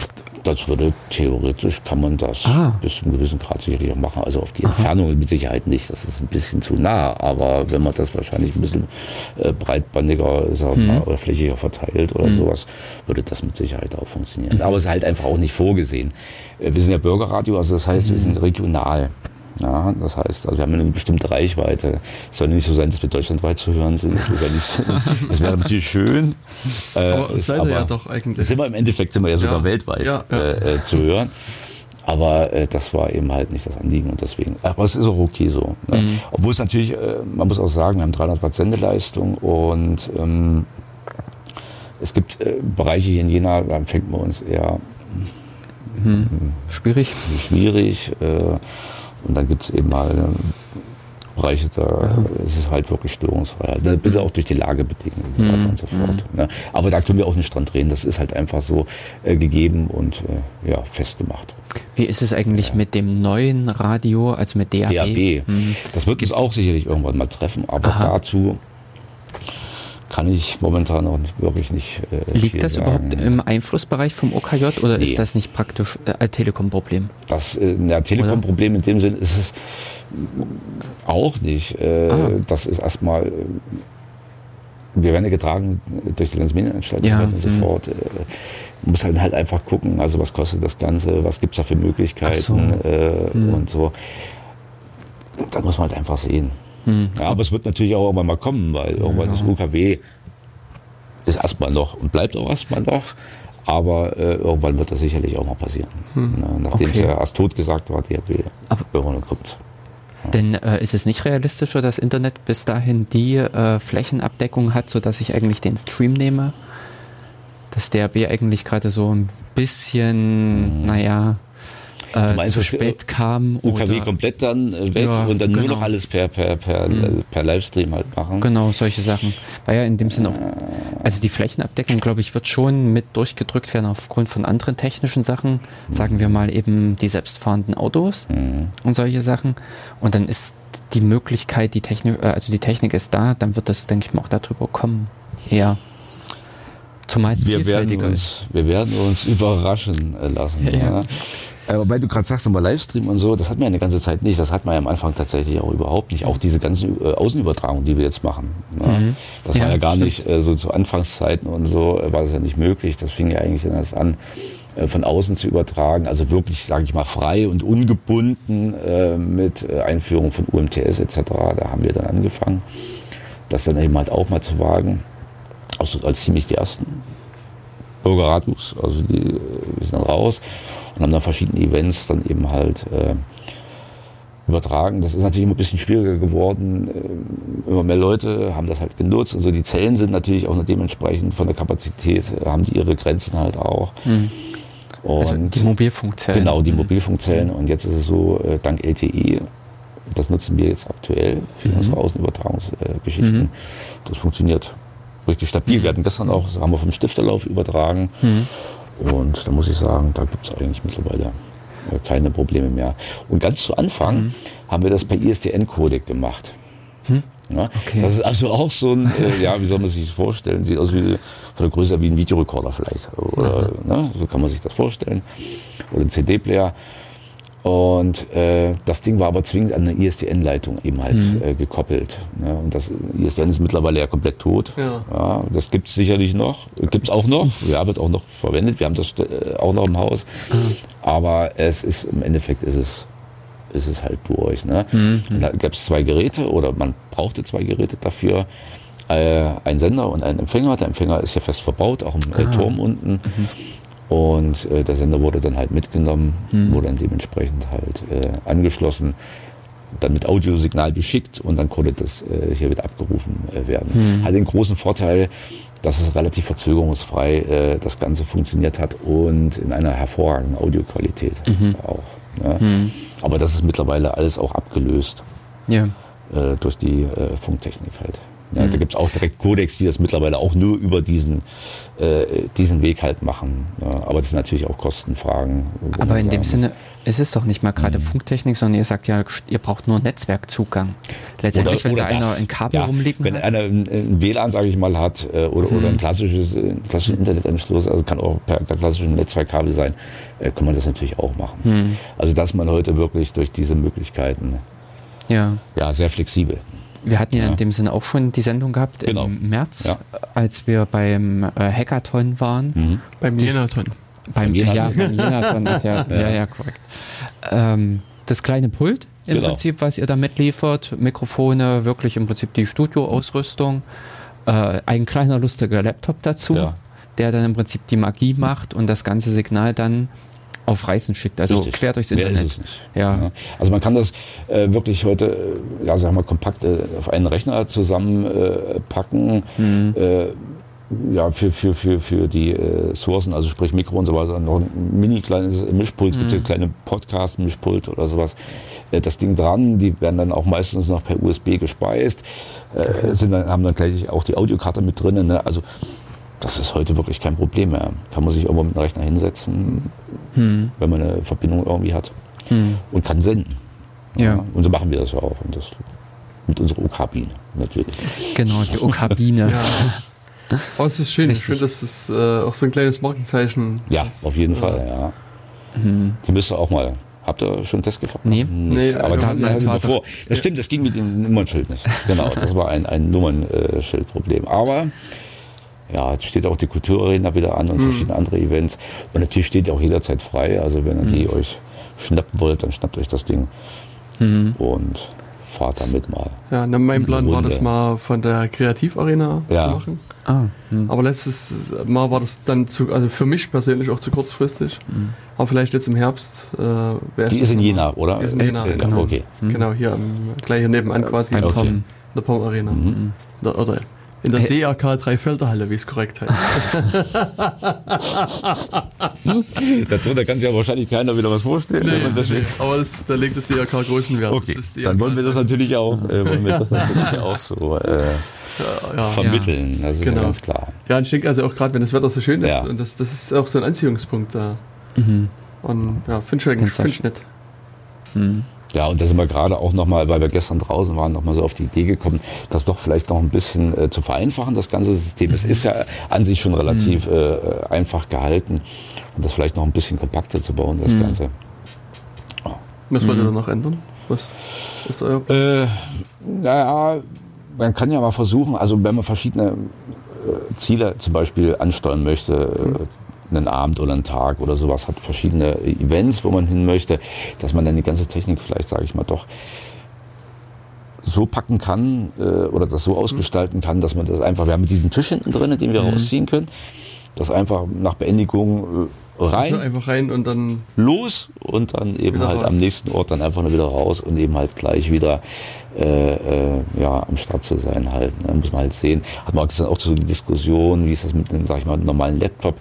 das würde theoretisch kann man das ah. bis zu einem gewissen Grad sicherlich auch machen. Also auf die Aha. Entfernung mit Sicherheit nicht, das ist ein bisschen zu nah. Aber wenn man das wahrscheinlich ein bisschen äh, breitbandiger hm. mal, oder flächiger verteilt oder hm. sowas, würde das mit Sicherheit auch funktionieren. Mhm. Aber es ist halt einfach auch nicht vorgesehen. Äh, wir sind ja Bürgerradio, also das heißt, mhm. wir sind regional. Ja, das heißt, also wir haben eine bestimmte Reichweite. Es soll nicht so sein, dass wir deutschlandweit zu hören sind. Das, ja nicht, das <laughs> wäre natürlich schön. Äh, aber ist, aber ja doch eigentlich. Sind wir im Endeffekt sind wir ja sogar ja. weltweit ja, äh, äh, zu hören. Aber äh, das war eben halt nicht das Anliegen und deswegen. Aber es ist auch okay so. Ne? Mhm. Obwohl es natürlich, äh, man muss auch sagen, wir haben 300 Watt Sendeleistung und ähm, es gibt Bereiche hier in Jena, da fängt man uns eher hm. schwierig. Schwierig. Und dann gibt es eben mal ähm, Bereiche, da ja. ist es halt wirklich störungsfrei. Da bist du auch durch die Lagebedingungen und so weiter mhm. und so fort. Mhm. Ne? Aber da können wir auch nicht dran drehen. Das ist halt einfach so äh, gegeben und äh, ja, festgemacht. Wie ist es eigentlich ja. mit dem neuen Radio, also mit DAB? DAB. Mhm. Das wird uns auch sicherlich irgendwann mal treffen, aber Aha. dazu kann ich momentan nicht, wirklich nicht. Äh, Liegt das sagen. überhaupt im Einflussbereich vom OKJ oder nee. ist das nicht praktisch äh, ein Telekom-Problem? Das äh, Telekom-Problem in dem Sinn ist es auch nicht. Äh, ah. Das ist erstmal. Äh, wir werden ja getragen durch die Landesmedienanstalt ja. und so mhm. fort. Äh, man muss halt, halt einfach gucken, also was kostet das Ganze, was gibt es da für Möglichkeiten so. mhm. und so. Da muss man halt einfach sehen. Hm. Ja, aber es wird natürlich auch irgendwann mal kommen, weil irgendwann ja. das UKW ist erstmal noch und bleibt auch erstmal noch. Aber äh, irgendwann wird das sicherlich auch noch passieren. Hm. Na, nachdem okay. es ja erst tot gesagt war, die irgendwann kommt. Ja. Denn äh, ist es nicht realistischer, dass Internet bis dahin die äh, Flächenabdeckung hat, sodass ich eigentlich den Stream nehme? Dass der B eigentlich gerade so ein bisschen, mhm. naja, äh, meinst, zu spät kam. UKW oder, komplett dann äh, weg ja, und dann genau. nur noch alles per, per, per, mhm. per Livestream halt machen. Genau, solche Sachen. War ja in dem Sinne auch, also die Flächenabdeckung, glaube ich, wird schon mit durchgedrückt werden aufgrund von anderen technischen Sachen. Mhm. Sagen wir mal eben die selbstfahrenden Autos mhm. und solche Sachen. Und dann ist die Möglichkeit, die Technik, äh, also die Technik ist da, dann wird das, denke ich mal, auch darüber kommen. Ja. Zumeist wir werden, uns, wir werden uns überraschen lassen. <laughs> Ja. Ja. Aber weil du gerade sagst, nochmal Livestream und so, das hat man ja eine ganze Zeit nicht. Das hat man ja am Anfang tatsächlich auch überhaupt nicht. Auch diese ganzen äh, Außenübertragungen, die wir jetzt machen. Ne? Mhm. Das ja, war ja gar stimmt. nicht, äh, so zu Anfangszeiten und so war das ja nicht möglich. Das fing ja eigentlich erst an, äh, von außen zu übertragen. Also wirklich, sage ich mal, frei und ungebunden äh, mit äh, Einführung von UMTS etc. Da haben wir dann angefangen, das dann eben halt auch mal zu wagen. Also als ziemlich die ersten Bürgerradios. Also die, wir sind raus und haben dann verschiedene Events dann eben halt äh, übertragen. Das ist natürlich immer ein bisschen schwieriger geworden. Äh, immer mehr Leute haben das halt genutzt. Also die Zellen sind natürlich auch dementsprechend von der Kapazität, äh, haben die ihre Grenzen halt auch. Mhm. also die Mobilfunkzellen. Genau, die mhm. Mobilfunkzellen. Und jetzt ist es so, äh, dank LTE, das nutzen wir jetzt aktuell für mhm. unsere Außenübertragungsgeschichten. Mhm. Das funktioniert richtig stabil. Wir hatten gestern auch, haben wir vom Stifterlauf übertragen. Mhm. Und da muss ich sagen, da gibt es eigentlich mittlerweile äh, keine Probleme mehr. Und ganz zu Anfang mhm. haben wir das per ISDN-Codec gemacht. Hm? Ja, okay. Das ist also auch so ein, äh, ja, wie soll man sich das vorstellen? Sieht aus wie von der Größe wie ein Videorekorder vielleicht. Oder, ne? So kann man sich das vorstellen. Oder ein CD-Player. Und äh, das Ding war aber zwingend an eine ISDN-Leitung eben halt mhm. äh, gekoppelt. Ne? Und das ISDN ist mittlerweile ja komplett tot. Ja. ja das gibt es sicherlich noch. Gibt es auch noch. <laughs> Ja, wird auch noch verwendet. Wir haben das äh, auch noch im Haus. Mhm. Aber es ist im Endeffekt ist es, ist es halt durch. Ne? Mhm. Da gab es zwei Geräte oder man brauchte zwei Geräte dafür. Äh, ein Sender und ein Empfänger. Der Empfänger ist ja fest verbaut, auch im äh, ah. Turm unten. Mhm. Und äh, der Sender wurde dann halt mitgenommen, mhm. wurde dann dementsprechend halt äh, angeschlossen, dann mit Audiosignal beschickt und dann konnte das äh, hier wieder abgerufen äh, werden. Mhm. Hat den großen Vorteil, dass es relativ verzögerungsfrei äh, das Ganze funktioniert hat und in einer hervorragenden Audioqualität mhm. auch. Ne? Mhm. Aber das ist mittlerweile alles auch abgelöst ja. Äh, durch die Funktechnik halt. Ja, mhm. Da gibt es auch direkt Codex, die das mittlerweile auch nur über diesen, äh, diesen Weg halt machen. Ja, aber das sind natürlich auch Kostenfragen. Aber in dem muss. Sinne ist es doch nicht mal gerade mhm. Funktechnik, sondern ihr sagt ja, ihr braucht nur Netzwerkzugang. Letztendlich, oder, wenn oder da einer ein Kabel ja, rumliegen Wenn hat. einer ein, WLAN, sage ich mal, hat äh, oder, mhm. oder ein klassisches, ein klassischen Internetanschluss, also kann auch per klassischem Netzwerkkabel sein, äh, kann man das natürlich auch machen. Mhm. Also dass man heute wirklich durch diese Möglichkeiten ja, ja sehr flexibel. Wir hatten ja, ja, in dem Sinne auch schon die Sendung gehabt genau. im März, ja. als wir beim äh, Hackathon waren. Mhm. Beim Jenathon. Beim, Jenathon. Ja, beim <laughs> Jenathon. ja, ja. ja, ja, korrekt. Ähm, das kleine Pult im genau. Prinzip, was ihr da mitliefert, Mikrofone, wirklich im Prinzip die Studioausrüstung, äh, ein kleiner lustiger Laptop dazu, ja. der dann im Prinzip die Magie macht und das ganze Signal dann auf Reisen schickt, also Richtig. quer durchs Internet. Ja. ja. Also man kann das äh, wirklich heute, äh, ja, sag mal, kompakt äh, auf einen Rechner zusammenpacken. Äh, mhm. Äh, ja, für, für, für, für die äh, Sourcen, also sprich Mikro und so weiter, noch ein mini kleines Mischpult, es gibt ja mhm. kleine Podcast-Mischpult oder sowas. das Ding dran, die werden dann auch meistens noch per USB gespeist, sind dann, haben dann gleich auch die Audiokarte mit drin. Ne? Also das ist heute wirklich kein Problem mehr. Kann man sich irgendwo mit dem Rechner hinsetzen, hm. wenn man eine Verbindung irgendwie hat hm. und kann senden. Ja. ja. Und so machen wir das ja auch. Und das mit unserer OK-Biene natürlich. Genau, die OK-Biene. ja. <laughs> Oh, es ist schön. Richtig. Ich finde, das ist äh, auch so ein kleines Markenzeichen. Ja, auf jeden äh, Fall, ja. Mhm. Sie müsste auch mal Habt ihr schon Test gefahren? Nee. nee aber das, hatten, das, das, bevor. das stimmt, das ging mit dem Nummernschild nicht. Genau, das war ein, ein Nummernschildproblem. Aber ja, jetzt steht auch die Kulturarena wieder an und mhm. verschiedene andere Events. Und natürlich steht ihr auch jederzeit frei. Also wenn ihr mhm. die euch schnappen wollt, dann schnappt euch das Ding mhm. und fahrt damit mal. Ja, na, mein Plan war das mal von der Kreativarena ja. zu machen. Ah, hm. Aber letztes Mal war das dann zu, also für mich persönlich auch zu kurzfristig. Mhm. Aber vielleicht jetzt im Herbst. Äh, die ist in Jena, oder? Die ist in Jena, äh, genau. Okay. Genau, hier am, gleich hier nebenan quasi. Beim okay. in der Pom Arena. Mhm. Oder, oder in der hey. DAK Dreifelderhalle, wie es korrekt heißt. Darunter kann sich ja wahrscheinlich keiner wieder was vorstellen. Nee, deswegen aber das, da legt das DAK großen Wert. Okay. Dann wollen wir das natürlich auch, äh, wollen wir das natürlich auch so äh, ja, ja. vermitteln. Das ist genau. ja ganz klar. Ja, und ich denke also auch gerade, wenn das Wetter so schön ist, ja. und das, das ist auch so ein Anziehungspunkt da. Mhm. Und ja, finde ich eigentlich find ich nett. Mhm. Ja, und da sind wir gerade auch nochmal, weil wir gestern draußen waren, nochmal so auf die Idee gekommen, das doch vielleicht noch ein bisschen äh, zu vereinfachen, das ganze System. Es ist ja an sich schon relativ mhm. äh, einfach gehalten und das vielleicht noch ein bisschen kompakter zu bauen, das mhm. Ganze. Was wollt ihr mhm. da noch ändern? Was ist euer äh, Naja, man kann ja mal versuchen, also wenn man verschiedene äh, Ziele zum Beispiel ansteuern möchte, mhm. Einen Abend oder einen Tag oder sowas, hat verschiedene Events, wo man hin möchte, dass man dann die ganze Technik vielleicht, sage ich mal, doch so packen kann äh, oder das so ausgestalten kann, dass man das einfach, wir haben diesen Tisch hinten drin, den wir mhm. rausziehen können, das einfach nach Beendigung äh, rein. Also einfach rein und dann. Los und dann eben halt raus. am nächsten Ort dann einfach nur wieder raus und eben halt gleich wieder äh, äh, ja, am Start zu sein halt. Ne? Muss man halt sehen. Hat man auch so die Diskussion, wie ist das mit einem, sag ich mal, normalen Laptop?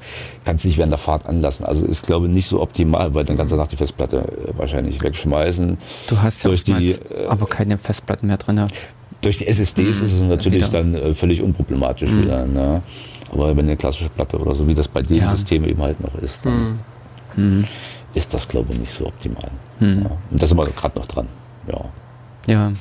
Kannst du nicht während der Fahrt anlassen. Also ist, glaube ich, nicht so optimal, weil dann kannst du nach die Festplatte äh, wahrscheinlich wegschmeißen. Du hast ja durch die, äh, aber keine Festplatten mehr drin. Durch die SSDs mhm. ist es natürlich wieder. dann äh, völlig unproblematisch mhm. wieder. Ne? Aber wenn eine klassische Platte oder so, wie das bei dem ja. System eben halt noch ist, dann mhm. ist das, glaube ich, nicht so optimal. Mhm. Ja. Und da sind wir gerade noch dran. Ja. Ja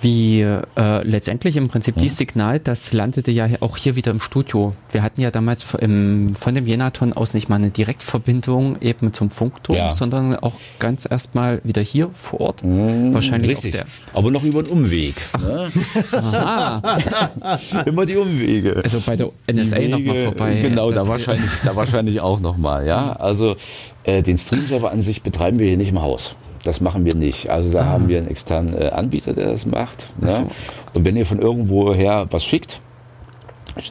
wie äh, letztendlich im Prinzip mhm. dieses Signal, das landete ja auch hier wieder im Studio. Wir hatten ja damals im, von dem Jenaton aus nicht mal eine Direktverbindung eben zum Funkturm, ja. sondern auch ganz erstmal wieder hier vor Ort. Mhm, Wahrscheinlich richtig. Der Aber noch über einen Umweg. Ne? <laughs> Immer die Umwege. Also bei der NSA nochmal vorbei. Genau, da wahrscheinlich, da wahrscheinlich auch nochmal. Ja? <laughs> Also äh, den Streamserver an sich betreiben wir hier nicht im Haus. Das machen wir nicht. Also da ah. haben wir einen externen äh, Anbieter, der das macht. Ne? So. Und wenn ihr von irgendwoher was schickt,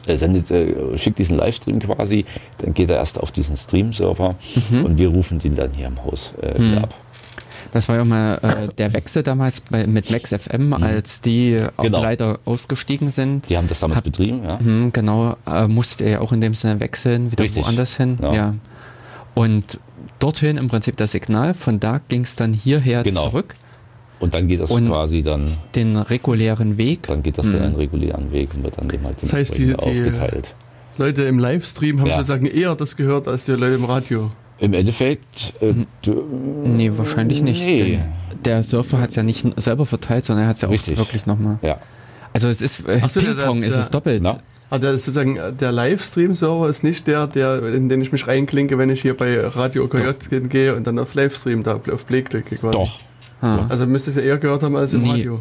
äh, sendet, äh, schickt diesen Livestream quasi, dann geht er erst auf diesen Stream-Server mhm. und wir rufen den dann hier im Haus äh, mhm. ab. Das war ja mal äh, der Wechsel damals bei, mit Max FM, mhm. als die auch genau. leider ausgestiegen sind. Die haben das damals Hab, betrieben, ja. Mh, genau, äh, musste er ja auch in dem Sinne wechseln, wieder Richtig. woanders hin. Ja. ja. Und dorthin im Prinzip das Signal. Von da ging es dann hierher genau. zurück. Und dann geht das und quasi dann. Den regulären Weg. Dann geht das mhm. dann einen regulären Weg und wird dann eben halt das heißt, die, aufgeteilt. Die Leute im Livestream haben ja. sozusagen eher das gehört als die Leute im Radio. Im Endeffekt. Äh, nee, wahrscheinlich nicht. Nee. Der Surfer hat es ja nicht selber verteilt, sondern er hat es ja auch wirklich nochmal. Ja. Also es ist äh, so, Ping-Pong, es ist doppelt. Na? Ah, der, sozusagen, der Livestream-Server ist nicht der, der, in den ich mich reinklinke, wenn ich hier bei Radio OKJ gehe und dann auf Livestream, da auf Play klicke quasi. Doch. Ah. Also müsste es ja eher gehört haben als im nee. Radio.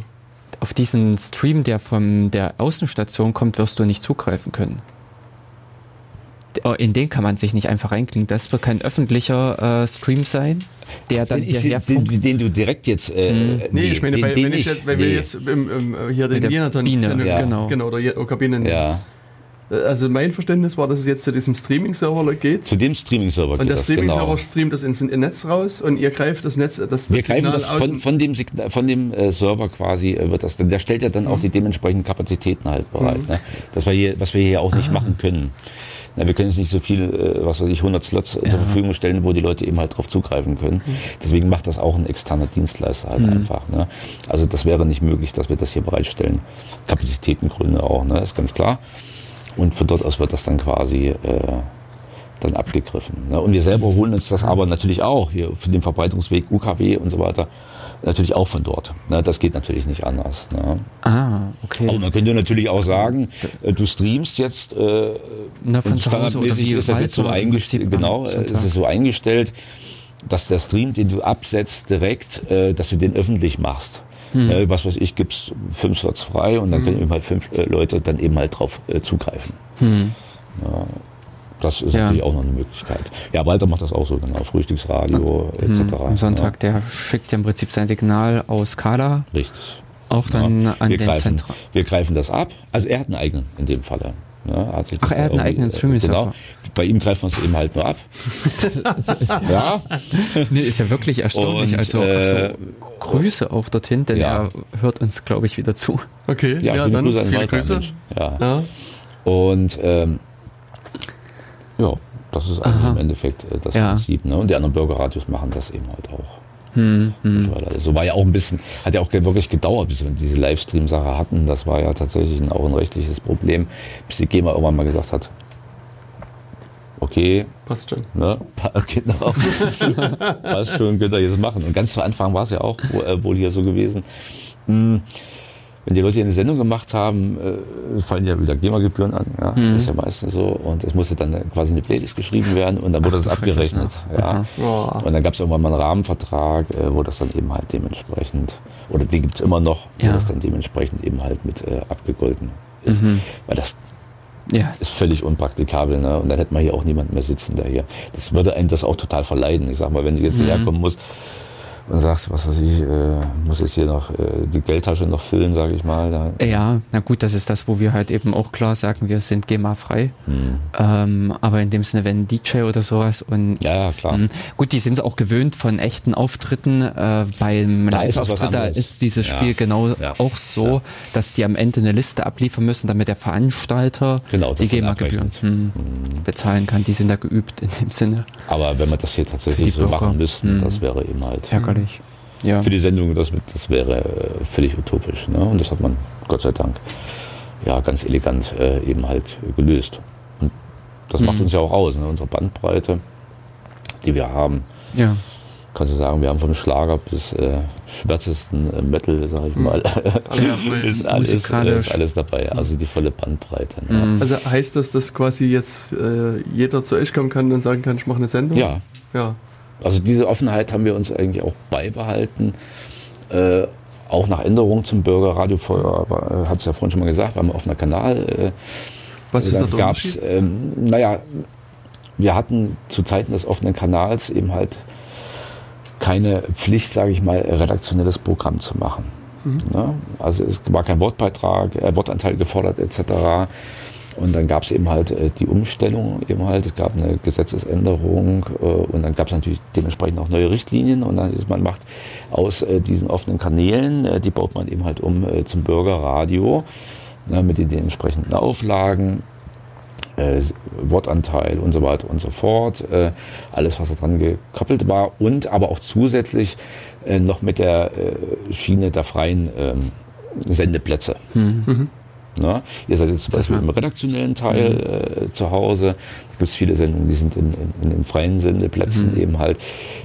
Auf diesen Stream, der von der Außenstation kommt, wirst du nicht zugreifen können. In den kann man sich nicht einfach reinklinken. Das wird kein öffentlicher äh, Stream sein, der dann hierher den, den, du direkt jetzt. Äh, hm. Nee, nee, ich meine, den, bei, wenn, ich jetzt, wenn nee. wir jetzt im, im, hier den Jenaton. Ja. Genau. genau, oder Kabinen. Ja. Also mein Verständnis war, dass es jetzt zu diesem Streaming-Server geht. Zu dem Streaming-Server geht Und der Streaming-Server genau. streamt das ins Netz raus und ihr greift das Netz, das, das Wir greifen das von, von, dem, Signal, von dem äh, Server quasi, äh, wird das, der stellt ja dann mhm. auch die dementsprechenden Kapazitäten halt bereit. Mhm. Ne? Das wir hier, was wir hier auch nicht ah. machen können. Na, wir können jetzt nicht so viel, äh, was weiß ich, 100 Slots ja. zur Verfügung stellen, wo die Leute eben halt drauf zugreifen können. Mhm. Deswegen macht das auch ein externer Dienstleister halt mhm. einfach. Ne? Also das wäre nicht möglich, dass wir das hier bereitstellen. Kapazitätengründe auch, ne? ist ganz klar. Und von dort aus wird das dann quasi äh, dann abgegriffen. Ne? Und wir selber holen uns das aber natürlich auch hier für den Verbreitungsweg UKW und so weiter natürlich auch von dort. Ne? Das geht natürlich nicht anders. Ne? Ah, okay. Aber man könnte natürlich auch sagen, äh, du streamst jetzt äh, Na, von und standardmäßig ist das jetzt so eingestellt, genau, äh, ist es so eingestellt, dass der Stream, den du absetzt direkt, äh, dass du den öffentlich machst. Hm. Äh, was weiß ich, gibt es fünf Slots frei und dann hm. können eben halt fünf äh, Leute dann eben halt drauf äh, zugreifen. Hm. Ja, das ist ja. natürlich auch noch eine Möglichkeit. Ja, Walter macht das auch so, genau. Frühstücksradio ah, etc. Am Sonntag, ja. der schickt ja im Prinzip sein Signal aus Kala. Richtig. Auch dann ja. an wir den Zentrum. Wir greifen das ab. Also er hat einen eigenen in dem Falle. Ja, Ach, er hat einen eigenen Streaming-Server. Genau. Bei ihm greift man es eben halt nur ab. <laughs> ja. <laughs> Nee, ist ja wirklich erstaunlich. Und, also, äh, Grüße auch dorthin, denn ja. er hört uns, glaube ich, wieder zu. Okay, ja, ja dann Grüße viele Grüße. Ja. ja. Und ähm, ja, das ist also im Endeffekt äh, das ja. Prinzip. Ne? Und die anderen Bürgerradios machen das eben halt auch. Hm, hm. Also war ja auch ein bisschen, hat ja auch wirklich gedauert, bis wir diese Livestream-Sache hatten. Das war ja tatsächlich auch ein rechtliches Problem, bis die GEMA irgendwann mal gesagt hat, okay. Passt schon. Ne? <laughs> Genau. Passt schon, könnt ihr jetzt machen. Und ganz zu Anfang war es ja auch wohl, äh, wohl hier so gewesen. Hm wenn die Leute hier eine Sendung gemacht haben, äh, fallen ja wieder GEMA-Gebühren an. Ja? Mhm. Das ist ja meistens so. Und es musste dann quasi eine Playlist geschrieben werden und dann wurde Ach, das abgerechnet. Ne? Ja. Und dann gab es irgendwann mal einen Rahmenvertrag, äh, wo das dann eben halt dementsprechend, oder die gibt es immer noch, wo das dann dementsprechend eben halt mit äh, abgegolten ist. Mhm. Weil das ja. ist völlig unpraktikabel. Ne? Und dann hätte man hier auch niemanden mehr sitzen, der hier. Das würde einen das auch total verleiden. Ich sag mal, wenn du jetzt mhm. hierher kommen musst, und sagst, was weiß ich, äh, muss jetzt hier noch äh, die Geldtasche noch füllen, sage ich mal. Da. Ja, na gut, das ist das, wo wir halt eben auch klar sagen, wir sind GEMA-frei. Hm. Ähm, aber in dem Sinne, wenn DJ oder sowas und ja, ja klar. Mh, hm, gut, die sind auch gewöhnt von echten Auftritten. Äh, beim Live-Auftritt da ist dieses Spiel ja. genau ja. auch so, dass die am Ende eine Liste abliefern müssen, damit der Veranstalter genau, die GEMA-Gebühren hm, hm. bezahlen kann. Die sind da geübt in dem Sinne. Aber wenn wir das hier tatsächlich so machen müssten, hm. das wäre eben halt. Ärgerlich ärgerlich. Ja. Für die Sendung, das, das wäre äh, völlig utopisch. Ne? Und das hat man, Gott sei Dank, ja, ganz elegant äh, eben halt gelöst. Und das mhm. macht uns ja auch aus, ne? unsere Bandbreite, die wir haben. Ja. Kannst du sagen, wir haben vom Schlager bis äh, schwärzesten äh, Metal, sag ich mhm. mal, <laughs> ist, alles, ist alles dabei. Also die volle Bandbreite. Ne? Mhm. Also heißt das, dass quasi jetzt äh, jeder zu euch kommen kann und sagen kann, ich mache eine Sendung? Ja. Ja. Also diese Offenheit haben wir uns eigentlich auch beibehalten. Äh, auch nach Änderungen zum Bürgerradio, vorher äh, hat es ja vorhin schon mal gesagt, war ein offener Kanal. Äh, Was ist da gab's, ähm, Naja, wir hatten zu Zeiten des offenen Kanals eben halt keine Pflicht, sage ich mal, redaktionelles Programm zu machen. Mhm. Ne? Also es war kein Wortbeitrag, äh, Wortanteil gefordert etc. Und dann gab es eben halt äh, die Umstellung eben halt, es gab eine Gesetzesänderung äh, und dann gab es natürlich dementsprechend auch neue Richtlinien und dann ist man macht aus äh, diesen offenen Kanälen, äh, die baut man eben halt um äh, zum Bürgerradio ne, mit den, den entsprechenden Auflagen. Äh, Wortanteil und so weiter und so fort, alles was da dran gekoppelt war und aber auch zusätzlich noch mit der Schiene der freien ähm, Sendeplätze. Mhm. Ne? Ihr seid jetzt zum Beispiel im redaktionellen Teil mhm. äh, zu Hause. Da gibt es viele Sendungen, die sind in, in, in den freien Sendeplätzen mhm. eben halt.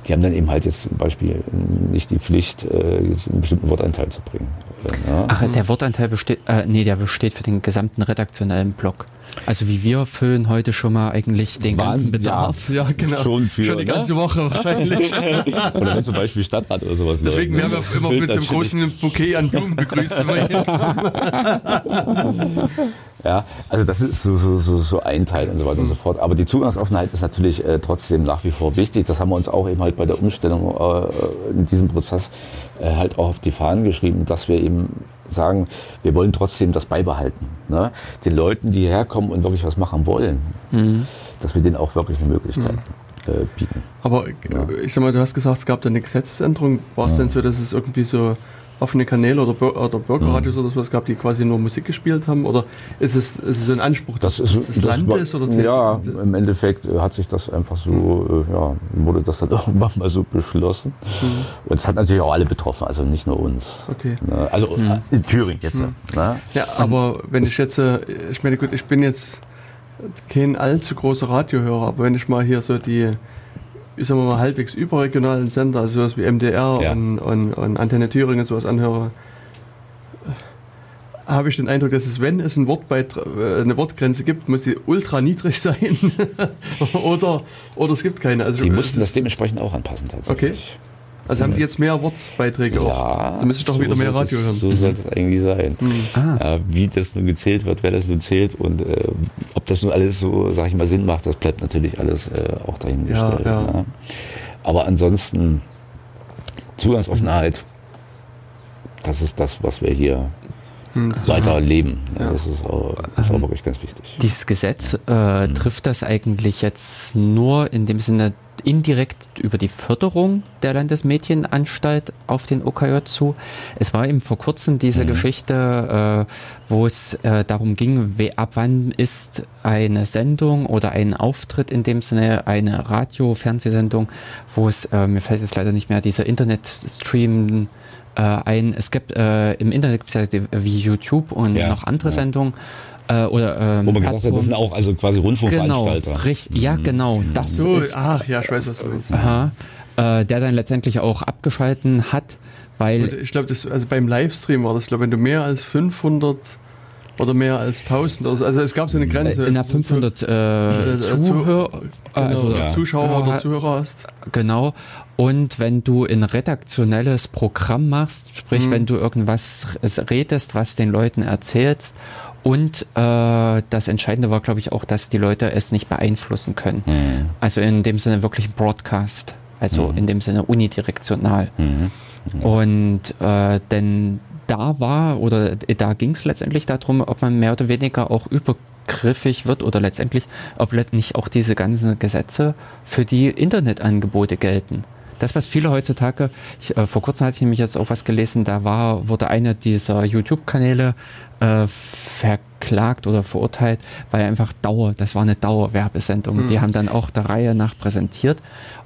Die haben dann eben halt jetzt zum Beispiel nicht die Pflicht, äh, jetzt einen bestimmten Wortanteil zu bringen. Ne? Ach, der Wortanteil besteht, äh, nee, der besteht für den gesamten redaktionellen Block. Also wie wir füllen heute schon mal eigentlich den ganzen Bedarf. Ja, ja genau. Schon, für, schon die ganze ne? Woche wahrscheinlich. <laughs> oder wenn zum Beispiel Stadtrat oder sowas. Deswegen werden wir immer mit so einem großen Bouquet an Blumen begrüßt. <laughs> ja, also das ist so, so, so, so ein Teil und so weiter und so fort. Aber die Zugangsoffenheit ist natürlich äh, trotzdem nach wie vor wichtig. Das haben wir uns auch eben halt bei der Umstellung äh, in diesem Prozess äh, halt auch auf die Fahnen geschrieben, dass wir eben sagen, wir wollen trotzdem das beibehalten. Ne? Den Leuten, die hierher kommen und wirklich was machen wollen, mhm. dass wir denen auch wirklich eine Möglichkeit mhm. äh, bieten. Aber ja. ich sag mal, du hast gesagt, es gab da eine Gesetzesänderung. War es ja. denn so, dass es irgendwie so offene Kanäle oder, oder Bürgerradios mhm. oder sowas gab, die quasi nur Musik gespielt haben? Oder ist es, ist es ein Anspruch des, das ist, des Landes? War, oder ja, im Endeffekt hat sich das einfach so, mhm. ja, wurde das dann <laughs> irgendwann mal so beschlossen. Mhm. Und es hat natürlich auch alle betroffen, also nicht nur uns. Okay. Ne? Also mhm. in Thüringen jetzt. Mhm. Ne? Ja, aber wenn ich jetzt, ich meine, gut, ich bin jetzt kein allzu großer Radiohörer, aber wenn ich mal hier so die ich sag mal, halbwegs überregionalen Sender, also sowas wie MDR ja. und, und, und, Antenne Thüringen sowas anhöre, habe ich den Eindruck, dass es, wenn es ein äh, eine Wortgrenze gibt, muss die ultra niedrig sein <laughs> oder, oder es gibt keine. Also, Sie mussten das dementsprechend auch anpassen tatsächlich. Okay. Also haben die jetzt mehr Wortbeiträge ja, auch. Also müsste ich doch so wieder mehr Radio hören. So sollte es eigentlich sein. Mhm. Ah. Ja, wie das nun gezählt wird, wer das nun zählt und äh, ob das nun alles so, sag ich mal, Sinn macht, das bleibt natürlich alles äh, auch dahingestellt. Ja, ja. Ne? Aber ansonsten Zugangsoffenheit, das ist das, was wir hier hm, weiter leben. Ja. Das ist, auch, das ist auch wirklich ganz wichtig. Dieses Gesetz, äh, hm. trifft das eigentlich jetzt nur in dem Sinne indirekt über die Förderung der Landesmedienanstalt auf den OKJ zu. Es war eben vor kurzem diese mhm. Geschichte, äh, wo es äh, darum ging, wie, ab wann ist eine Sendung oder ein Auftritt in dem Sinne, eine Radio-Fernsehsendung, wo es, äh, mir fällt jetzt leider nicht mehr, dieser Internetstream äh, ein, es gibt äh, im Internet gibt es ja wie YouTube und ja, noch andere ja. Sendungen äh, oder ähm, Wo man gesagt hat, das sind auch also quasi Rundfunkveranstalter. Genau, richtig, ja mhm. genau. Das so, ist, ach ja, ich weiß, was du willst. Aha, äh, der dann letztendlich auch abgeschalten hat, Weil Und ich glaube, also beim Livestream war das, glaube wenn du mehr als 500 oder mehr als 1000. Also, also es gab so eine Grenze. In der 500 äh, Zuhör, genau, also ja. Zuschauer oder Zuhörer hast. Genau. Und wenn du ein redaktionelles Programm machst, sprich, mhm. wenn du irgendwas redest, was den Leuten erzählst und äh, das Entscheidende war, glaube ich, auch, dass die Leute es nicht beeinflussen können. Mhm. Also in dem Sinne wirklich Broadcast, also mhm. in dem Sinne unidirektional. Mhm. mhm. Und äh, denn da war oder da ging es letztendlich darum, ob man mehr oder weniger auch übergriffig wird oder letztendlich, ob nicht auch diese ganzen Gesetze für die Internetangebote gelten. Das, was viele heutzutage, ich, äh, vor kurzem hatte ich nämlich jetzt auch was gelesen, da war, wurde einer dieser YouTube-Kanäle äh, verklagt oder verurteilt, weil einfach Dauer, das war eine Dauerwerbesendung. Mhm. Die haben dann auch der Reihe nach präsentiert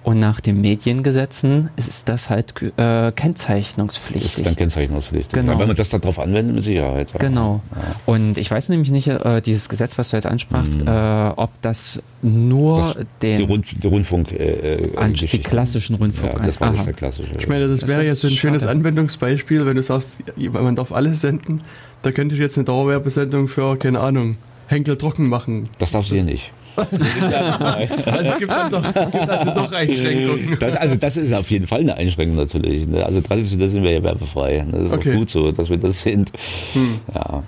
und nach den Mediengesetzen ist das halt äh, kennzeichnungspflichtig. Das ist dann kennzeichnungspflichtig. Genau. Ja, wenn man das darauf anwendet, mit Sicherheit. Ja. Genau. Ja. Und ich weiß nämlich nicht, äh, dieses Gesetz, was du jetzt ansprachst, mhm. äh, ob das nur das, den die, Rund, die Rundfunk, äh, äh an, die klassischen Rundfunk. Ja, das war der klassische. Ich meine, das, das wäre jetzt ein schönes schade. Anwendungsbeispiel, wenn du sagst, man darf alles senden. Da könnte ich jetzt eine Dauerwerbesendung für, keine Ahnung, Henkel trocken machen. Das darfst du hier nicht. <laughs> also es gibt, dann doch, gibt also doch Einschränkungen. Das, also das ist auf jeden Fall eine Einschränkung natürlich. Ne? Also traditionell sind wir ja werbefrei. Das ist okay. auch gut so, dass wir das sind. Hm. Ja.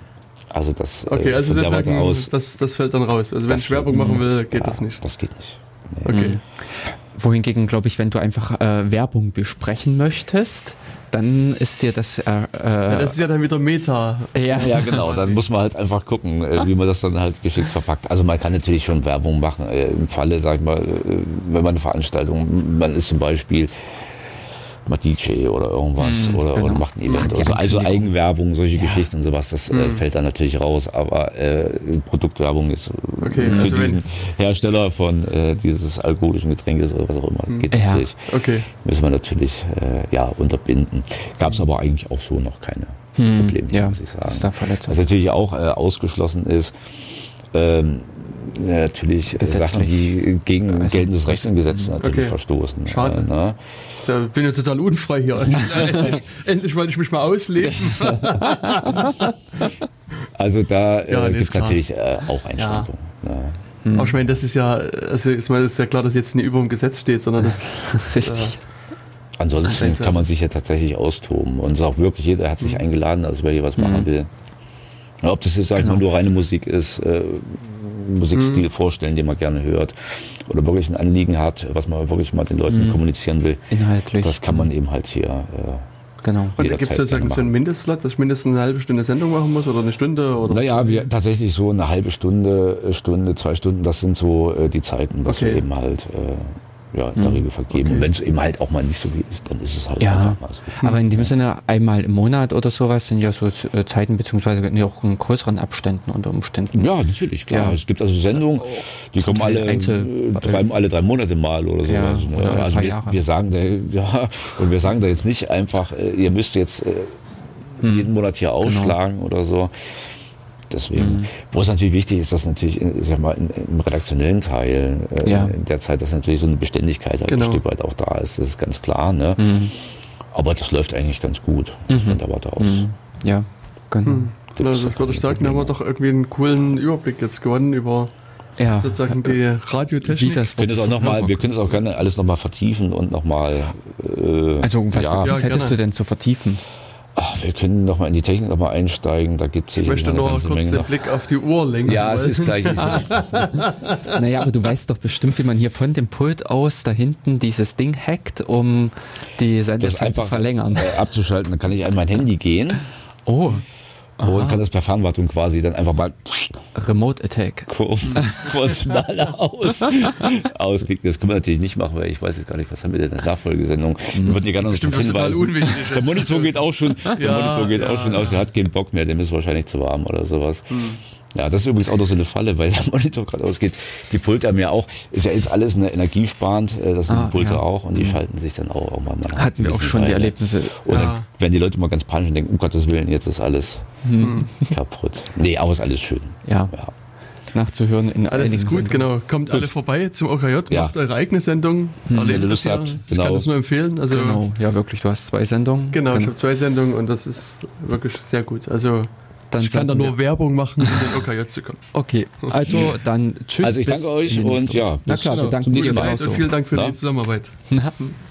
Also das, äh, okay, also das, sagen, aus, das, das fällt dann raus. Also wenn ich Werbung machen will, geht ja, das nicht. Das geht nicht. Nee. Okay. Wohingegen, glaube ich, wenn du einfach äh, Werbung besprechen möchtest, dann ist dir das. Äh, ja, das ist ja dann wieder Meta. Ja, ja genau. Dann muss man halt einfach gucken, äh, wie man das dann halt geschickt verpackt. Also man kann natürlich schon Werbung machen. Äh, Im Falle, sag ich mal, äh, wenn man eine Veranstaltung, man ist zum Beispiel macht DJ oder irgendwas mm, oder, genau. oder, macht ein Event. Macht so. Also Eigenwerbung, solche ja. Geschichten und sowas, das mm. äh, fällt dann natürlich raus. Aber äh, Produktwerbung ist okay, für also diesen Hersteller von äh, dieses alkoholischen Getränkes oder was auch immer, mm. geht ja. natürlich. Okay. Müssen wir natürlich äh, ja, unterbinden. Gab es aber eigentlich auch so noch keine hm. Probleme, ja. muss ich sagen. Was natürlich auch äh, ausgeschlossen ist, ähm, natürlich Sachen, die gegen also, geltendes Recht und Gesetz natürlich okay. verstoßen. Schade. Äh, ne? Ja, bin ja total unfrei hier. endlich, <laughs> endlich wollte ich mich mal ausleben. <laughs> also da äh, ja, nee, gibt es natürlich äh, auch Einschränkungen. Ja. Ja. Hm. Aber ich meine, das ist ja, also ich meine, das ist ja klar, dass jetzt nicht über dem Gesetz steht, sondern das ist <laughs> richtig. Äh, Ansonsten kann man sich ja tatsächlich austoben. Und es ist auch wirklich, jeder hat sich mhm. eingeladen, also wer hier was machen mhm. will. Ob das jetzt, sag ich genau. mal, nur reine Musik ist, äh, Musikstil mhm. vorstellen, den man gerne hört oder wirklich ein Anliegen hat, was man wirklich mal den Leuten mhm. kommunizieren will. Inhaltlich. Das kann man eben halt hier. Äh, Genau. Und gibt es sozusagen so einen Mindestslot, dass ich mindestens eine halbe Stunde Sendung machen muss oder eine Stunde? Oder naja, wir tatsächlich so eine halbe Stunde, Stunde, zwei Stunden, das sind so äh, die Zeiten, was okay. wir eben halt äh, ja, in der hm. Regel vergeben. Okay. Und wenn es eben halt auch mal nicht so ist, dann ist es halt ja. einfach mal so. Aber in dem Sinne, einmal im Monat oder sowas sind ja so äh, Zeiten, beziehungsweise auch in größeren Abständen unter Umständen. Ja, natürlich, klar. Ja. Es gibt also Sendungen, die kommen alle, Einzel drei, alle drei Monate mal oder sowas. Ja, ne? oder also wir, wir, sagen da, <laughs> ja, und wir sagen da jetzt nicht einfach, äh, ihr müsst jetzt äh, hm. jeden Monat hier genau. ausschlagen genau. oder so. Deswegen, mhm. wo es natürlich wichtig ist, dass natürlich, ich sag mal, im redaktionellen Teil äh, ja. in der Zeit, dass natürlich so eine Beständigkeit halt genau. ein Stück weit auch da ist. Das ist ganz klar. Ne? Mhm. Aber das läuft eigentlich ganz gut mhm. von der Warte aus. Mhm. Ja, genau. Mhm. Also ich würde sagen, haben wir doch irgendwie einen coolen Überblick jetzt gewonnen über ja. sozusagen die Radiotechnik. Wie das wir können es auch noch mal, wir können es auch gerne alles nochmal vertiefen und nochmal. Äh, also was, ja, was hättest gerne. du denn zu vertiefen? Ach, wir können noch mal in die Technik noch mal einsteigen. Da gibt es Ich möchte noch kurz Menge den Blick auf die Uhr lenken. Ja, es ist gleich. <laughs> <laughs> naja, aber du weißt doch bestimmt, wie man hier von dem Pult aus da hinten dieses Ding hackt, um die Sendezeit zu verlängern. Äh, abzuschalten. Dann kann ich an mein Handy gehen. Oh. Aha. Und kann das per Fernwartung quasi dann einfach mal Remote Attack <laughs> kurz mal aus ausklicken. Das können wir natürlich nicht machen, weil ich weiß jetzt gar nicht, was haben wir denn als Nachfolgesendung. Mhm. Wir würden dir gerne noch hinweisen. Der Monitor geht auch schon, der ja, Monitor geht ja, auch schon aus, der hat keinen Bock mehr, dem ist wahrscheinlich zu warm oder sowas. Mhm. Ja, das ist übrigens auch noch so eine Falle, weil <laughs> der Monitor gerade ausgeht. Die Pulte haben ja auch, ist ja jetzt alles eine energiesparend, äh, das sind ah, die Pulte ja. auch und die mhm. schalten sich dann auch irgendwann mal Hatten wir auch schon rein. die Erlebnisse. Und ja. werden die Leute mal ganz panisch und denken, um Gottes Willen, jetzt ist alles mhm. kaputt. Nee, aber ist alles schön. Ja. ja. nachzuhören in Alles ist gut, Sendungen. genau. Kommt gut. alle vorbei zum OKJ, ja. macht eure eigene Sendung. Hm. Wenn ihr Lust habt, Ich genau. kann das nur empfehlen. Also genau, ja wirklich, du hast zwei Sendungen. Genau, genau. ich habe zwei Sendungen und das ist wirklich sehr gut. Also dann ich kann da nur wir. Werbung machen, um den <laughs> OKJ zu kommen. Okay, also dann tschüss. Also ich danke euch und ja, na klar, wir danken dir und vielen Dank für Na? die Zusammenarbeit. Na? <laughs>